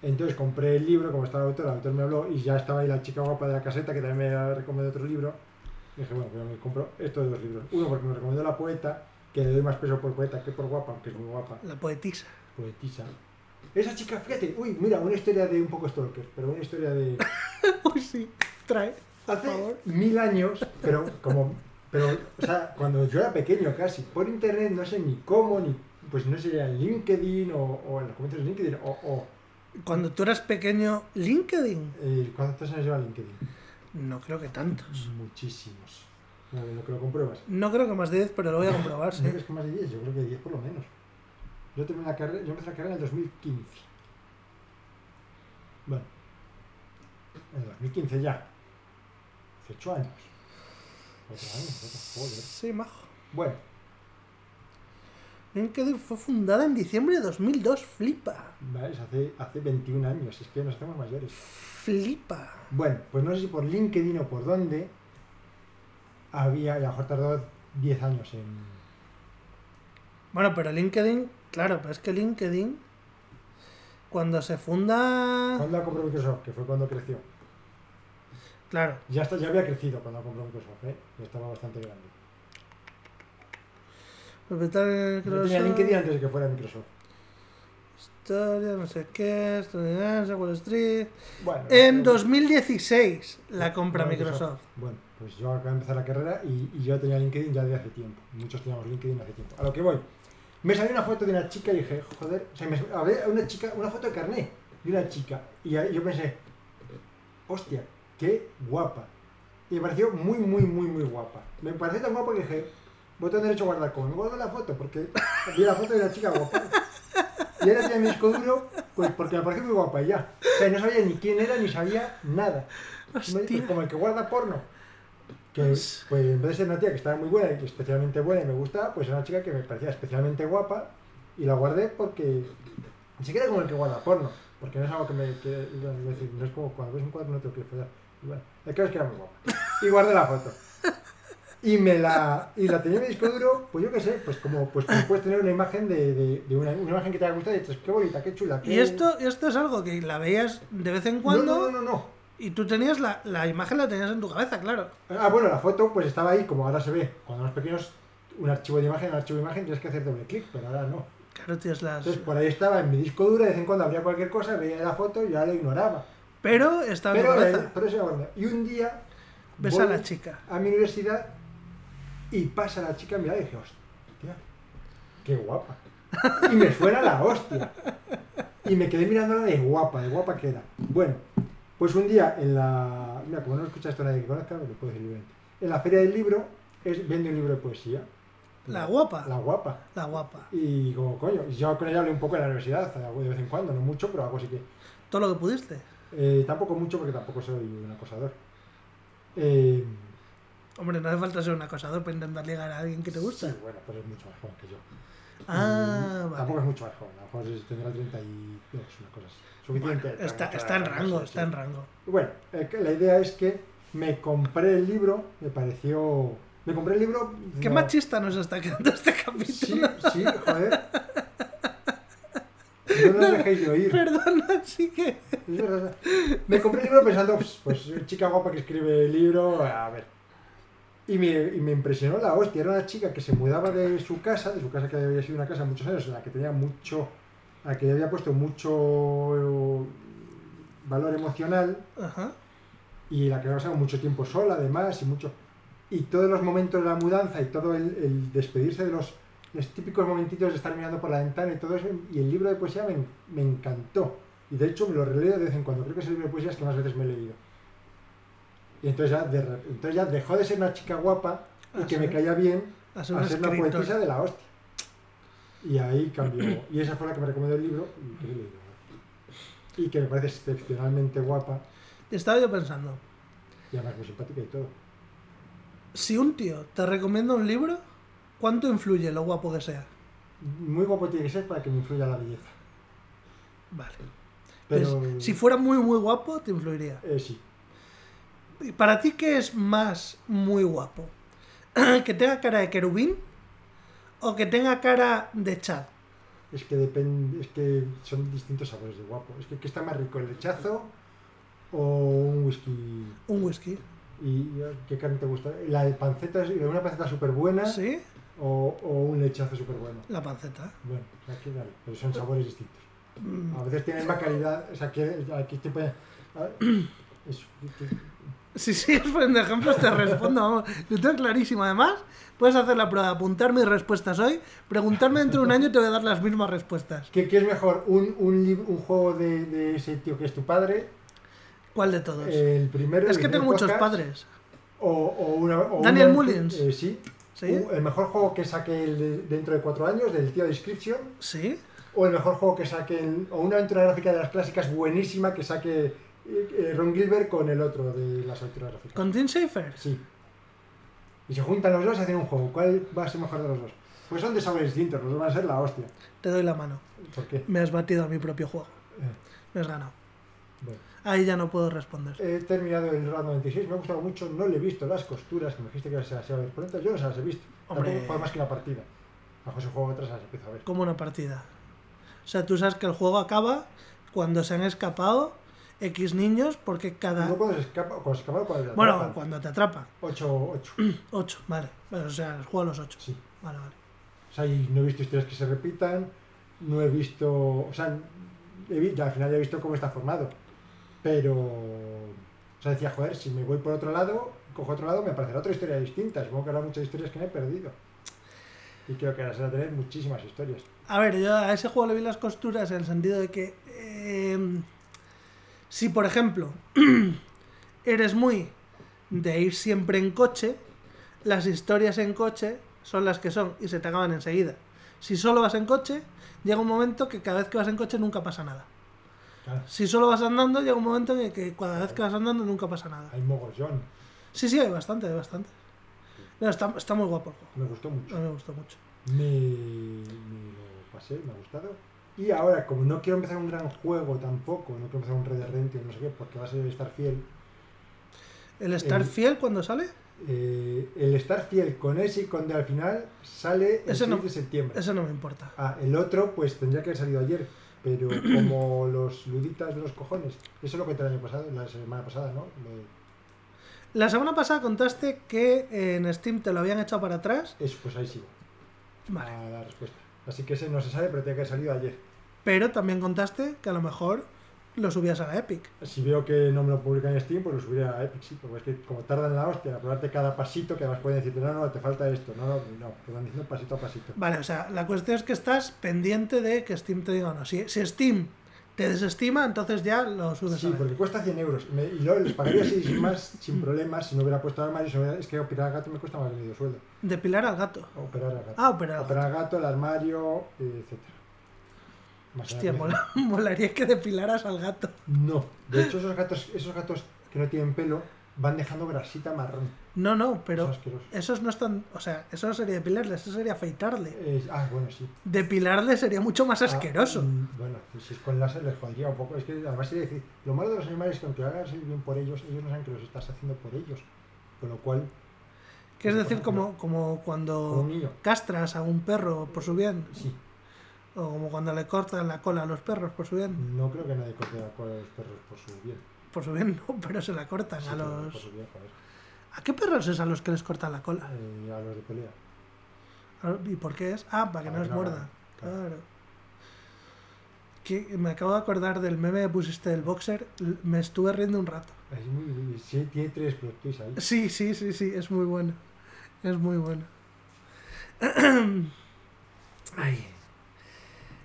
Speaker 2: Entonces compré el libro, como estaba el autor, el autor me habló y ya estaba ahí la chica guapa de la caseta que también me ha recomendado otro libro. Y dije, bueno, pues me compro estos dos libros. Uno porque me recomendó la poeta, que le doy más peso por poeta que por guapa, aunque es muy guapa
Speaker 1: La poetisa.
Speaker 2: poetisa. Esa chica, fíjate, uy, mira, una historia de un poco stalker, pero una historia de (laughs)
Speaker 1: Uy, sí. Trae, por
Speaker 2: hace
Speaker 1: favor.
Speaker 2: mil años, pero como, pero, o sea, cuando yo era pequeño casi, por internet, no sé ni cómo, ni, pues no sé, en LinkedIn o, o en los comentarios de LinkedIn, o, o
Speaker 1: Cuando tú eras pequeño, LinkedIn.
Speaker 2: eh, ¿cuántos años lleva LinkedIn?
Speaker 1: No creo que tantos.
Speaker 2: Muchísimos. No, no que lo compruebas.
Speaker 1: No creo que más de 10, pero lo voy a comprobar, sí.
Speaker 2: ¿No crees que más de 10? Yo creo que 10 por lo menos. Yo terminé la carrera, yo empecé la carrera en el 2015. Bueno, en el 2015 ya. Hace 8 años. 4 años, joder.
Speaker 1: Sí, majo.
Speaker 2: Bueno,
Speaker 1: LinkedIn fue fundada en diciembre de 2002. Flipa.
Speaker 2: ¿ves? Hace, hace 21 años, es que nos hacemos mayores.
Speaker 1: Flipa.
Speaker 2: Bueno, pues no sé si por LinkedIn o por dónde había, a lo mejor tardó 10 años en.
Speaker 1: Bueno, pero LinkedIn, claro, pero es que LinkedIn, cuando se funda.
Speaker 2: ¿Cuándo la compró Microsoft? Que fue cuando creció.
Speaker 1: Claro,
Speaker 2: Ya, está, ya había crecido cuando la compró Microsoft, ¿eh? Ya estaba bastante grande.
Speaker 1: propietario
Speaker 2: Yo tenía LinkedIn antes de que fuera Microsoft.
Speaker 1: Historia, no sé qué, estadounidense, Wall Street.
Speaker 2: Bueno,
Speaker 1: En
Speaker 2: pero-
Speaker 1: 2016 la compra Microsoft.
Speaker 2: Bueno, pues yo acabo de empezar la carrera y, y yo tenía LinkedIn ya de hace tiempo. Muchos teníamos LinkedIn hace tiempo. A lo que voy. Me salió una foto de una chica y dije, joder, o sea, me, a ver, una chica, una foto de carné de una chica. Y yo pensé, hostia, qué guapa. Y me pareció muy, muy, muy, muy guapa. Me pareció tan guapa que dije, botón derecho a guardar. Me guardo la foto porque vi la foto de la chica guapa. Y ahora tenía mi disco duro Pues porque me pareció muy guapa y ya. O sea, no sabía ni quién era ni sabía nada.
Speaker 1: Hostia.
Speaker 2: como el que guarda porno. Que pues en vez de ser una tía que estaba muy buena y especialmente buena y me gustaba, pues era una chica que me parecía especialmente guapa y la guardé porque ni siquiera como el que guarda porno, porque no es algo que me que, decir, no es como cuando ves un cuadro no te lo quieres follar. Y bueno, el caso es que era muy guapa. Y guardé la foto. Y me la y la tenía en mi disco duro, pues yo qué sé, pues como pues como puedes tener una imagen de, de, de una, una imagen que te haya gustado y dices, qué bonita, qué chula. Qué...
Speaker 1: Y esto, esto es algo que la veías de vez en cuando
Speaker 2: No, no, no, no. no.
Speaker 1: Y tú tenías la, la imagen la tenías en tu cabeza, claro.
Speaker 2: Ah, bueno, la foto pues estaba ahí, como ahora se ve, cuando los pequeños, un archivo de imagen, un archivo de imagen, tienes que hacer doble clic, pero ahora no.
Speaker 1: Claro, tienes las...
Speaker 2: Entonces por ahí estaba en mi disco duro, de vez en cuando abría cualquier cosa, veía la foto y ya la ignoraba.
Speaker 1: Pero estaba en tu
Speaker 2: Pero,
Speaker 1: cabeza.
Speaker 2: pero bueno. Y un día
Speaker 1: Ves
Speaker 2: voy
Speaker 1: a la chica.
Speaker 2: a mi universidad y pasa la chica a mi lado y dije, hostia, qué guapa. Y me suena la hostia. Y me quedé mirándola de guapa, de guapa que era. Bueno, pues un día en la. Mira, como no escucha esto nadie que conozca, me lo puedo decir libremente. En la feria del libro, es, vende un libro de poesía.
Speaker 1: La guapa.
Speaker 2: La guapa.
Speaker 1: La guapa.
Speaker 2: Y digo, coño, yo con ella hablé un poco en la universidad, de vez en cuando, no mucho, pero algo así que.
Speaker 1: Todo lo que pudiste.
Speaker 2: Eh, tampoco mucho porque tampoco soy un acosador. Eh,
Speaker 1: Hombre, no hace falta ser un acosador para intentar ligar a alguien que te gusta.
Speaker 2: sí, bueno, pues es mucho más joven que yo.
Speaker 1: Ah, vale.
Speaker 2: Tampoco es mucho más joven, a lo mejor tendrá 32, una cosa así. Suficiente.
Speaker 1: Bueno, está, está en rango,
Speaker 2: sí,
Speaker 1: está
Speaker 2: sí.
Speaker 1: en rango.
Speaker 2: Bueno, eh, la idea es que me compré el libro, me pareció. Me compré el libro.
Speaker 1: Qué
Speaker 2: no-
Speaker 1: machista nos está quedando este
Speaker 2: Sí,
Speaker 1: capítulo.
Speaker 2: sí, joder. No nos dejéis de (laughs) oír.
Speaker 1: Perdona, sí que...
Speaker 2: Me compré el libro pensando, pues, pues chica guapa que escribe el libro, a ver. Y me, y me impresionó la hostia. Era una chica que se mudaba de su casa, de su casa que había sido una casa muchos años, en la que tenía mucho, a la que había puesto mucho eh, valor emocional
Speaker 1: Ajá.
Speaker 2: y la que había pasado mucho tiempo sola, además, y mucho. Y todos los momentos de la mudanza y todo el, el despedirse de los, los típicos momentitos de estar mirando por la ventana y todo eso. Y el libro de poesía me, me encantó. Y de hecho me lo releo de vez en cuando. Creo que es el libro de poesías que más veces me he leído. Y entonces ya, de entonces ya dejó de ser una chica guapa y
Speaker 1: Ah,
Speaker 2: que me caía bien
Speaker 1: A ser una
Speaker 2: ser una
Speaker 1: escritora.
Speaker 2: poetisa de la hostia. Y ahí cambió. Y esa fue la que me recomendó el libro y que. Y que me parece excepcionalmente guapa
Speaker 1: Estaba yo pensando,
Speaker 2: y además muy simpática y todo.
Speaker 1: si un tío te recomienda un libro, ¿cuánto influye lo guapo que sea?
Speaker 2: Muy guapo tiene que ser para que me influya la belleza.
Speaker 1: Vale.
Speaker 2: Pero
Speaker 1: Pues, si fuera muy, muy guapo, te influiría.
Speaker 2: eh, sí.
Speaker 1: ¿Y ¿Para ti qué es más muy guapo? (clears throat) ¿Que tenga cara de querubín o que tenga cara de Chad?
Speaker 2: Es que depende, es que son distintos sabores de guapo. Es que ¿qué está más rico, el lechazo o un whisky?
Speaker 1: Un whisky.
Speaker 2: ¿Y qué carne te gusta? ¿La de panceta, es- una panceta súper buena
Speaker 1: ¿Sí?
Speaker 2: o, o un lechazo súper bueno?
Speaker 1: La panceta.
Speaker 2: Bueno, aquí vale, pero son sabores distintos.
Speaker 1: Mm,
Speaker 2: A veces tienen más calidad, o sea, que aquí te puede... a ver, (clears throat) es-
Speaker 1: Si sigues poniendo ejemplos, te respondo. Vamos. Lo tengo clarísimo. Además, puedes hacer la prueba, apuntar mis respuestas hoy, preguntarme dentro de un año y te voy a dar las mismas respuestas.
Speaker 2: ¿Qué, qué es mejor? ¿Un, un, un juego de, de ese tío que es tu padre?
Speaker 1: ¿Cuál de todos?
Speaker 2: El primero...
Speaker 1: es que tengo muchos
Speaker 2: podcast,
Speaker 1: padres.
Speaker 2: O, o una, o
Speaker 1: Daniel
Speaker 2: una-
Speaker 1: Mullins.
Speaker 2: eh, sí.
Speaker 1: ¿Sí?
Speaker 2: Un- el mejor juego que saque el de- dentro de cuatro años, del tío Description.
Speaker 1: ¿Sí?
Speaker 2: O el mejor juego que saque. el- o una aventura gráfica de las clásicas buenísima que saque eh, eh, Ron Gilbert con el otro de las aventuras gráficas.
Speaker 1: ¿Con Tim Schafer?
Speaker 2: Sí. Y se juntan los dos y hacen un juego. ¿Cuál va a ser mejor de los dos? Pues son de sabores distintos, los dos van a ser la hostia.
Speaker 1: Te doy la mano.
Speaker 2: ¿Por qué?
Speaker 1: Me has batido a mi propio juego.
Speaker 2: Eh,
Speaker 1: Me has ganado.
Speaker 2: bueno.
Speaker 1: Ahí ya no puedo responder.
Speaker 2: He terminado el round 96, me ha gustado mucho, no le he visto las costuras que me dijiste que se las a ver pronto, yo no se las he visto.
Speaker 1: Hombre.
Speaker 2: Tampoco juego más que una partida. A José juego se las empiezo a ver.
Speaker 1: Como una partida. O sea, tú sabes que el juego acaba cuando se han escapado X niños porque cada...
Speaker 2: No cuando se escapa, cuando se escapa, cuando se
Speaker 1: Bueno, cuando te atrapan.
Speaker 2: 8, 8.
Speaker 1: 8, vale. Bueno, o sea, juego a los 8.
Speaker 2: Sí.
Speaker 1: Vale, vale.
Speaker 2: O sea, y no he visto historias que se repitan, no he visto. O sea, he vi- al final ya he visto cómo está formado. Pero. O sea, decía, joder, si me voy por otro lado, cojo otro lado, me aparecerá otra historia distinta. Supongo que habrá muchas historias que me he perdido. Y creo que ahora se van a tener muchísimas historias.
Speaker 1: A ver, yo a ese juego le vi las costuras en el sentido de que eh, si por ejemplo (clears throat) eres muy de ir siempre en coche, las historias en coche son las que son y se te acaban enseguida. Si solo vas en coche, llega un momento que cada vez que vas en coche nunca pasa nada.
Speaker 2: Claro,
Speaker 1: Si solo vas andando, llega un momento en el que cada vez que vas andando nunca pasa nada.
Speaker 2: hay mogollón.
Speaker 1: Sí, sí, hay bastante, hay bastante. No, está, está muy guapo el juego.
Speaker 2: Me gustó mucho.
Speaker 1: Me gustó mucho.
Speaker 2: Me, me lo pasé, me ha gustado. Y ahora, como no quiero empezar un gran juego tampoco, no quiero empezar un Red Dead Redemption, no sé qué, porque va a ser estar fiel.
Speaker 1: ¿El estar
Speaker 2: El-
Speaker 1: fiel cuando sale?
Speaker 2: eh, el estar fiel con ese y con de al final sale el
Speaker 1: Ese
Speaker 2: 6
Speaker 1: no-
Speaker 2: de septiembre.
Speaker 1: Eso no me importa.
Speaker 2: Ah, el otro, pues tendría que haber salido ayer. Pero (clears throat) como los luditas de los cojones. Eso es lo que te el año pasado, la semana pasada, ¿no?
Speaker 1: La semana pasada contaste que en Steam te lo habían echado para atrás.
Speaker 2: Eso, pues ahí sigo.
Speaker 1: Vale.
Speaker 2: A la respuesta. Así que ese no se sabe, pero tiene que haber salido ayer.
Speaker 1: Pero también contaste que a lo mejor lo subías a la Epic.
Speaker 2: Si veo que no me lo publican en Steam, pues lo subiré a Epic, sí, porque es que como tardan la hostia, a probarte cada pasito, que además pueden decirte, no, no, te falta esto, no, no, no, te van diciendo pasito a pasito.
Speaker 1: Vale, o sea, la cuestión es que estás pendiente de que Steam te diga no. Si, si Steam te desestima, entonces ya lo subes
Speaker 2: Sí,
Speaker 1: a la
Speaker 2: porque cuesta 100 euros. Me- y luego les pagaría 6 más sin problemas si no hubiera puesto armario. si no hubiera- es que operar al gato me cuesta más de medio sueldo.
Speaker 1: Depilar al gato.
Speaker 2: Operar al gato.
Speaker 1: Ah, operar al
Speaker 2: Operar al gato, el armario, eh, etcétera. Más
Speaker 1: Hostia, mola- (laughs) molaría que depilaras al gato.
Speaker 2: No. De hecho, esos gatos, esos gatos que no tienen pelo van dejando grasita marrón.
Speaker 1: No, no, pero esos no están. O sea, eso no sería depilarle, eso sería afeitarle.
Speaker 2: Eh, ah, bueno, sí.
Speaker 1: Depilarle sería mucho más asqueroso.
Speaker 2: Ah, mm, bueno, si es con láser les jodería un poco. Es que además sería decir, lo malo de los animales es que aunque hagas el bien por ellos, ellos no saben que los estás haciendo por ellos. Con lo cual,
Speaker 1: Que es
Speaker 2: pues,
Speaker 1: decir, como, como cuando castras a un perro por su bien.
Speaker 2: Sí,
Speaker 1: O como cuando le cortan la cola a los perros por su bien.
Speaker 2: no creo que nadie corte la cola a los perros por su bien.
Speaker 1: Por su bien (laughs) no, pero se la cortan
Speaker 2: Sí,
Speaker 1: a los...
Speaker 2: Por su bien, joder.
Speaker 1: ¿A qué perros es a los que les cortan la cola?
Speaker 2: Eh, a los de pelea.
Speaker 1: ¿Y por qué es? Ah, para que no les muerda.
Speaker 2: claro.
Speaker 1: Claro. Que me acabo de acordar del meme que pusiste del boxer. Me estuve riendo un rato.
Speaker 2: Es muy, sí, tiene tres plot twists ahí.
Speaker 1: Sí, sí, sí, sí, es muy bueno. Es muy bueno. (clears throat) Ay.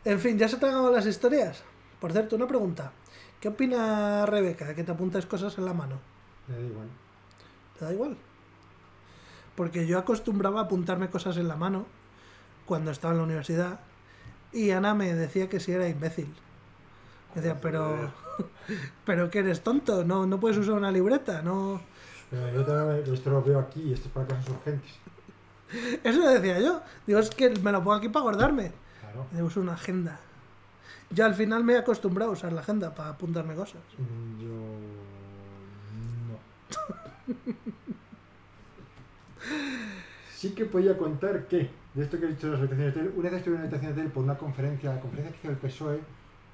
Speaker 1: En fin, ¿ya se te han acabado las historias? Por cierto, una pregunta. ¿Qué opina Rebeca de que te apuntes cosas en la mano?
Speaker 2: Me da igual.
Speaker 1: ¿Te da igual? Porque yo acostumbraba a apuntarme cosas en la mano cuando estaba en la universidad y Ana me decía que si era imbécil. Me decía, pero, (laughs) pero que eres tonto, no, no puedes usar una libreta, no...
Speaker 2: Pero yo también, esto lo veo aquí, esto es para cosas urgentes.
Speaker 1: Eso decía yo. Digo, es que me lo pongo aquí para guardarme.
Speaker 2: Claro.
Speaker 1: Y uso una agenda. Yo al final me he acostumbrado a usar la agenda para apuntarme cosas.
Speaker 2: Mm, Yo. No. Sí que podía contar que, de esto que he dicho de las habitaciones de hotel, una vez estuve en una habitación de hotel por una conferencia, la conferencia que hizo el PSOE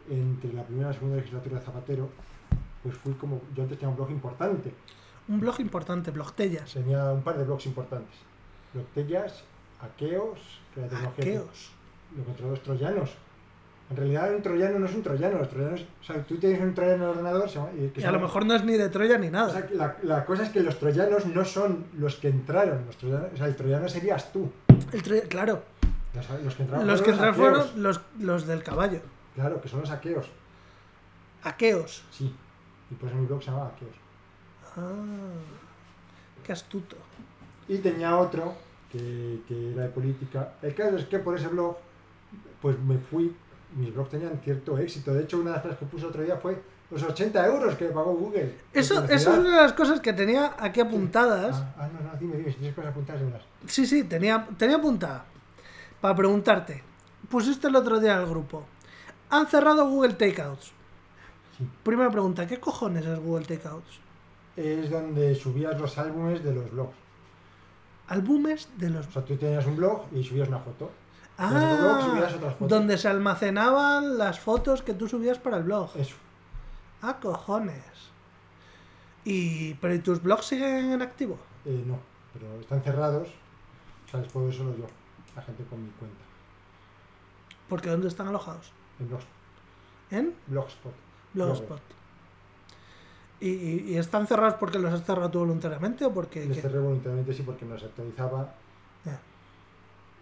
Speaker 2: entre la primera y la segunda legislatura de Zapatero, pues fui como, yo antes tenía un blog importante,
Speaker 1: Un blog importante, Blogtellas.
Speaker 2: tenía un par de blogs importantes. Blogtellas, Aqueos, que era tecnología,
Speaker 1: Aqueos.
Speaker 2: Lo los troyanos. En realidad un troyano no es un troyano, los troyanos, o sea, tú tienes un troyano en el ordenador, se llama- y que
Speaker 1: Y a lo
Speaker 2: llama-
Speaker 1: mejor no es ni de Troya ni
Speaker 2: O
Speaker 1: nada.
Speaker 2: sea, la, la cosa es que los troyanos no son los que entraron, los troyanos, o sea, el troyano serías tú.
Speaker 1: El Troya- claro,
Speaker 2: Los, los que entraron
Speaker 1: los que entraron fueron los, los del caballo.
Speaker 2: Claro, que son los aqueos,
Speaker 1: Aqueos.
Speaker 2: sí. Y por eso mi blog se llamaba Aqueos.
Speaker 1: Ah, qué astuto.
Speaker 2: Y tenía otro que, que era de política. El caso es que por ese blog, pues me fui, mis blogs tenían cierto éxito. De hecho, una de las cosas que puse otro día fue los 80 euros que pagó Google.
Speaker 1: Eso, eso es una de las cosas que tenía aquí apuntadas.
Speaker 2: Ah, ah, no, no, dime, dime, si tienes cosas apuntadas de unas.
Speaker 1: Sí, sí, tenía, tenía apuntada. Para preguntarte. Pusiste el otro día al grupo. Han cerrado Google Takeouts.
Speaker 2: Sí.
Speaker 1: Primera pregunta, ¿qué cojones es Google Takeouts?
Speaker 2: Es donde subías los álbumes de los blogs.
Speaker 1: Álbumes de los...
Speaker 2: O sea, tú tenías un blog y subías una foto. Blog subías
Speaker 1: Ah,
Speaker 2: otras fotos.
Speaker 1: donde se almacenaban las fotos que tú subías para el blog.
Speaker 2: Eso.
Speaker 1: Ah, cojones. Y, pero ¿y tus blogs siguen en activo?
Speaker 2: Eh, no, pero están cerrados. O sea, les puedo ver solo yo, la gente con mi cuenta.
Speaker 1: Porque ¿dónde están alojados?
Speaker 2: En blogs,
Speaker 1: En
Speaker 2: Blogspot.
Speaker 1: Blogspot. ¿Y, y- y están cerrados porque los has cerrado tú voluntariamente o porque... Qué?
Speaker 2: cerré voluntariamente sí porque no se actualizaba.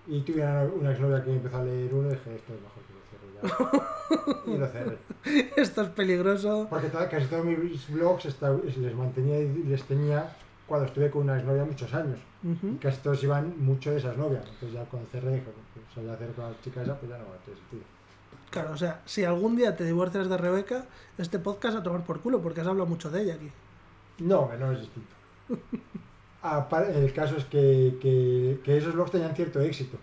Speaker 2: Y tuve una, una exnovia que empezó a leer uno y dije, esto es mejor que lo cierre ya. (laughs) y lo cerré.
Speaker 1: Esto es peligroso.
Speaker 2: Porque toda- casi todos mis blogs les mantenía y les tenía cuando estuve con una exnovia muchos años. Y casi todos iban mucho de esas novias. Entonces ya cuando cerré dije, o sea, ya cerré con la chica esa, pues ya no va a tener sentido.
Speaker 1: Claro, o sea, si algún día te divorcias de Rebeca, este podcast a tomar por culo, porque has hablado mucho de ella aquí.
Speaker 2: No, que no es distinto. (laughs) El caso es que, que, que esos blogs tenían cierto éxito.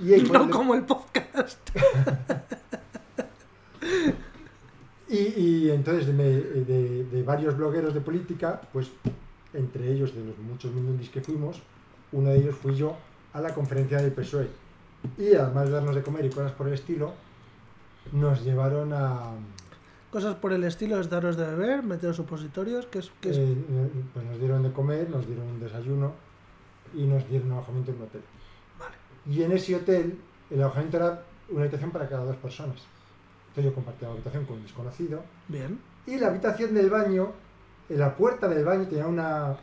Speaker 2: Y (laughs)
Speaker 1: No como el podcast. (laughs)
Speaker 2: Y, y entonces de, me- de- de varios blogueros de política, pues entre ellos de los muchos mindundis que fuimos, uno de ellos fui yo a la conferencia del PSOE. Y además de darnos de comer y cosas por el estilo, nos llevaron a...
Speaker 1: Cosas por el estilo es daros de beber, meteros supositorios, que es... Que es...
Speaker 2: eh, eh, pues nos dieron de comer, nos dieron un desayuno y nos dieron alojamiento en un hotel.
Speaker 1: Vale.
Speaker 2: Y en ese hotel el alojamiento era una habitación para cada dos personas. Entonces yo compartía la habitación con un desconocido
Speaker 1: Bien.
Speaker 2: Y la habitación del baño, en la puerta del baño tenía una.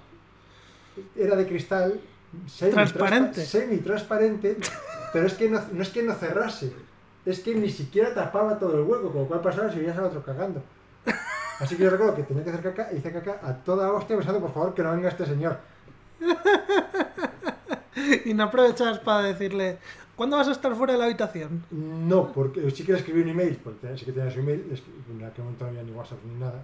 Speaker 2: Era de cristal. semi-
Speaker 1: Transparente.
Speaker 2: transpa- Semi-transparente, (laughs) pero es que no, no es que no cerrase, es que ni siquiera tapaba todo el hueco, con lo cual pasaba si veías al otro cagando. Así que yo recuerdo que tenía que hacer caca, hice caca a toda hostia pensando, por favor, que no venga este señor. (laughs)
Speaker 1: Y no aprovechabas para decirle, ¿cuándo vas a estar fuera de la habitación?
Speaker 2: No, porque sí que le escribí un email, porque sí que tenía su email, en aquel momento no había ni WhatsApp ni nada.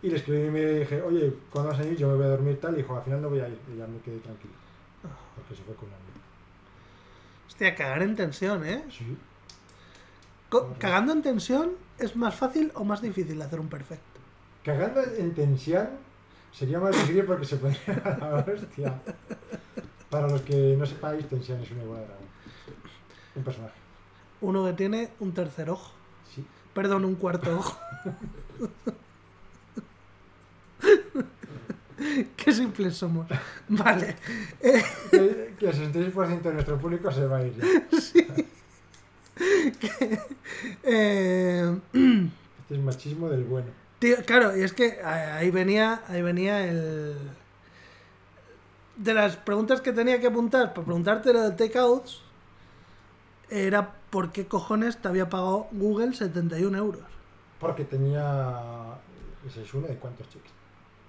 Speaker 2: Y le escribí un email y dije, oye, ¿cuándo vas a ir? Yo me voy a dormir tal. Y dijo, al final no voy a ir. Y ya me quedé tranquilo. Porque se fue con amigo.
Speaker 1: Hostia, cagar en tensión, ¿eh?
Speaker 2: Sí.
Speaker 1: ¿Cagando en tensión es más fácil o más difícil hacer un perfecto?
Speaker 2: Cagando en tensión sería más difícil porque se podría (laughs) a la hostia. Para los que no sepáis, tensión es una igual de. Un personaje.
Speaker 1: Uno que tiene un tercer ojo.
Speaker 2: Sí.
Speaker 1: Perdón, un cuarto ojo. (laughs) Qué simples somos. (laughs) Vale. Eh,
Speaker 2: Que, el 66% de nuestro público se va a ir ya. (laughs)
Speaker 1: eh, (clears throat)
Speaker 2: Este es machismo del bueno.
Speaker 1: tío, claro, y es que ahí venía, ahí venía el... De las preguntas que tenía que apuntar para preguntarte lo de takeouts, era por qué cojones te había pagado Google 71 euros.
Speaker 2: Porque tenía. Ese es uno de cuántos cheques.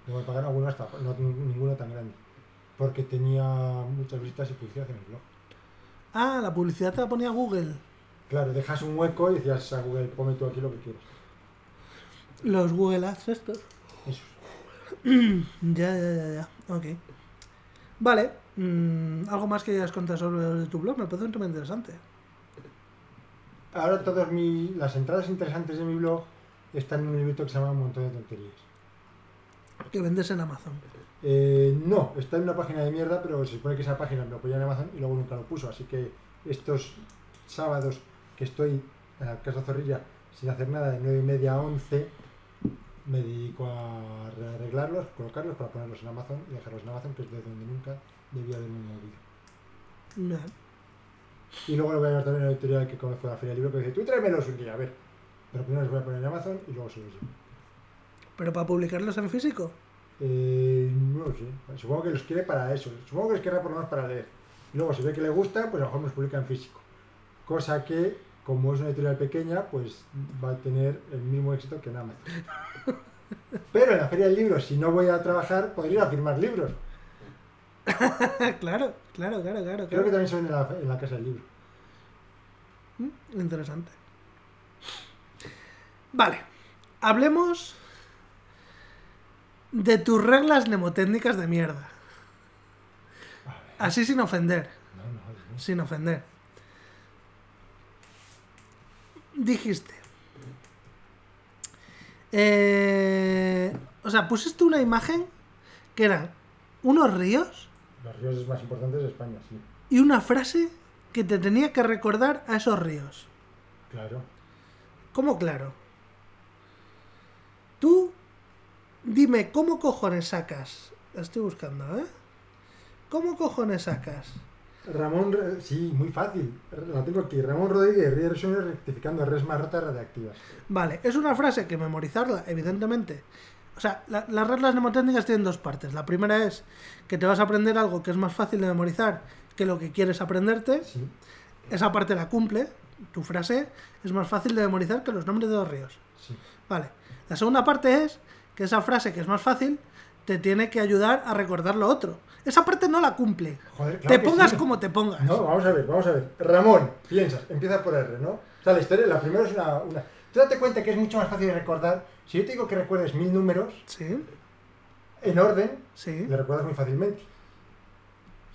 Speaker 2: No me pagaron alguno hasta. No, ninguno tan grande. Porque tenía muchas visitas y publicidad en el blog.
Speaker 1: Ah, la publicidad te la ponía Google.
Speaker 2: Claro, dejas un hueco y decías a Google, ponme tú aquí lo que quieras.
Speaker 1: Los Google Ads estos.
Speaker 2: Eso. (clears throat)
Speaker 1: Ya, ya, ya, ya. Ok. Vale. mm, ¿Algo más que quieras contar sobre tu blog? Me parece un tema interesante.
Speaker 2: Ahora todas las entradas interesantes de mi blog están en un librito que se llama Un montón de tonterías.
Speaker 1: Que vendes en Amazon.
Speaker 2: Eh, no, está en una página de mierda, pero se supone que esa página me lo en Amazon y luego nunca lo puso. Así que estos sábados que estoy en la Casa Zorrilla sin hacer nada, de 9 y media a 11, me dedico a arreglarlos, colocarlos para ponerlos en Amazon y dejarlos en Amazon, que es de donde nunca debía haberme movido.
Speaker 1: Ya.
Speaker 2: Y luego lo voy a llevar también a la editorial que conozco de la Feria del Libro, que dice, tú tráemelos un día, a ver. Pero primero los voy a poner en Amazon y luego se los llevo.
Speaker 1: ¿Pero para publicarlos en físico?
Speaker 2: Eh, no lo sé. Supongo que los quiere para eso. Supongo que los querrá por lo menos para leer. Y luego, si ve que le gusta, pues a lo mejor nos publica en físico. Cosa que, como es una editorial pequeña, pues va a tener el mismo éxito que en Amazon. Pero en la Feria del Libro, si no voy a trabajar, podría ir a firmar libros. (laughs)
Speaker 1: claro, claro, claro, claro.
Speaker 2: Creo
Speaker 1: claro.
Speaker 2: que también se vende en la, en la Casa del Libro.
Speaker 1: Mm, Interesante. Vale. Hablemos de tus reglas mnemotécnicas de mierda. Así sin ofender.
Speaker 2: No, no, no.
Speaker 1: Sin ofender. Dijiste. Eh, o sea, pusiste una imagen que eran unos ríos
Speaker 2: Los ríos más importantes de España, sí.
Speaker 1: y una frase que te tenía que recordar a esos ríos.
Speaker 2: Claro.
Speaker 1: ¿Cómo claro? Tú dime cómo cojones sacas. La estoy buscando, ¿eh? ¿Cómo cojones sacas?
Speaker 2: Ramón, sí, muy fácil. La tengo aquí. Ramón Rodríguez, Sueños rectificando res más rotas radiactivas.
Speaker 1: Vale, es una frase que memorizarla, evidentemente. O sea, la- las reglas mnemotécnicas tienen dos partes. La primera es que te vas a aprender algo que es más fácil de memorizar que lo que quieres aprenderte.
Speaker 2: Sí.
Speaker 1: Esa parte la cumple. Tu frase es más fácil de memorizar que los nombres de los ríos.
Speaker 2: Sí.
Speaker 1: Vale. La segunda parte es que esa frase que es más fácil te tiene que ayudar a recordar lo otro. Esa parte no la cumple.
Speaker 2: Joder, claro
Speaker 1: te pongas
Speaker 2: sí.
Speaker 1: como te pongas.
Speaker 2: No, vamos a ver, vamos a ver. Ramón, piensas, empieza por R, ¿no? O sea, la historia, la primera es una, una... Tú date cuenta que es mucho más fácil de recordar. Si yo te digo que recuerdes mil números
Speaker 1: Sí,
Speaker 2: en orden,
Speaker 1: sí.
Speaker 2: le recuerdas muy fácilmente.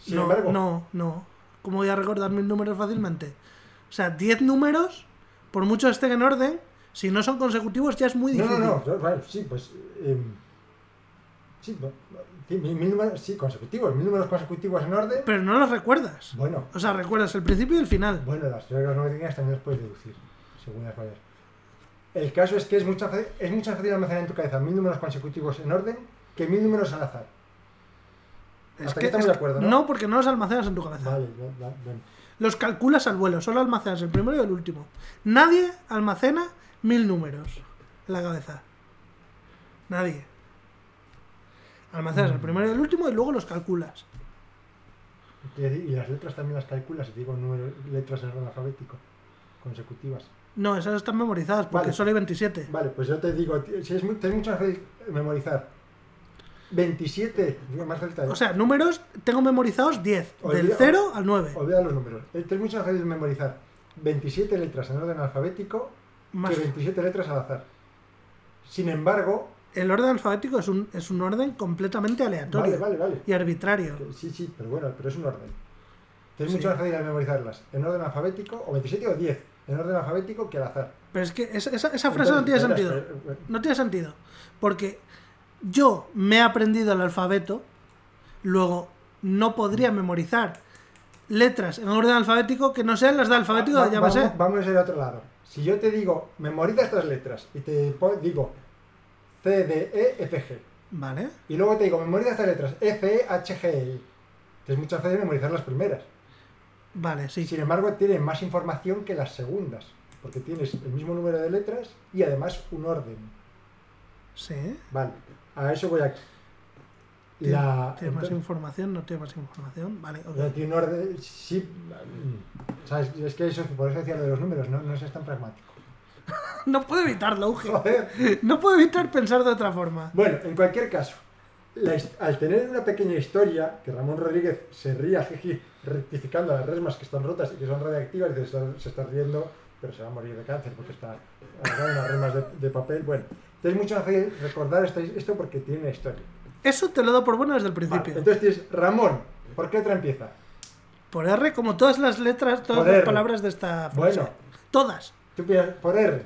Speaker 2: Sin
Speaker 1: no,
Speaker 2: embargo,
Speaker 1: no, no. ¿Cómo voy a recordar mil números fácilmente? O sea, 10 números, por mucho estén en orden, si no son consecutivos ya es muy
Speaker 2: no,
Speaker 1: difícil.
Speaker 2: no, no, bueno, sí, pues... em, sí, no, mil, números, sí, consecutivos, mil números consecutivos en orden.
Speaker 1: Pero no los recuerdas.
Speaker 2: Bueno,
Speaker 1: O sea, recuerdas el principio y el final.
Speaker 2: Bueno, las reglas numéricas también las puedes deducir, según las vayas. El caso es que es mucho, fa- es mucho más fácil almacenar en tu cabeza mil números consecutivos en orden que mil números al azar.
Speaker 1: Es
Speaker 2: Hasta
Speaker 1: que,
Speaker 2: estamos
Speaker 1: es-
Speaker 2: de acuerdo, ¿no?
Speaker 1: porque no los almacenas en tu cabeza.
Speaker 2: Vale, va- va- bueno.
Speaker 1: Los calculas al vuelo, solo almacenas el primero y el último. Nadie almacena mil números en la cabeza. Nadie. Almacenas el primero y el último y luego los calculas.
Speaker 2: Y, las letras también las calculas, digo número, letras en orden alfabético, consecutivas.
Speaker 1: No, esas están memorizadas porque
Speaker 2: Vale.
Speaker 1: solo hay 27.
Speaker 2: Vale, pues yo te digo, si es, mu- te es mucho fácil memorizar 27, digo, más fácil todavía.
Speaker 1: O sea, números tengo memorizados 10, del
Speaker 2: Olvida-
Speaker 1: 0 al 9.
Speaker 2: Olvida los números. Eh, Te es mucho más fácil memorizar 27 letras en orden alfabético
Speaker 1: Más-
Speaker 2: que 27 letras al azar. Sin embargo,
Speaker 1: El orden alfabético es un, es un orden completamente aleatorio
Speaker 2: vale, vale, vale.
Speaker 1: y arbitrario.
Speaker 2: Sí, sí, pero bueno, pero es un orden. Es
Speaker 1: Sí.
Speaker 2: mucho más fácil memorizarlas en orden alfabético, o 27 o 10, en orden alfabético que al azar.
Speaker 1: Pero es que esa, esa- esa frase no tiene sentido.
Speaker 2: eh,
Speaker 1: No tiene sentido. Porque yo me he aprendido el alfabeto, luego no podría memorizar letras en orden alfabético que no sean las de alfabético,
Speaker 2: va-
Speaker 1: ya
Speaker 2: vamos, vamos a ir a otro lado. Si yo te digo, memoriza estas letras, y te digo C, D, E, F, G,
Speaker 1: Vale.
Speaker 2: y luego te digo, memoriza estas letras F, E, H, G, E, te es más fácil memorizar las primeras.
Speaker 1: Vale, sí.
Speaker 2: Sin embargo, tiene más información que las segundas, porque tienes el mismo número de letras y además un orden.
Speaker 1: Sí.
Speaker 2: Vale, a eso voy.
Speaker 1: Tiene,
Speaker 2: La,
Speaker 1: tiene más
Speaker 2: entonces-
Speaker 1: información, no tiene más información. Vale, ok.
Speaker 2: Ya tiene un orden, sí. mm, ¿sabes? Es que eso, por eso decía lo de los números, no, no es tan pragmático. (laughs)
Speaker 1: No puedo evitarlo, Uge.
Speaker 2: Joder.
Speaker 1: No puedo evitar pensar de otra forma.
Speaker 2: Bueno, en cualquier caso, la al tener una pequeña historia, que Ramón Rodríguez se ría, jiji, rectificando las resmas que están rotas y que son radiactivas, y se está, se está riendo, pero se va a morir de cáncer porque está las resmas de, de papel. Bueno, entonces mucho más fácil recordar esto porque tiene una historia.
Speaker 1: Eso te lo doy por bueno desde el
Speaker 2: Vale,
Speaker 1: principio.
Speaker 2: entonces tienes Ramón, ¿por qué letra empieza?
Speaker 1: Por R, como todas las letras, todas
Speaker 2: Por
Speaker 1: las
Speaker 2: R.
Speaker 1: palabras de esta frase.
Speaker 2: Bueno.
Speaker 1: Todas.
Speaker 2: Tú piensas, por R.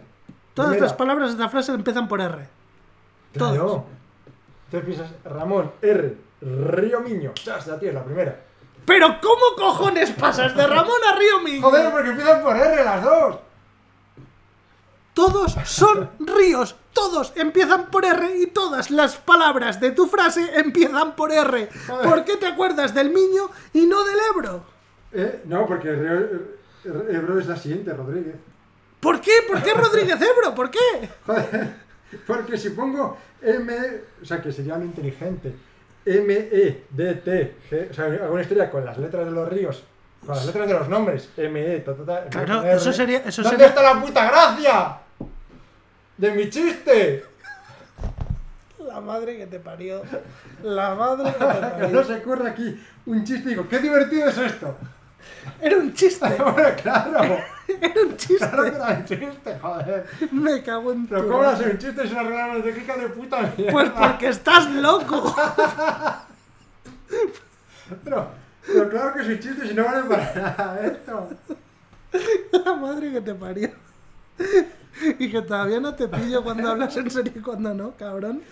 Speaker 1: Todas
Speaker 2: Primera.
Speaker 1: las palabras de esta frase empiezan por R.
Speaker 2: Claro.
Speaker 1: todas.
Speaker 2: Entonces piensas, Ramón, R, Río Miño. Chas, ya tienes la primera.
Speaker 1: Pero ¿cómo cojones pasas de Ramón a Río Miño?
Speaker 2: Joder, porque empiezan por R las dos.
Speaker 1: Todos son ríos, todos empiezan por R y todas las palabras de tu frase empiezan por R.
Speaker 2: Joder.
Speaker 1: ¿Por qué te acuerdas del Miño y no del Ebro?
Speaker 2: Eh, no, porque eh, Ebro es la siguiente, Rodríguez.
Speaker 1: ¿Por qué? ¿Por qué Rodríguez Ebro? ¿Por qué?
Speaker 2: Joder, porque si pongo M, o sea, que sería lo inteligente, M, E, D, T, G, o sea, hago una historia con las letras de los ríos, con las letras de los nombres, M, E, ta, ta, ta,
Speaker 1: Claro,
Speaker 2: R.
Speaker 1: eso sería- eso
Speaker 2: ¿Dónde
Speaker 1: sería-
Speaker 2: está la puta gracia? De mi chiste.
Speaker 1: La madre que te parió. La madre que te (laughs)
Speaker 2: Que no
Speaker 1: parió.
Speaker 2: se ocurre aquí un chiste y digo, qué divertido es esto.
Speaker 1: Era un chiste. (laughs)
Speaker 2: Bueno, claro. (laughs)
Speaker 1: Era un chiste.
Speaker 2: Claro que era un chiste, joder.
Speaker 1: Me cago en tu
Speaker 2: Pero ¿cómo no
Speaker 1: madre.
Speaker 2: hacer un chiste es una regla de clica de puta mierda?
Speaker 1: Pues porque estás loco. (laughs)
Speaker 2: Pero, pero claro que es un chiste si no vale para nada esto.
Speaker 1: La madre que te parió. Y que todavía no te pillo cuando hablas en serio y cuando no, cabrón.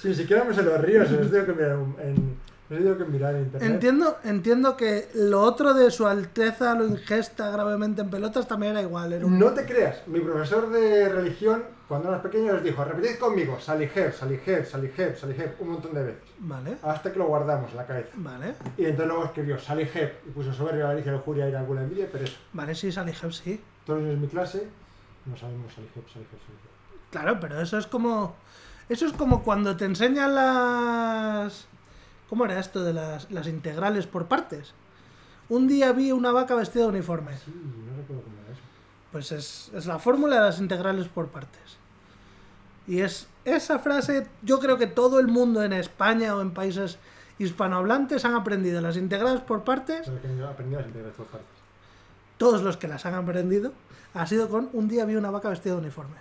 Speaker 2: Si siquiera me se los ríos, se los tengo que mirar en, en- los tengo que mirar en internet.
Speaker 1: Entiendo, entiendo que lo otro de su alteza lo ingesta gravemente en pelotas también era igual. Era un...
Speaker 2: No te creas, mi profesor de religión, cuando eras pequeño, les dijo, repetid conmigo, Salijer, Salijer, Salijer, Salijer, un montón de veces.
Speaker 1: Vale,
Speaker 2: Hasta que lo guardamos en la cabeza.
Speaker 1: vale.
Speaker 2: Y entonces luego escribió Salijer y puso soberbia, avaricia, lujuria, ira, alguna envidia, pero eso.
Speaker 1: Vale, sí, Salijeb, sí.
Speaker 2: Todos en mi clase no sabemos Salijer, Salijer, Salijer.
Speaker 1: Claro, pero eso es como. Eso es como cuando te enseñan las. ¿Cómo era esto de las, las integrales por partes? Un día vi una vaca vestida de uniforme.
Speaker 2: Sí, no recuerdo cómo era eso.
Speaker 1: Pues es, es la fórmula de las integrales por partes. Y es esa frase, yo creo que todo el mundo en España o en países hispanohablantes han aprendido las integradas por partes,
Speaker 2: aprendí las integrales por partes.
Speaker 1: todos los que las han aprendido, ha sido con un día vi una vaca vestida de uniforme.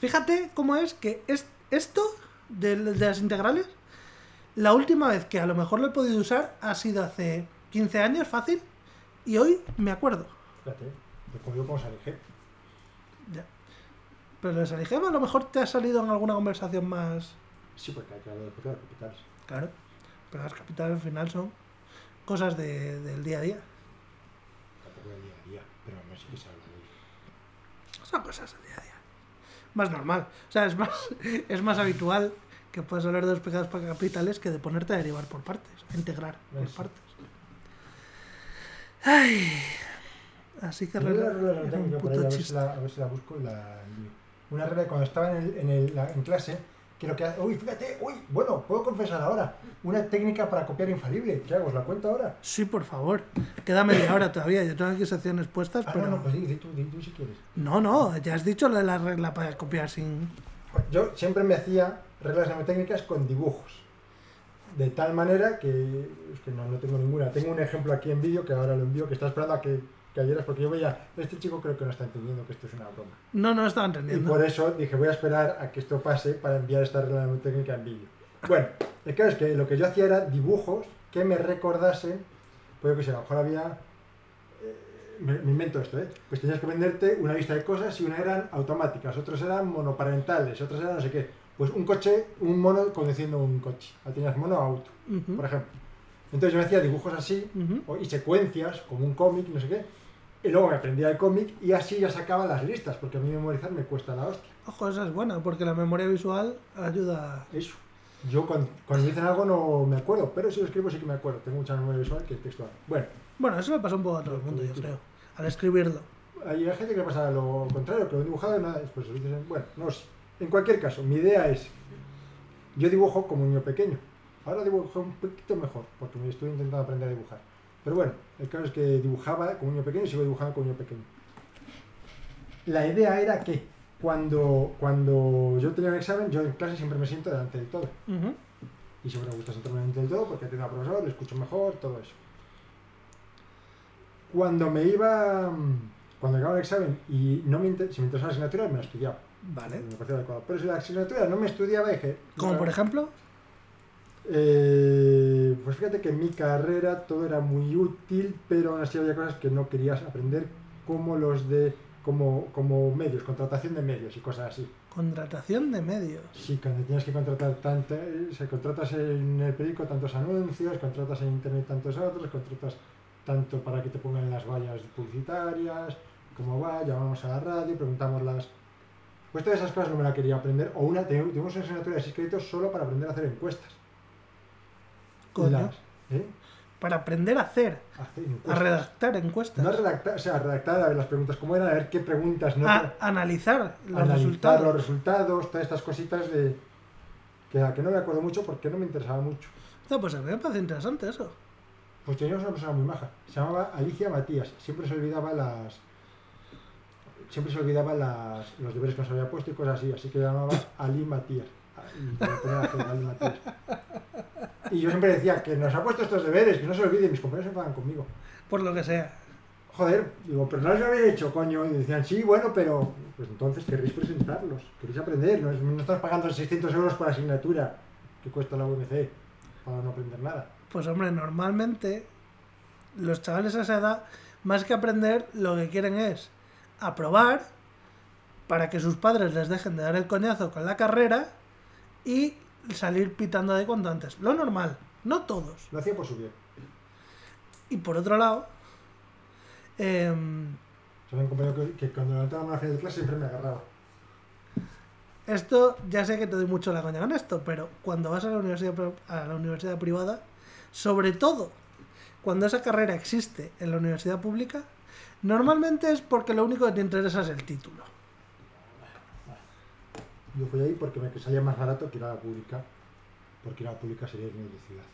Speaker 1: Fíjate cómo es que es, esto de, de las integrales, la última vez que a lo mejor lo he podido usar ha sido hace 15 años, fácil, y hoy me acuerdo.
Speaker 2: Fíjate, yo como salije.
Speaker 1: Ya. Pero lo de Saligema a lo mejor te ha salido en alguna conversación más...
Speaker 2: Sí, porque hay que hablar de pecados capitales.
Speaker 1: Claro, pero las capitales al final son cosas de- del día a día.
Speaker 2: Tampoco del día a día, pero no sé qué se habla de.
Speaker 1: Son cosas del día a día. Más normal. O sea, es más, (laughs) es más habitual que puedas hablar de los pecados capitales que de ponerte a derivar por partes, a integrar por
Speaker 2: Eso.
Speaker 1: partes. Ay. Así que
Speaker 2: la
Speaker 1: regla-
Speaker 2: regla la
Speaker 1: es
Speaker 2: tengo
Speaker 1: un
Speaker 2: yo por ahí,
Speaker 1: puto
Speaker 2: a ver, si
Speaker 1: chiste.
Speaker 2: la, a ver si la busco y la envío. Una regla cuando estaba en, el, en, el- la- en clase, que lo que hace, uy, fíjate, uy, bueno, puedo confesar ahora, una técnica para copiar infalible. ¿Qué hago? ¿Os la cuento ahora?
Speaker 1: Sí, por favor. Queda media hora todavía. Yo tengo aquí secciones puestas,
Speaker 2: Ah,
Speaker 1: pero...
Speaker 2: no, no, pues di, di tú, di tú si quieres.
Speaker 1: No, no, ya has dicho de la regla para copiar sin...
Speaker 2: Yo siempre me hacía reglas mnemotécnicas con dibujos. De tal manera que, es que no, no tengo ninguna. Tengo un ejemplo aquí en vídeo que ahora lo envío, que está esperando a que cayeras, porque yo veía, este chico creo que no está entendiendo que esto es una broma.
Speaker 1: No, no
Speaker 2: Y
Speaker 1: entendiendo.
Speaker 2: por eso dije, voy a esperar a que esto pase para enviar esta regla mnemotécnica en vídeo. Bueno, el caso es que lo que yo hacía era dibujos que me recordasen, pues yo que sé, a lo mejor había... eh, Me, me invento esto, ¿eh? Pues tenías que venderte una lista de cosas y una eran automáticas, otras eran monoparentales, otras eran no sé qué. Pues un coche, un mono conduciendo un coche. Ahí tenías mono auto,
Speaker 1: Ujú,
Speaker 2: por ejemplo. Entonces yo me hacía dibujos así,
Speaker 1: ujú.
Speaker 2: o- y secuencias, como un cómic, no sé qué. Y luego me aprendía el cómic y así ya sacaba las listas, porque a mí memorizar me cuesta la hostia.
Speaker 1: Ojo, esa es buena, porque la memoria visual ayuda...
Speaker 2: Eso. Yo cuando, cuando dicen algo no me acuerdo, pero si lo escribo sí que me acuerdo. Tengo mucha memoria visual que textual. Bueno,
Speaker 1: Bueno, eso le pasa un poco a todo el mundo, yo creo. Al escribirlo.
Speaker 2: hay gente que pasa lo contrario, que lo han dibujado y nada, después lo dicen, bueno, no sé. En cualquier caso, mi idea es, yo dibujo como un niño pequeño. Ahora dibujo un poquito mejor, porque me estoy intentando aprender a dibujar. Pero bueno, el caso es que dibujaba como un niño pequeño y sigo dibujando como un niño pequeño. La idea era que cuando, cuando yo tenía un examen, yo en clase siempre me siento delante del todo. Y siempre me gusta sentarme delante del todo porque tengo al profesor, le escucho mejor, todo eso. Cuando me iba, cuando llegaba el examen y no me si me interesaba la asignatura, me la estudiaba.
Speaker 1: Vale.
Speaker 2: Me parecía adecuado. Pero si la asignatura no me estudiaba, dije...
Speaker 1: Como por ejemplo,
Speaker 2: Eh, pues fíjate que en mi carrera todo era muy útil, pero aún así había cosas que no querías aprender, como los de como, como medios, contratación de medios y cosas así.
Speaker 1: contratación de medios.
Speaker 2: Sí, cuando tienes que contratar tanto, se contratas en el periódico tantos anuncios, contratas en internet tantos otros, contratas tanto para que te pongan en las vallas publicitarias, cómo va, llamamos a la radio, preguntamos las... Pues todas esas cosas no me las quería aprender, o una, tenemos una asignatura de seis créditos solo para aprender a hacer encuestas. Las- ¿eh?
Speaker 1: Para aprender a hacer,
Speaker 2: Hacer
Speaker 1: a redactar encuestas,
Speaker 2: No redactar, o sea, redactar a ver las preguntas cómo eran, a ver qué preguntas, no
Speaker 1: a analizar los
Speaker 2: analizar
Speaker 1: resultados.
Speaker 2: los resultados, todas estas cositas de que a que no me acuerdo mucho porque no me interesaba mucho.
Speaker 1: No, pues a mí me parece interesante eso.
Speaker 2: Pues teníamos una persona muy maja, se llamaba Alicia Matías, siempre se olvidaba las siempre se olvidaba las, los deberes que nos había puesto y cosas así, así que llamaba Ali Matías. Y Ali Matías. Y yo siempre decía que nos ha puesto estos deberes, que no se olvide, mis compañeros se enfadan conmigo.
Speaker 1: Por lo que sea.
Speaker 2: Joder, digo, pero no los habéis hecho, coño. Y decían, sí, bueno, pero. Pues entonces querréis presentarlos, queréis aprender. No, no estás pagando 600 euros por asignatura que cuesta la UMC para no aprender nada.
Speaker 1: Pues hombre, normalmente los chavales a esa edad, más que aprender, lo que quieren es aprobar para que sus padres les dejen de dar el coñazo con la carrera y salir pitando de cuanto antes. Lo normal, no todos.
Speaker 2: Lo hacía por su bien.
Speaker 1: Y por otro lado,
Speaker 2: Sabía un compañero que, que cuando una final de clase siempre me agarraba.
Speaker 1: esto ya sé que te doy mucho la coña con esto, pero cuando vas a la universidad, a la universidad privada, sobre todo cuando esa carrera existe en la universidad pública, normalmente es porque lo único que te interesa es el título.
Speaker 2: Yo fui ahí porque me salía más barato que ir a la pública, porque ir a la pública sería irme de ciudad.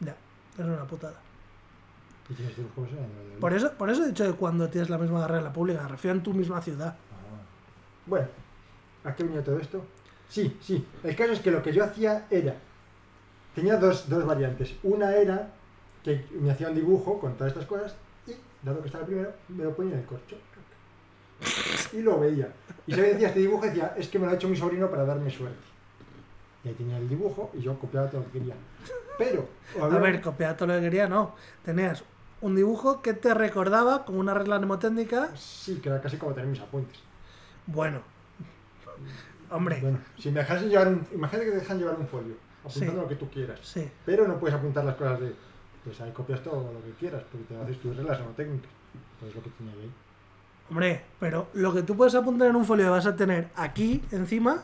Speaker 1: Ya, es una putada.
Speaker 2: Y tienes
Speaker 1: Por eso, por eso he dicho que cuando tienes la misma carrera en la pública, me refiero en tu misma ciudad.
Speaker 2: Ah. Bueno, ¿A qué venía todo esto? Sí, sí. El caso es que lo que yo hacía era. Tenía dos, dos variantes. Una era que me hacía un dibujo con todas estas cosas dado que estaba primero, me lo ponía en el corcho. Y lo veía. Y se decía este dibujo decía, es que me lo ha hecho mi sobrino para darme suerte. Y ahí tenía el dibujo y yo copiaba todo lo que quería. Pero,
Speaker 1: A ver, copiaba todo lo que quería, no. Tenías un dibujo que te recordaba con una regla mnemotécnica.
Speaker 2: Sí, que era casi como tener mis apuntes.
Speaker 1: Bueno, hombre,
Speaker 2: Bueno, si me dejasen llevar un, imagínate que te dejan llevar un folio, apuntando
Speaker 1: Sí.
Speaker 2: lo que tú quieras.
Speaker 1: sí.
Speaker 2: Pero no puedes apuntar las cosas de, pues ahí copias todo lo que quieras, porque te haces tus reglas técnicas. Pues lo que tenía ahí.
Speaker 1: Hombre, pero lo que tú puedes apuntar en un folio vas a tener aquí encima.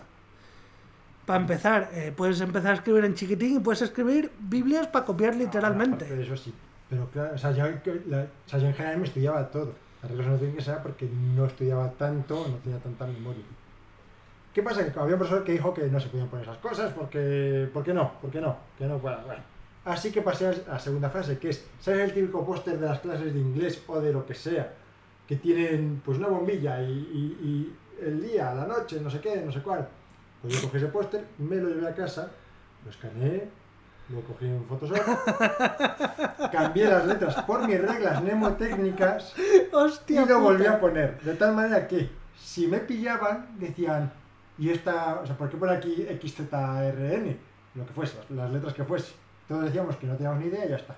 Speaker 1: Para empezar, eh, puedes empezar a escribir en chiquitín y puedes escribir Biblias para copiar literalmente.
Speaker 2: De eso sí. Pero claro, o sea, yo, la- o sea, yo en general me estudiaba todo. Las reglas no tienen que ser porque no estudiaba tanto, no tenía tanta memoria. ¿Qué pasa? Que había un profesor que dijo que no se podían poner esas cosas porque... ¿Por qué no? ¿Por qué no? Que no, bueno, bueno. Así que pasé a la segunda fase, que es, ¿sabes el típico póster de las clases de inglés o de lo que sea? Que tienen pues una bombilla y, y- y el día, la noche, no sé qué, no sé cuál. Pues yo cogí ese póster, me lo llevé a casa, lo escaneé, lo cogí en Photoshop, (laughs) cambié las letras por mis reglas mnemotécnicas (laughs) y
Speaker 1: Hostia.
Speaker 2: lo volví
Speaker 1: puta.
Speaker 2: a poner. De tal manera que si me pillaban, decían, y esta, o sea, ¿por qué pone aquí XZRN? Lo que fuese, las letras que fuese. Todos decíamos que no teníamos ni idea y ya está.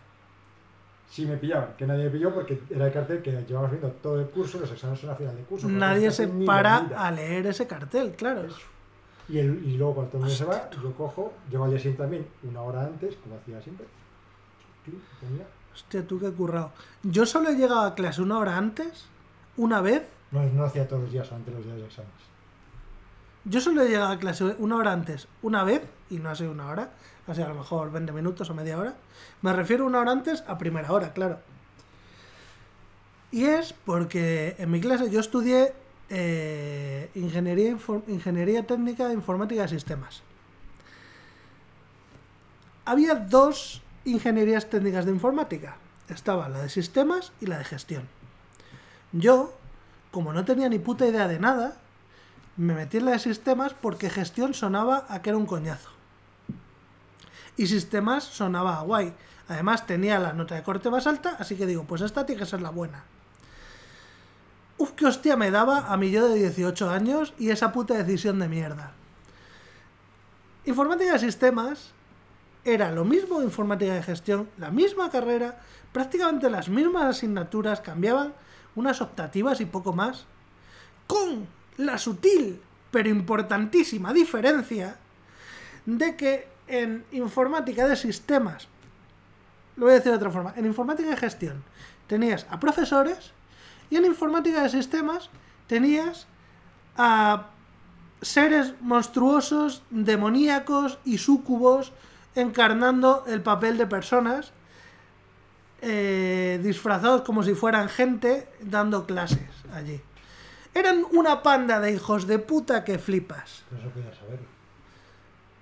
Speaker 2: Si me pillaban, que nadie me pilló porque era el cartel que llevamos viendo todo el curso, los exámenes son a final de curso.
Speaker 1: Nadie se para a leer ese cartel, claro.
Speaker 2: Eso. Y, el, y luego cuando todo el mundo se va, yo cojo, llego al día siguiente también, una hora antes, como hacía siempre.
Speaker 1: Hostia, tú qué currado. Yo solo he llegado a clase una hora antes, una vez.
Speaker 2: No, no hacía todos los días, solamente los días de exámenes.
Speaker 1: Yo solo he llegado a clase una hora antes, una vez, y no ha sido una hora, ha sido a lo mejor 20 minutos o media hora. Me refiero una hora antes a primera hora, claro. Y es porque en mi clase yo estudié eh, ingeniería, ingeniería técnica de informática de sistemas. Había dos ingenierías técnicas de informática. Estaba la de sistemas y la de gestión. Yo, como no tenía ni puta idea de nada, me metí en la de sistemas porque gestión sonaba a que era un coñazo. Y sistemas sonaba guay. Además tenía la nota de corte más alta, así que digo, pues esta tiene que ser la buena. Uf, qué hostia me daba a mi yo de 18 años y esa puta decisión de mierda. Informática de sistemas era lo mismo de informática de gestión, la misma carrera, prácticamente las mismas asignaturas, cambiaban unas optativas y poco más, con la sutil pero importantísima diferencia de que en informática de sistemas, lo voy a decir de otra forma, en informática de gestión tenías a profesores y en informática de sistemas tenías a seres monstruosos, demoníacos y súcubos encarnando el papel de personas eh, disfrazados como si fueran gente dando clases allí. Eran una panda de hijos de puta que flipas.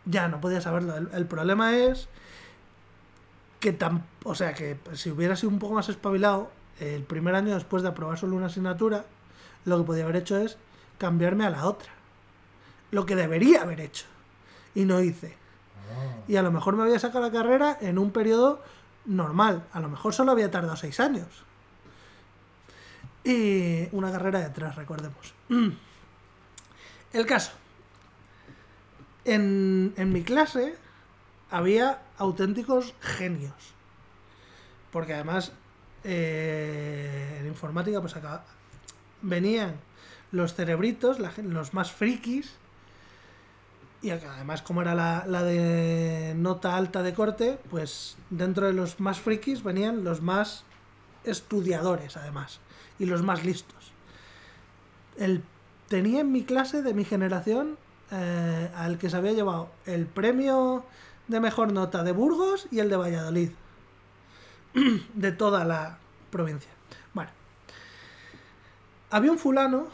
Speaker 1: Ya, no podía saberlo. El, el problema es que tan, o sea, que si hubiera sido un poco más espabilado, el primer año después de aprobar solo una asignatura, lo que podía haber hecho es cambiarme a la otra. Lo que debería haber hecho. Y no hice.
Speaker 2: Ah,
Speaker 1: Y a lo mejor me había sacado la carrera en un periodo normal. A lo mejor solo había tardado seis años. Y una carrera de tres, recordemos. (clears throat) El caso. En, en mi clase había auténticos genios. Porque además eh, en informática pues acá venían los cerebritos, los más frikis, y además, como era la, la de nota alta de corte, pues dentro de los más frikis venían los más estudiadores, además, y los más listos. El, tenía en mi clase de mi generación eh, al que se había llevado el premio de mejor nota de Burgos y el de Valladolid, (clears throat) de toda la provincia. Bueno, había un fulano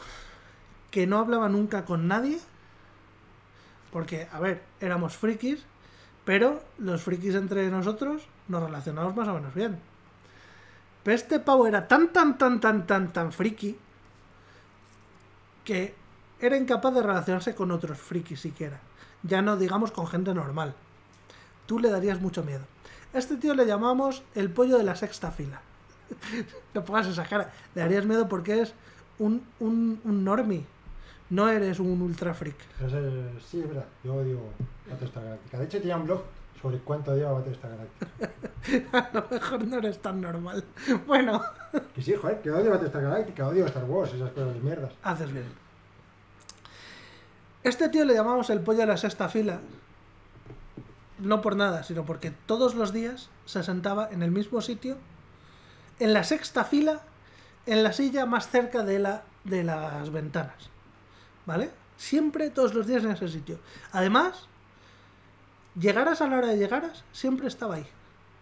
Speaker 1: que no hablaba nunca con nadie porque, a ver, éramos frikis, pero los frikis entre nosotros nos relacionamos más o menos bien. Pero este pavo era tan, tan, tan, tan, tan, tan friki que era incapaz de relacionarse con otros frikis siquiera. Ya no digamos con gente normal. Tú le darías mucho miedo. A este tío le llamamos el pollo de la sexta fila. (laughs) no pongas esa cara. Le darías miedo porque es un, un, un normie. No eres un ultra freak.
Speaker 2: Es- sí, es verdad. Yo odio Battlestar Galáctica. De hecho, tenía un blog sobre cuánto odiaba Battlestar Galáctica. (laughs)
Speaker 1: A lo mejor no eres tan normal. Bueno,
Speaker 2: Que sí, joder, que odio Battlestar Galáctica, odio Star Wars, esas cosas de mierdas.
Speaker 1: haces bien. Este tío le llamamos el pollo de la sexta fila. No por nada, sino porque todos los días se sentaba en el mismo sitio, en la sexta fila, en la silla más cerca de, la, de las ventanas. ¿Vale? Siempre, todos los días en ese sitio. Además, llegaras a la hora de llegaras, siempre estaba ahí.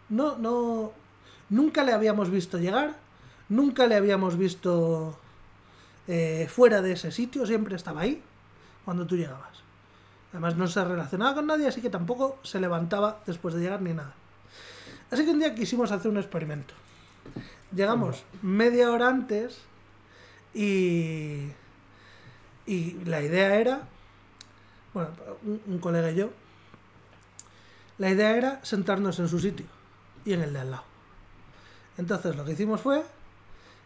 Speaker 1: No, no. Nunca le habíamos visto llegar, nunca le habíamos visto eh, fuera de ese sitio, siempre estaba ahí cuando tú llegabas. Además no se relacionaba con nadie, así que tampoco se levantaba después de llegar ni nada. Así que un día quisimos hacer un experimento. Llegamos media hora antes y, y la idea era, bueno, un, colega y yo, la idea era sentarnos en su sitio y en el de al lado. Entonces lo que hicimos fue,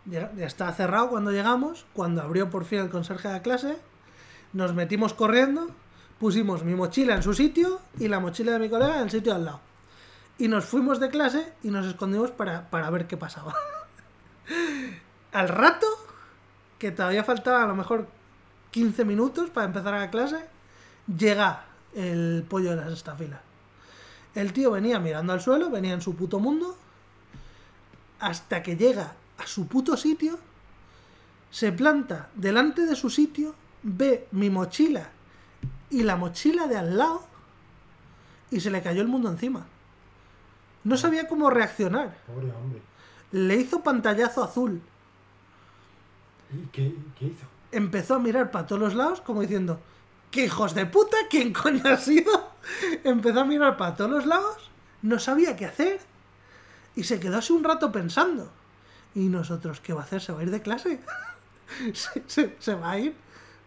Speaker 1: ya, ya estaba cerrado cuando llegamos, cuando abrió por fin el conserje de la clase, nos metimos corriendo, pusimos mi mochila en su sitio y la mochila de mi colega en el sitio al lado. Y nos fuimos de clase y nos escondimos para, para ver qué pasaba. (laughs) al rato, que todavía faltaba a lo mejor 15 minutos para empezar la clase, llega el pollo de la sexta fila. El tío venía mirando al suelo, venía en su puto mundo, hasta que llega a su puto sitio, se planta delante de su sitio, ve mi mochila y la mochila de al lado y se le cayó el mundo encima. No sabía cómo reaccionar.
Speaker 2: Pobre hombre.
Speaker 1: Le hizo pantallazo azul.
Speaker 2: ¿Y qué, qué hizo?
Speaker 1: Empezó a mirar para todos los lados como diciendo, ¿qué hijos de puta? ¿Quién coño ha sido? (laughs) Empezó a mirar para todos los lados, no sabía qué hacer y se quedó así un rato pensando. ¿Y nosotros qué va a hacer? ¿Se va a ir de clase? (laughs) ¿Se, se- se va a ir?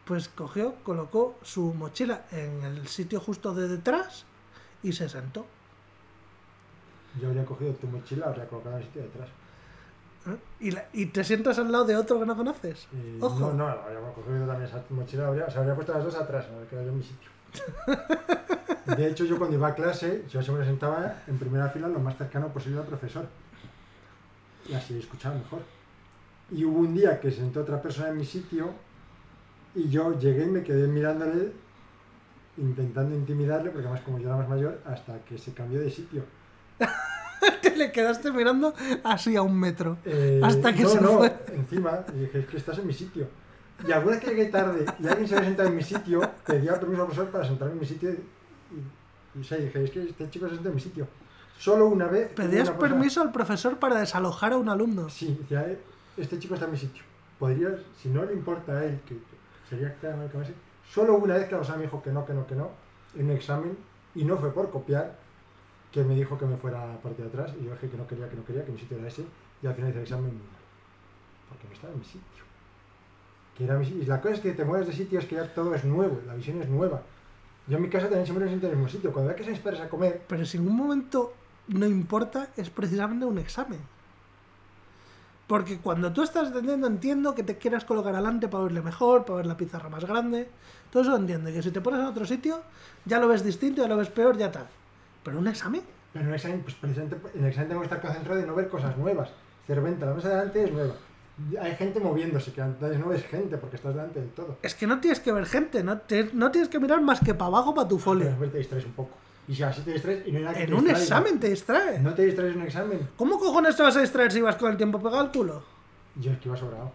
Speaker 1: Pues cogió, colocó su mochila en el sitio justo de detrás y se sentó.
Speaker 2: Yo habría cogido tu mochila, habría colocado en el sitio de atrás.
Speaker 1: ¿eh? Y, la- y te sientas al lado de otro que no conoces.
Speaker 2: Eh,
Speaker 1: Ojo.
Speaker 2: No, no, habría cogido también esa mochila, habría, se habría puesto las dos atrás, me habría quedado yo en mi sitio. (laughs) De hecho, yo cuando iba a clase, yo siempre sentaba en primera fila lo más cercano posible al profesor. Y así escuchaba mejor. Y hubo un día que se sentó otra persona en mi sitio y yo llegué y me quedé mirándole, intentando intimidarle, porque además como yo era más mayor, hasta que se cambió de sitio. (laughs)
Speaker 1: Te le quedaste mirando así a un metro.
Speaker 2: Eh,
Speaker 1: Hasta que
Speaker 2: no,
Speaker 1: se
Speaker 2: no,
Speaker 1: fue.
Speaker 2: encima, y dije, es que estás en mi sitio. Y alguna vez que llegué tarde y alguien se había sentado en mi sitio, pedía permiso al profesor para sentarme en mi sitio y, y, sea, dije, es que este chico se sentó en mi sitio. Solo una vez.
Speaker 1: Pedías
Speaker 2: una
Speaker 1: permiso al profesor para desalojar a un alumno.
Speaker 2: Sí, decía, "Eh, este chico está en mi sitio. Podrías, si no le importa a él, que Solo una vez que la persona me dijo que no, que no, que no, en un examen, y no fue por copiar, que me dijo que me fuera a parte de atrás, y yo dije que no quería, que no quería, que mi sitio era ese, y al final hice el examen, porque no estaba en mi sitio. Que era mi. Y la cosa es que te mueves de sitio, es que ya todo es nuevo, la visión es nueva. Yo en mi casa también siempre me siento en el mismo sitio. Cuando veo que se padres a comer,
Speaker 1: Pero si en un momento no importa, es precisamente un examen. Porque cuando tú estás atendiendo, entiendo que te quieras colocar adelante para verle mejor, para ver la pizarra más grande. Todo eso entiendo. Y que si te pones en otro sitio, ya lo ves distinto, ya lo ves peor, ya tal. Pero un examen.
Speaker 2: Pero el examen, pues precisamente en el examen tengo que estar concentrado y no ver cosas nuevas. De repente la mesa de delante es nueva. Hay gente moviéndose, que antes no ves gente porque estás delante del todo.
Speaker 1: Es que no tienes que ver gente, no, te- no tienes que mirar más que para abajo para tu
Speaker 2: Pero
Speaker 1: folio.
Speaker 2: después te distraes un poco. Y si así te distraes y no hay nada que
Speaker 1: En
Speaker 2: te
Speaker 1: un
Speaker 2: distraiga.
Speaker 1: examen te distrae.
Speaker 2: ¿No te distraes en un examen?
Speaker 1: ¿Cómo cojones te vas a distraer si vas con el tiempo pegado al culo?
Speaker 2: Yo es que iba sobrado.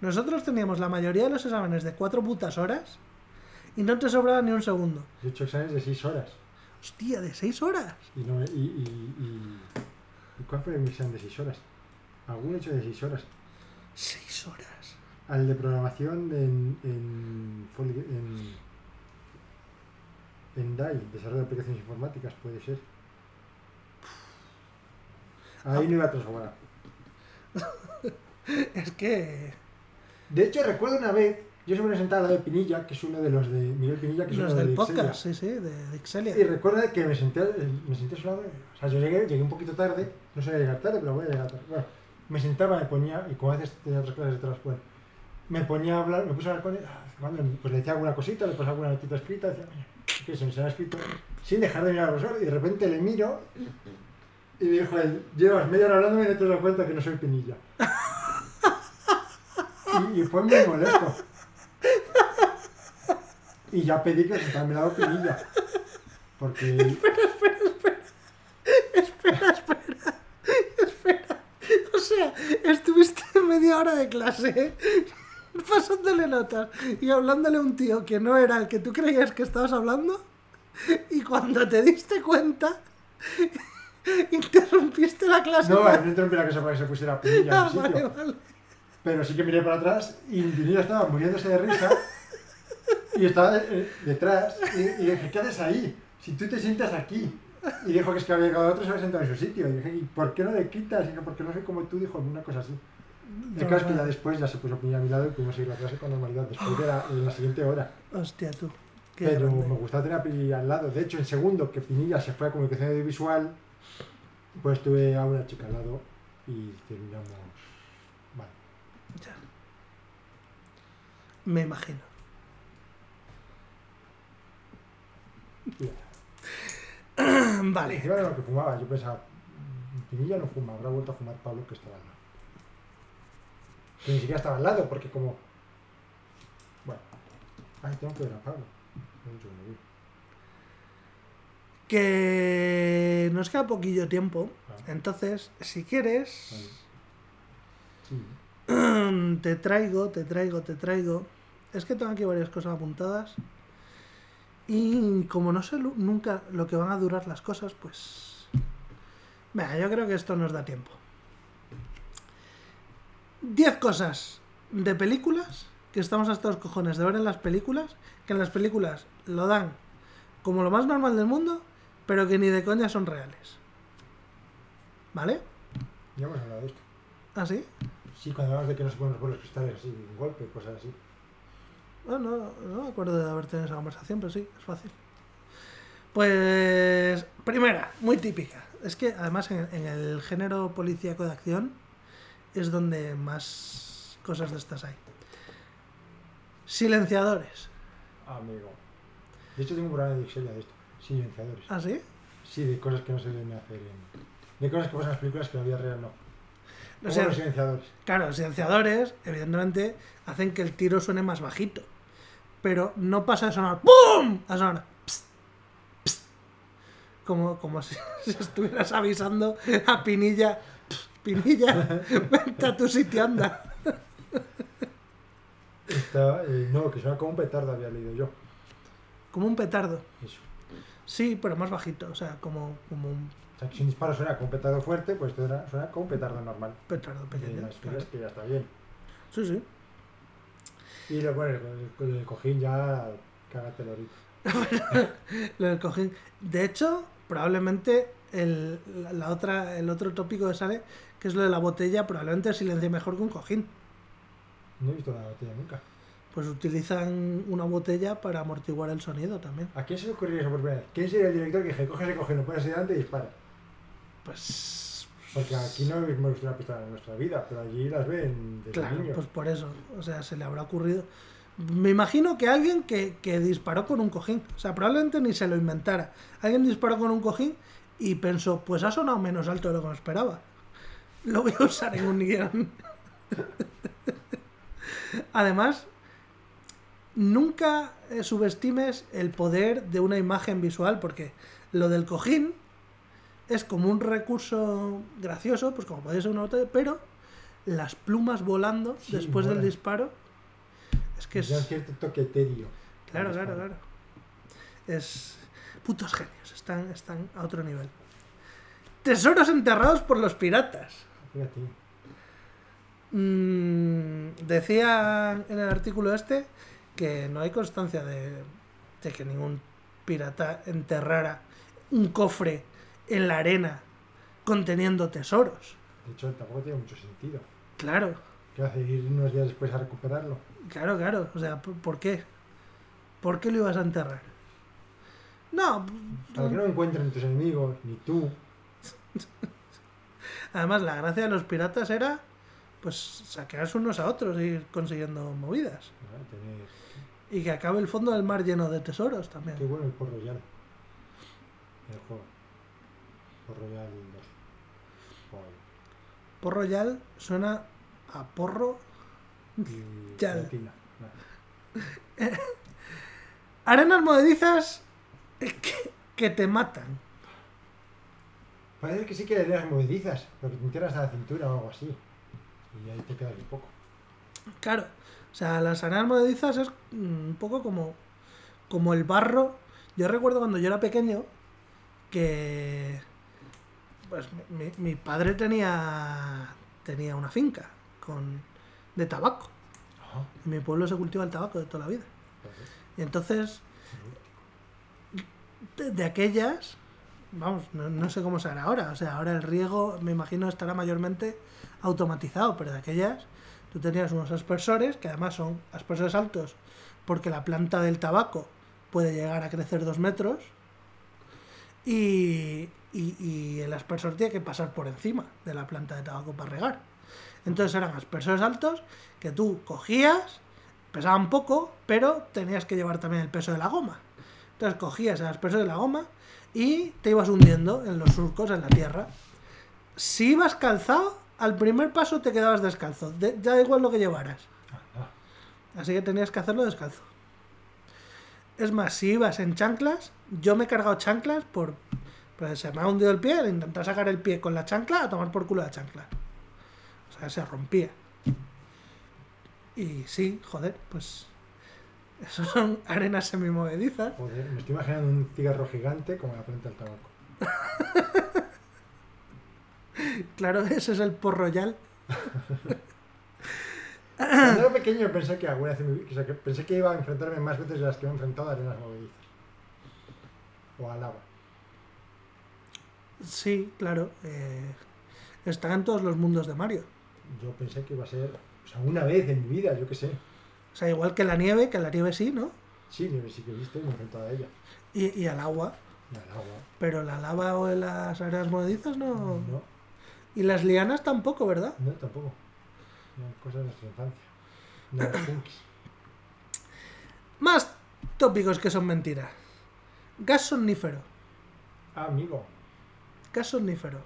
Speaker 1: Nosotros teníamos la mayoría de los exámenes de cuatro putas horas y no te sobraba ni un segundo.
Speaker 2: Yo he hecho exámenes de 6 horas.
Speaker 1: Hostia, de seis horas.
Speaker 2: Y, no, y, y, y- ¿y cuál fue mi examen de 6 horas? Alguno he hecho de 6 horas.
Speaker 1: Seis horas.
Speaker 2: Al de programación en, en, en, en DAI, desarrollo de aplicaciones informáticas, puede ser. Ahí no iba a sobrado. (laughs)
Speaker 1: Es que.
Speaker 2: De hecho, recuerdo una vez, yo siempre me al lado de Pinilla, que es uno de los de Miguel Pinilla, que es
Speaker 1: Los
Speaker 2: uno
Speaker 1: del
Speaker 2: de
Speaker 1: podcast, sí, sí, de, de Ixelia.
Speaker 2: Y recuerdo que me senté, me senté lado, o sea, yo llegué, llegué un poquito tarde, no sabía llegar tarde, pero voy a llegar tarde. Bueno, me sentaba, me ponía, y como a veces tenía otras clases detrás, bueno, me ponía a hablar, me puse a hablar con él, ah, pues le decía alguna cosita, le pasaba alguna notita escrita, decía, "Oye, ¿qué se me ha escrito? Sin dejar de mirar al profesor, y de repente le miro, y me dijo él, llevas media hora hablando y no te das cuenta que no soy Pinilla. y, y fue muy molesto. Y ya pedí que se mi lado Pinilla. Porque (laughs)
Speaker 1: O sea, estuviste media hora de clase (laughs) pasándole notas y hablándole a un tío que no era el que tú creías que estabas hablando y cuando te diste cuenta (laughs) interrumpiste la clase.
Speaker 2: No, no interrumpí la cosa para que se pusiera Pinilla en (laughs)
Speaker 1: Ah,
Speaker 2: el sitio.
Speaker 1: vale, vale.
Speaker 2: Pero sí que miré para atrás y Pinilla estaba muriéndose de risa y estaba eh, detrás y, y dije, ¿qué haces ahí? Si tú te sientas aquí. Y dijo que es que había llegado otro y se había sentado en su sitio. Y dije, ¿y por qué no le quitas? Y dije, porque no soy como tú, dijo una cosa así. El caso es que ya después ya se puso Pinilla a mi lado y pudimos seguir la clase con normalidad después de la, de la siguiente hora.
Speaker 1: Hostia, tú. Qué
Speaker 2: Pero
Speaker 1: grande.
Speaker 2: me gustaba tener a Pinilla al lado. De hecho, en segundo, que Pinilla se fue a comunicación audiovisual, pues tuve a una chica al lado y terminamos. Vale.
Speaker 1: Ya. Me imagino.
Speaker 2: Mira, (clears throat)
Speaker 1: Vale.
Speaker 2: Encima de lo que fumaba, yo pensaba, "Mm, Pinilla no fuma, habrá vuelto a fumar Pablo que estaba al lado. Que ni siquiera estaba al lado, porque como. Bueno. Ay, tengo que ver a Pablo.
Speaker 1: Que nos queda poquillo tiempo.
Speaker 2: Ah.
Speaker 1: Entonces, si quieres,
Speaker 2: Sí. (clears throat)
Speaker 1: te traigo, te traigo, te traigo. Es que tengo aquí varias cosas apuntadas. Y como no sé nunca lo que van a durar las cosas, pues... Venga, yo creo que esto nos da tiempo. 10 cosas de películas que estamos hasta los cojones de ver en las películas, que en las películas lo dan como lo más normal del mundo, pero que ni de coña son reales. ¿Vale?
Speaker 2: Ya hemos hablado de esto.
Speaker 1: ¿Así?
Speaker 2: Sí, cuando hablamos de que no se pueden romper los cristales así, de un golpe, cosas así.
Speaker 1: Bueno, no, no me acuerdo de haber tenido esa conversación, pero sí, es fácil. Pues, primera, muy típica. Es que además en, en el género policíaco de acción es donde más cosas de estas hay. Silenciadores.
Speaker 2: Amigo. De hecho, tengo un programa de Ixelia de esto. Silenciadores.
Speaker 1: ¿Ah, sí?
Speaker 2: Sí, de cosas que no se deben hacer en... De cosas que pasan en las películas que en la vida real no.
Speaker 1: O
Speaker 2: Como
Speaker 1: sea,
Speaker 2: los silenciadores.
Speaker 1: claro, los silenciadores, evidentemente, hacen que el tiro suene más bajito. Pero no pasa de sonar ¡PUM! a sonar pst, pst. como, como si, (laughs) si estuvieras avisando a Pinilla. "Pst, Pinilla, (laughs) vente a tu sitio, anda.
Speaker 2: Está, eh, no, que suena como un petardo, había leído yo.
Speaker 1: Como un petardo.
Speaker 2: Eso.
Speaker 1: Sí, pero más bajito. O sea, como, como un
Speaker 2: O sea, que si un disparo suena como un petardo fuerte, pues esto suena como un petardo normal.
Speaker 1: petardo
Speaker 2: Y
Speaker 1: pequeño.
Speaker 2: las
Speaker 1: claro.
Speaker 2: que ya está bien.
Speaker 1: Sí, sí.
Speaker 2: Y lo, bueno, con el, el cojín ya cágatelo ahorita. (laughs)
Speaker 1: Lo del cojín. De hecho, probablemente el, la otra, el otro tópico que sale, que es lo de la botella, probablemente silencie mejor que un cojín.
Speaker 2: No he visto la botella nunca.
Speaker 1: Pues utilizan una botella para amortiguar el sonido también.
Speaker 2: ¿A quién se le ocurriría eso por primera vez? ¿Quién sería el director que dije, coge ese cojín, lo pones delante y dispara?
Speaker 1: Pues.
Speaker 2: Porque aquí no hemos visto una pistola en nuestra vida, pero allí las ven desde
Speaker 1: Claro,
Speaker 2: niños.
Speaker 1: pues por eso. O sea, se le habrá ocurrido. Me imagino que alguien que, que disparó con un cojín. O sea, probablemente ni se lo inventara. Alguien disparó con un cojín y pensó, pues ha sonado menos alto de lo que me esperaba. (laughs) Lo voy a usar en un guion. (laughs) Además, nunca eh, subestimes el poder de una imagen visual, porque lo del cojín es como un recurso gracioso, pues como podría ser una botella, pero las plumas volando
Speaker 2: Sí,
Speaker 1: después del disparo es que
Speaker 2: un
Speaker 1: es
Speaker 2: cierto toque etéreo.
Speaker 1: claro claro claro. Es putos genios están están a otro nivel. Tesoros enterrados por los piratas
Speaker 2: Fíjate.
Speaker 1: Mm, decía en el artículo este que no hay constancia de, de que ningún pirata enterrara un cofre en la arena conteniendo tesoros
Speaker 2: De hecho, tampoco tiene mucho sentido.
Speaker 1: claro
Speaker 2: ¿Qué hace? ¿Ir unos días después a recuperarlo?
Speaker 1: Claro, claro. O sea, ¿por por qué? ¿Por qué lo ibas a enterrar? No,
Speaker 2: Para que no encuentren tus enemigos, ni tú. (laughs)
Speaker 1: además la gracia de los piratas era pues saquearse unos a otros e ir consiguiendo movidas.
Speaker 2: Tener-
Speaker 1: Y que acabe el fondo del mar lleno de tesoros también.
Speaker 2: Qué bueno el Port Royal. El juego. Port Royal 2. Joder.
Speaker 1: Porro Yal suena a porro.
Speaker 2: Y
Speaker 1: Yal. (laughs) Arenas movedizas que, que te matan.
Speaker 2: Parece que sí que eran movedizas, pero que te entierras hasta la cintura o algo así. Y ahí te quedas un poco.
Speaker 1: Claro. O sea, las arenas movedizas es mm, un poco como, como el barro. Yo recuerdo cuando yo era pequeño que pues mi, mi- padre tenía tenía una finca con de tabaco.
Speaker 2: Ajá.
Speaker 1: En mi pueblo se cultiva el tabaco de toda la vida. Y entonces, de, de aquellas, vamos, no, no sé cómo será ahora. O sea, ahora el riego, me imagino, estará mayormente automatizado, pero de aquellas, tú tenías unos aspersores, que además son aspersores altos, porque la planta del tabaco puede llegar a crecer dos metros, y, y- y el aspersor tiene que pasar por encima de la planta de tabaco para regar. Entonces eran aspersores altos que tú cogías, pesaban poco, pero tenías que llevar también el peso de la goma. Entonces cogías el aspersor de la goma y te ibas hundiendo en los surcos, en la tierra. Si ibas calzado, al primer paso te quedabas descalzo. de- ya da igual lo que llevaras. Así que tenías que hacerlo descalzo. Es más, si ibas en chanclas, yo me he cargado chanclas por. Pues se me ha hundido el pie, intentar sacar el pie con la chancla, a tomar por culo la chancla. O sea, se rompía. Y sí, joder, pues. Esos son arenas semimovedizas.
Speaker 2: joder, me estoy imaginando un cigarro gigante como la planta del tabaco. (laughs)
Speaker 1: Claro, ese es el porroyal.
Speaker 2: Cuando era pequeño pensé que alguna vez en mi vi- o sea, que pensé que iba a enfrentarme más veces de las que me he enfrentado a arenas movedizas. O a lava.
Speaker 1: Sí, claro. eh, está en todos los mundos de Mario.
Speaker 2: Yo pensé que iba a ser, o sea, una vez en mi vida, yo qué sé.
Speaker 1: O sea, igual que la nieve, que la nieve sí, ¿no?
Speaker 2: Sí, nieve sí que he visto me he enfrentado a ella.
Speaker 1: Y, y al agua.
Speaker 2: Y al agua.
Speaker 1: Pero la lava o las arenas movedizas no.
Speaker 2: No,
Speaker 1: Y las lianas tampoco, ¿verdad?
Speaker 2: no, tampoco. Eran cosas de nuestra infancia. No. (coughs)
Speaker 1: Más tópicos que son mentiras. Gas somnífero.
Speaker 2: Ah, amigo.
Speaker 1: Gas somnífero.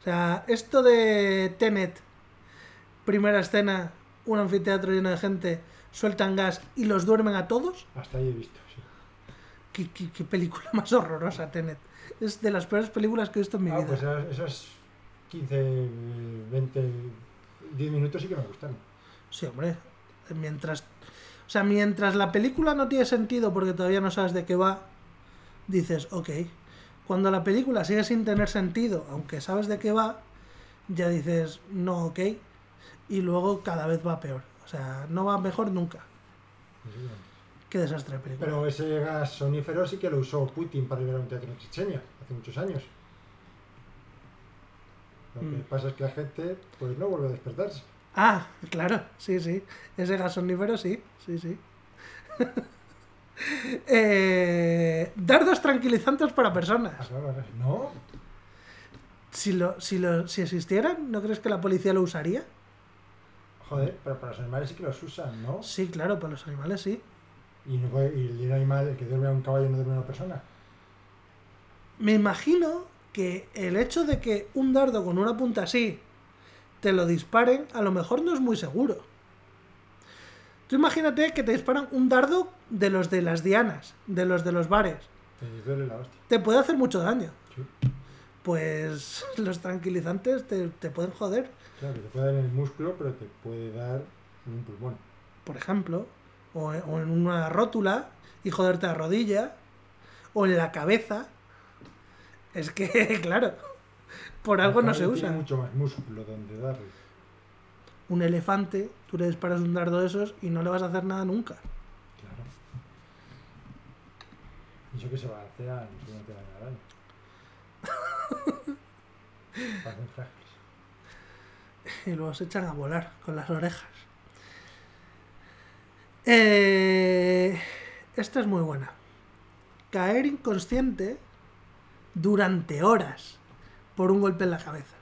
Speaker 1: O sea, esto de Tenet, primera escena, un anfiteatro lleno de gente, sueltan gas y los duermen a todos.
Speaker 2: Hasta ahí he visto, sí.
Speaker 1: ¿Qué, qué- qué película (laughs) más horrorosa, Tenet? Es de las peores películas que he visto en mi
Speaker 2: Ah,
Speaker 1: vida.
Speaker 2: pues esas, esas 15, 20, 10 minutos sí que me gustaron.
Speaker 1: Sí, hombre. Mientras. O sea, mientras la película no tiene sentido porque todavía no sabes de qué va, dices, ok. Cuando la película sigue sin tener sentido, aunque sabes de qué va, ya dices, no, ok. Y luego cada vez va peor. O sea, no va mejor nunca.
Speaker 2: Sí,
Speaker 1: Qué desastre de película.
Speaker 2: Pero ese gas sonífero sí que lo usó Putin para liberar un teatro en Chechenia hace muchos años. Lo que
Speaker 1: Mm.
Speaker 2: pasa es que la gente pues no vuelve a despertarse.
Speaker 1: Ah, claro, sí, sí. Ese gas somnífero, sí, sí, sí. (laughs) Eh, dardos tranquilizantes para personas.
Speaker 2: Ah. No,
Speaker 1: Si, lo, si, lo, si existieran, ¿no crees que la policía lo usaría?
Speaker 2: Joder, pero para los animales sí que los usan, ¿no?
Speaker 1: Sí, claro, para los animales sí.
Speaker 2: Y, no puede- y el animal, el que duerme a un caballo no duerme a una persona.
Speaker 1: Me imagino que el hecho de que un dardo con una punta así te lo disparen, a lo mejor no es muy seguro. Tú imagínate que te disparan un dardo de los de las dianas, de los de los bares.
Speaker 2: Te duele la hostia.
Speaker 1: Te puede hacer mucho daño.
Speaker 2: Sí.
Speaker 1: Pues (laughs) los tranquilizantes te, te pueden joder.
Speaker 2: Claro, que te puede dar en el músculo, pero te puede dar en un pulmón.
Speaker 1: por ejemplo, o, o en una rótula y joderte la rodilla, o en la cabeza. Es que, (laughs) claro, por algo no se usa.
Speaker 2: Tiene mucho más músculo donde darle.
Speaker 1: Un elefante, tú le disparas un dardo de esos y no le vas a hacer nada nunca.
Speaker 2: Claro. Y eso que se y no te dañan (laughs) al año. Parecen frágiles.
Speaker 1: Y luego se echan a volar con las orejas. Eh, esta es muy buena. Caer inconsciente durante horas por un golpe en la cabeza.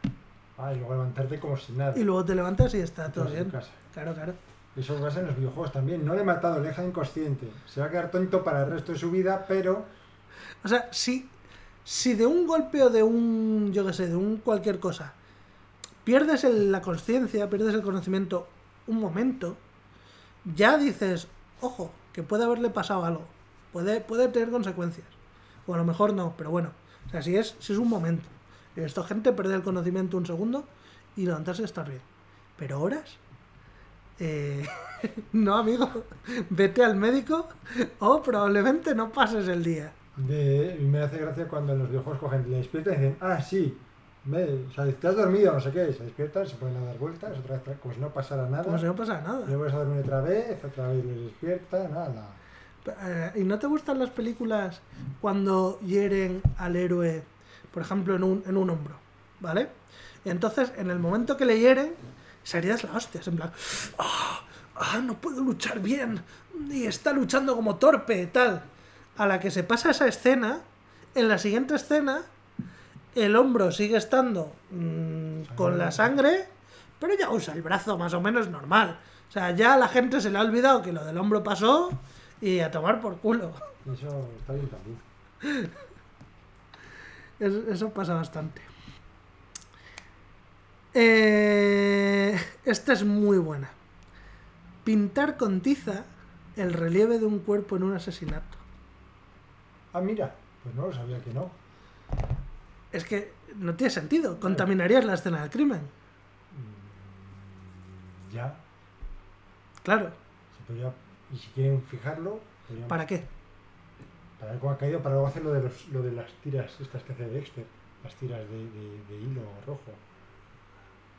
Speaker 2: Ah, y luego levantarte como si nada.
Speaker 1: Y luego te levantas y está todo bien.
Speaker 2: casa.
Speaker 1: Claro, claro.
Speaker 2: Eso pasa en los videojuegos también. No le he matado, le he dejado inconsciente. Se va a quedar tonto para el resto de su vida, pero
Speaker 1: O sea, si, si de un golpe o de un, yo qué sé, de un cualquier cosa, pierdes el- la conciencia, pierdes el conocimiento un momento, ya dices, ojo, que puede haberle pasado algo, puede, puede tener consecuencias. O a lo mejor no, pero bueno, o sea, si es, si es un momento. Esta gente perder el conocimiento un segundo y levantarse estar bien. Pero horas, eh, (laughs) no, amigo, vete al médico o probablemente no pases el día.
Speaker 2: me hace gracia cuando en los videojuegos cogen, le despiertan y dicen, ah, sí, me, o sea, te has dormido, no sé qué, se despiertan, se ponen a dar vueltas, otra vez, como si no pasara nada.
Speaker 1: Como si no pasara nada.
Speaker 2: Le vuelves a dormir otra vez, otra vez les despierta, nada.
Speaker 1: Eh, ¿Y no te gustan las películas cuando hieren al héroe, por ejemplo, en un, en un hombro? ¿Vale? Y entonces, en el momento que le hieren, serías la hostia. es En plan, "Ah, ah, no puedo luchar bien. Y está luchando como torpe, tal. A la que se pasa esa escena, en la siguiente escena, el hombro sigue estando mm, con la sangre, pero ya usa el brazo más o menos normal. O sea, ya a la gente se le ha olvidado que lo del hombro pasó y a tomar por culo.
Speaker 2: Eso está bien también. (laughs)
Speaker 1: Es- Eso pasa bastante. Eh, esta es muy buena. Pintar con tiza el relieve de un cuerpo en un asesinato.
Speaker 2: Ah, mira, pues no lo sabía que no.
Speaker 1: Es que no tiene sentido. Contaminarías la escena del crimen.
Speaker 2: Mm, Ya,
Speaker 1: Claro.
Speaker 2: se podría, y si quieren fijarlo, podrían-
Speaker 1: ¿Para qué?
Speaker 2: para ver cómo ha caído, para luego hacer lo de, los, lo de las tiras estas que hace Dexter, las tiras de, de- de hilo rojo,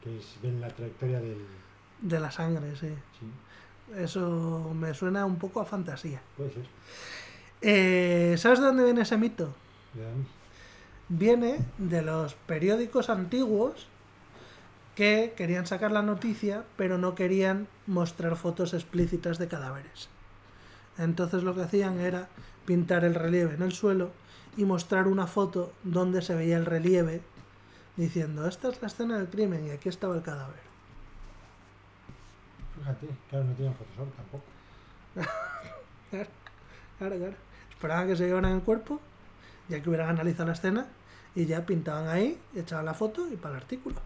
Speaker 2: que es, ven la trayectoria del...
Speaker 1: De la sangre, sí.
Speaker 2: Sí,
Speaker 1: Eso me suena un poco a fantasía.
Speaker 2: puede ser.
Speaker 1: Eh, ¿Sabes de dónde viene ese mito?
Speaker 2: Dan-
Speaker 1: viene de los periódicos antiguos que querían sacar la noticia, pero no querían mostrar fotos explícitas de cadáveres. Entonces lo que hacían era pintar el relieve en el suelo y mostrar una foto donde se veía el relieve diciendo, esta es la escena del crimen y aquí estaba el cadáver.
Speaker 2: Fíjate, claro, no tienen Photoshop tampoco.
Speaker 1: Claro, (laughs) claro, claro. Esperaban que se llevaran el cuerpo, ya que hubieran analizado la escena, y ya pintaban ahí, echaban la foto y para el artículo.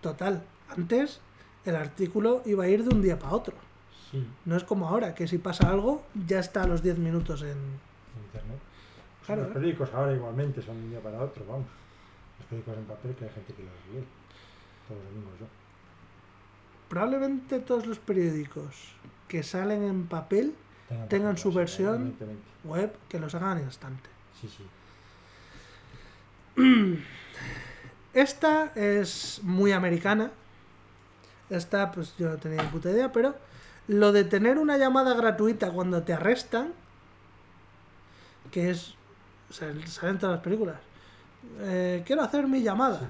Speaker 1: Total, antes el artículo iba a ir de un día para otro.
Speaker 2: Sí,
Speaker 1: No es como ahora, que si pasa algo, ya está a los 10 minutos en...
Speaker 2: internet.
Speaker 1: Claro,
Speaker 2: los
Speaker 1: ¿eh?
Speaker 2: periódicos ahora igualmente son de un día para otro, vamos. Los periódicos en papel que hay gente que los lee. Todos los mismos yo.
Speaker 1: Probablemente todos los periódicos que salen en papel Tengan su versión. web que los hagan al instante.
Speaker 2: Sí, sí. (clears throat)
Speaker 1: Esta es muy americana. Esta, pues yo no tenía ni puta idea, pero lo de tener una llamada gratuita cuando te arrestan, que es. o sea, salen todas las películas. Eh, quiero hacer mi llamada.
Speaker 2: Sí.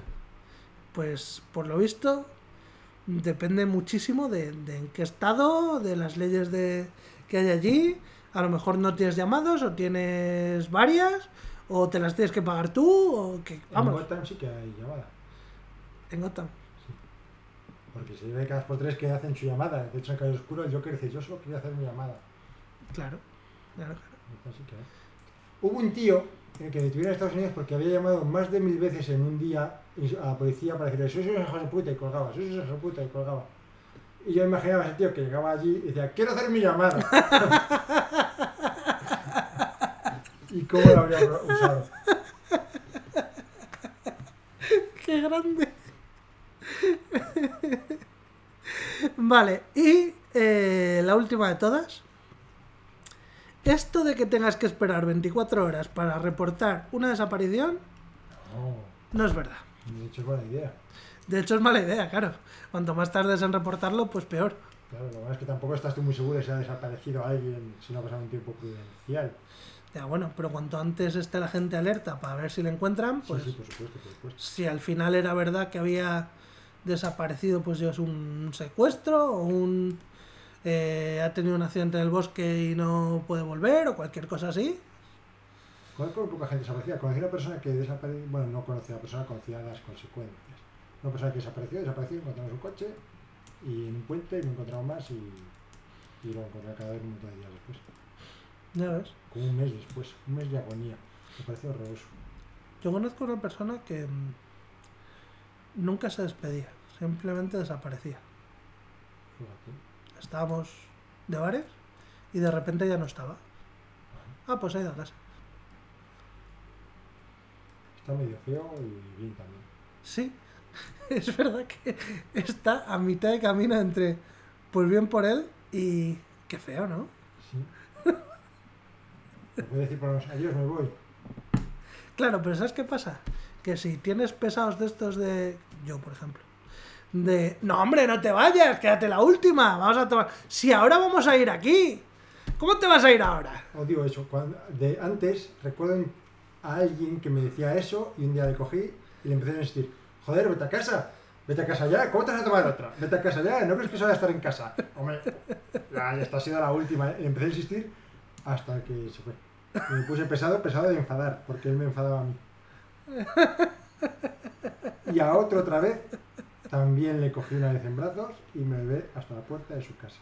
Speaker 1: Pues por lo visto, depende muchísimo de, de en qué estado, de las leyes de, que hay allí. A lo mejor no tienes llamados, o tienes varias, o te las tienes que pagar tú, o que.
Speaker 2: En
Speaker 1: Vamos,
Speaker 2: Gotham sí que hay llamada.
Speaker 1: en Gotham.
Speaker 2: Porque se ve cada por tres que hacen su llamada. De hecho, en Calle Oscuro el Joker dice, yo solo quería hacer mi llamada.
Speaker 1: Claro, claro, claro.
Speaker 2: Que. Hubo un tío eh, que detuvieron en Estados Unidos porque había llamado más de mil veces en un día a la policía para decirle, soy un hijo de puta y colgaba, soy un hijo de puta y colgaba. Y yo imaginaba a ese tío que llegaba allí y decía, quiero hacer mi llamada. (laughs) ¿Y cómo lo habría usado?
Speaker 1: ¡Qué grande! vale, y eh, la última de todas. Esto de que tengas que esperar 24 horas para reportar una desaparición
Speaker 2: No,
Speaker 1: no es verdad.
Speaker 2: de hecho es buena idea.
Speaker 1: De hecho es mala idea, claro. Cuanto más tardes en reportarlo, pues peor.
Speaker 2: Claro, lo bueno es que tampoco estás tú muy seguro de si ha desaparecido alguien si no ha pasado un tiempo prudencial.
Speaker 1: Ya bueno, pero cuanto antes esté la gente alerta para ver si le encuentran, pues
Speaker 2: sí, sí, por supuesto, por supuesto.
Speaker 1: si al final era verdad que había desaparecido, pues ya es un secuestro o un eh, ha tenido un accidente en el bosque y no puede volver o cualquier cosa así.
Speaker 2: Conozco poca gente desaparecida. Conocí a una persona que desapareció, bueno, no conocía a la persona, conocía las consecuencias. Una persona que desapareció, desapareció, encontramos su coche y en un puente y no encontramos más y, y lo encontré el cadáver un montón de días después.
Speaker 1: Ya ves.
Speaker 2: Como un mes después, un mes de agonía. Me pareció horroroso.
Speaker 1: Yo conozco una persona que mm, nunca se despedía, simplemente desaparecía.
Speaker 2: Fíjate.
Speaker 1: Estábamos de bares y de repente ya no estaba. Ah, pues ha ido a casa.
Speaker 2: Está medio feo y bien también.
Speaker 1: Sí, (laughs) es verdad que está a mitad de camino entre pues bien por él y qué feo, ¿no?
Speaker 2: Sí. Me puede decir por lo menos, adiós, me voy.
Speaker 1: Claro, pero ¿sabes qué pasa? Que si tienes pesados de estos de... Yo, por ejemplo. De... No, hombre, no te vayas, quédate la última. Vamos a tomar... Si ahora vamos a ir aquí. ¿Cómo te vas a ir ahora?
Speaker 2: Os digo eso, cuando, de antes recuerdo a alguien que me decía eso y un día le cogí y le empecé a insistir, joder, vete a casa, vete a casa ya, ¿cómo te vas a tomar otra? Vete a casa ya, ¿no crees que eso va a estar en casa? Hombre, ya, esta ha sido la última, empecé a insistir hasta que se fue. Me puse pesado, pesado de enfadar, porque él me enfadaba a mí. Y a otro otra vez, también le cogí una vez en brazos y me llevé hasta la puerta de su casa.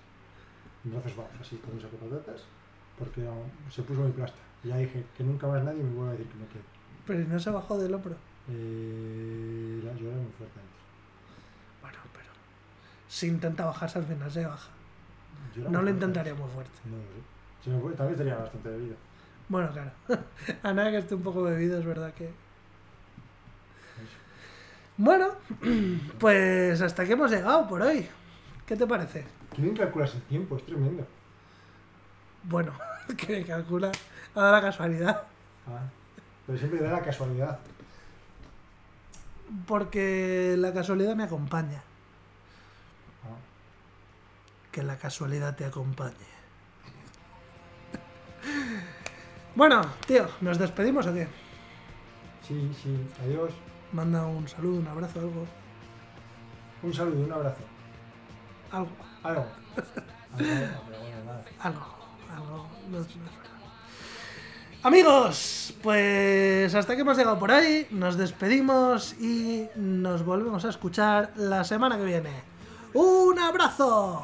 Speaker 2: En brazos vamos, así, con un saco de patatas, porque se puso muy plasta. Ya dije que nunca más nadie me vuelva a decir que me quede.
Speaker 1: Pero no se bajó del hombro.
Speaker 2: Eh, la lloré muy fuerte.
Speaker 1: Bueno, pero... Si intenta bajarse al final se baja.
Speaker 2: Llora
Speaker 1: No lo intentaría muy fuerte.
Speaker 2: No lo sé. Si me fue, también tenía bastante bebido.
Speaker 1: Bueno, claro. (laughs) A nada que esté un poco bebido, es verdad que... Bueno, (clears throat) pues hasta aquí hemos llegado por hoy. ¿Qué te parece?
Speaker 2: Qué bien calculas el tiempo, es tremendo.
Speaker 1: Bueno, (laughs) que calcula a la casualidad.
Speaker 2: Ah, pero siempre da la casualidad.
Speaker 1: Porque la casualidad me acompaña.
Speaker 2: Ah,
Speaker 1: Que la casualidad te acompañe. (laughs) Bueno, tío, ¿nos despedimos o qué?
Speaker 2: sí, sí, adiós.
Speaker 1: Manda un saludo, un abrazo, algo.
Speaker 2: Un saludo un abrazo.
Speaker 1: Algo,
Speaker 2: Algo. (laughs) Nada.
Speaker 1: algo, algo. no- no. Amigos, pues hasta que hemos llegado por ahí, nos despedimos y nos volvemos a escuchar la semana que viene. ¡Un abrazo!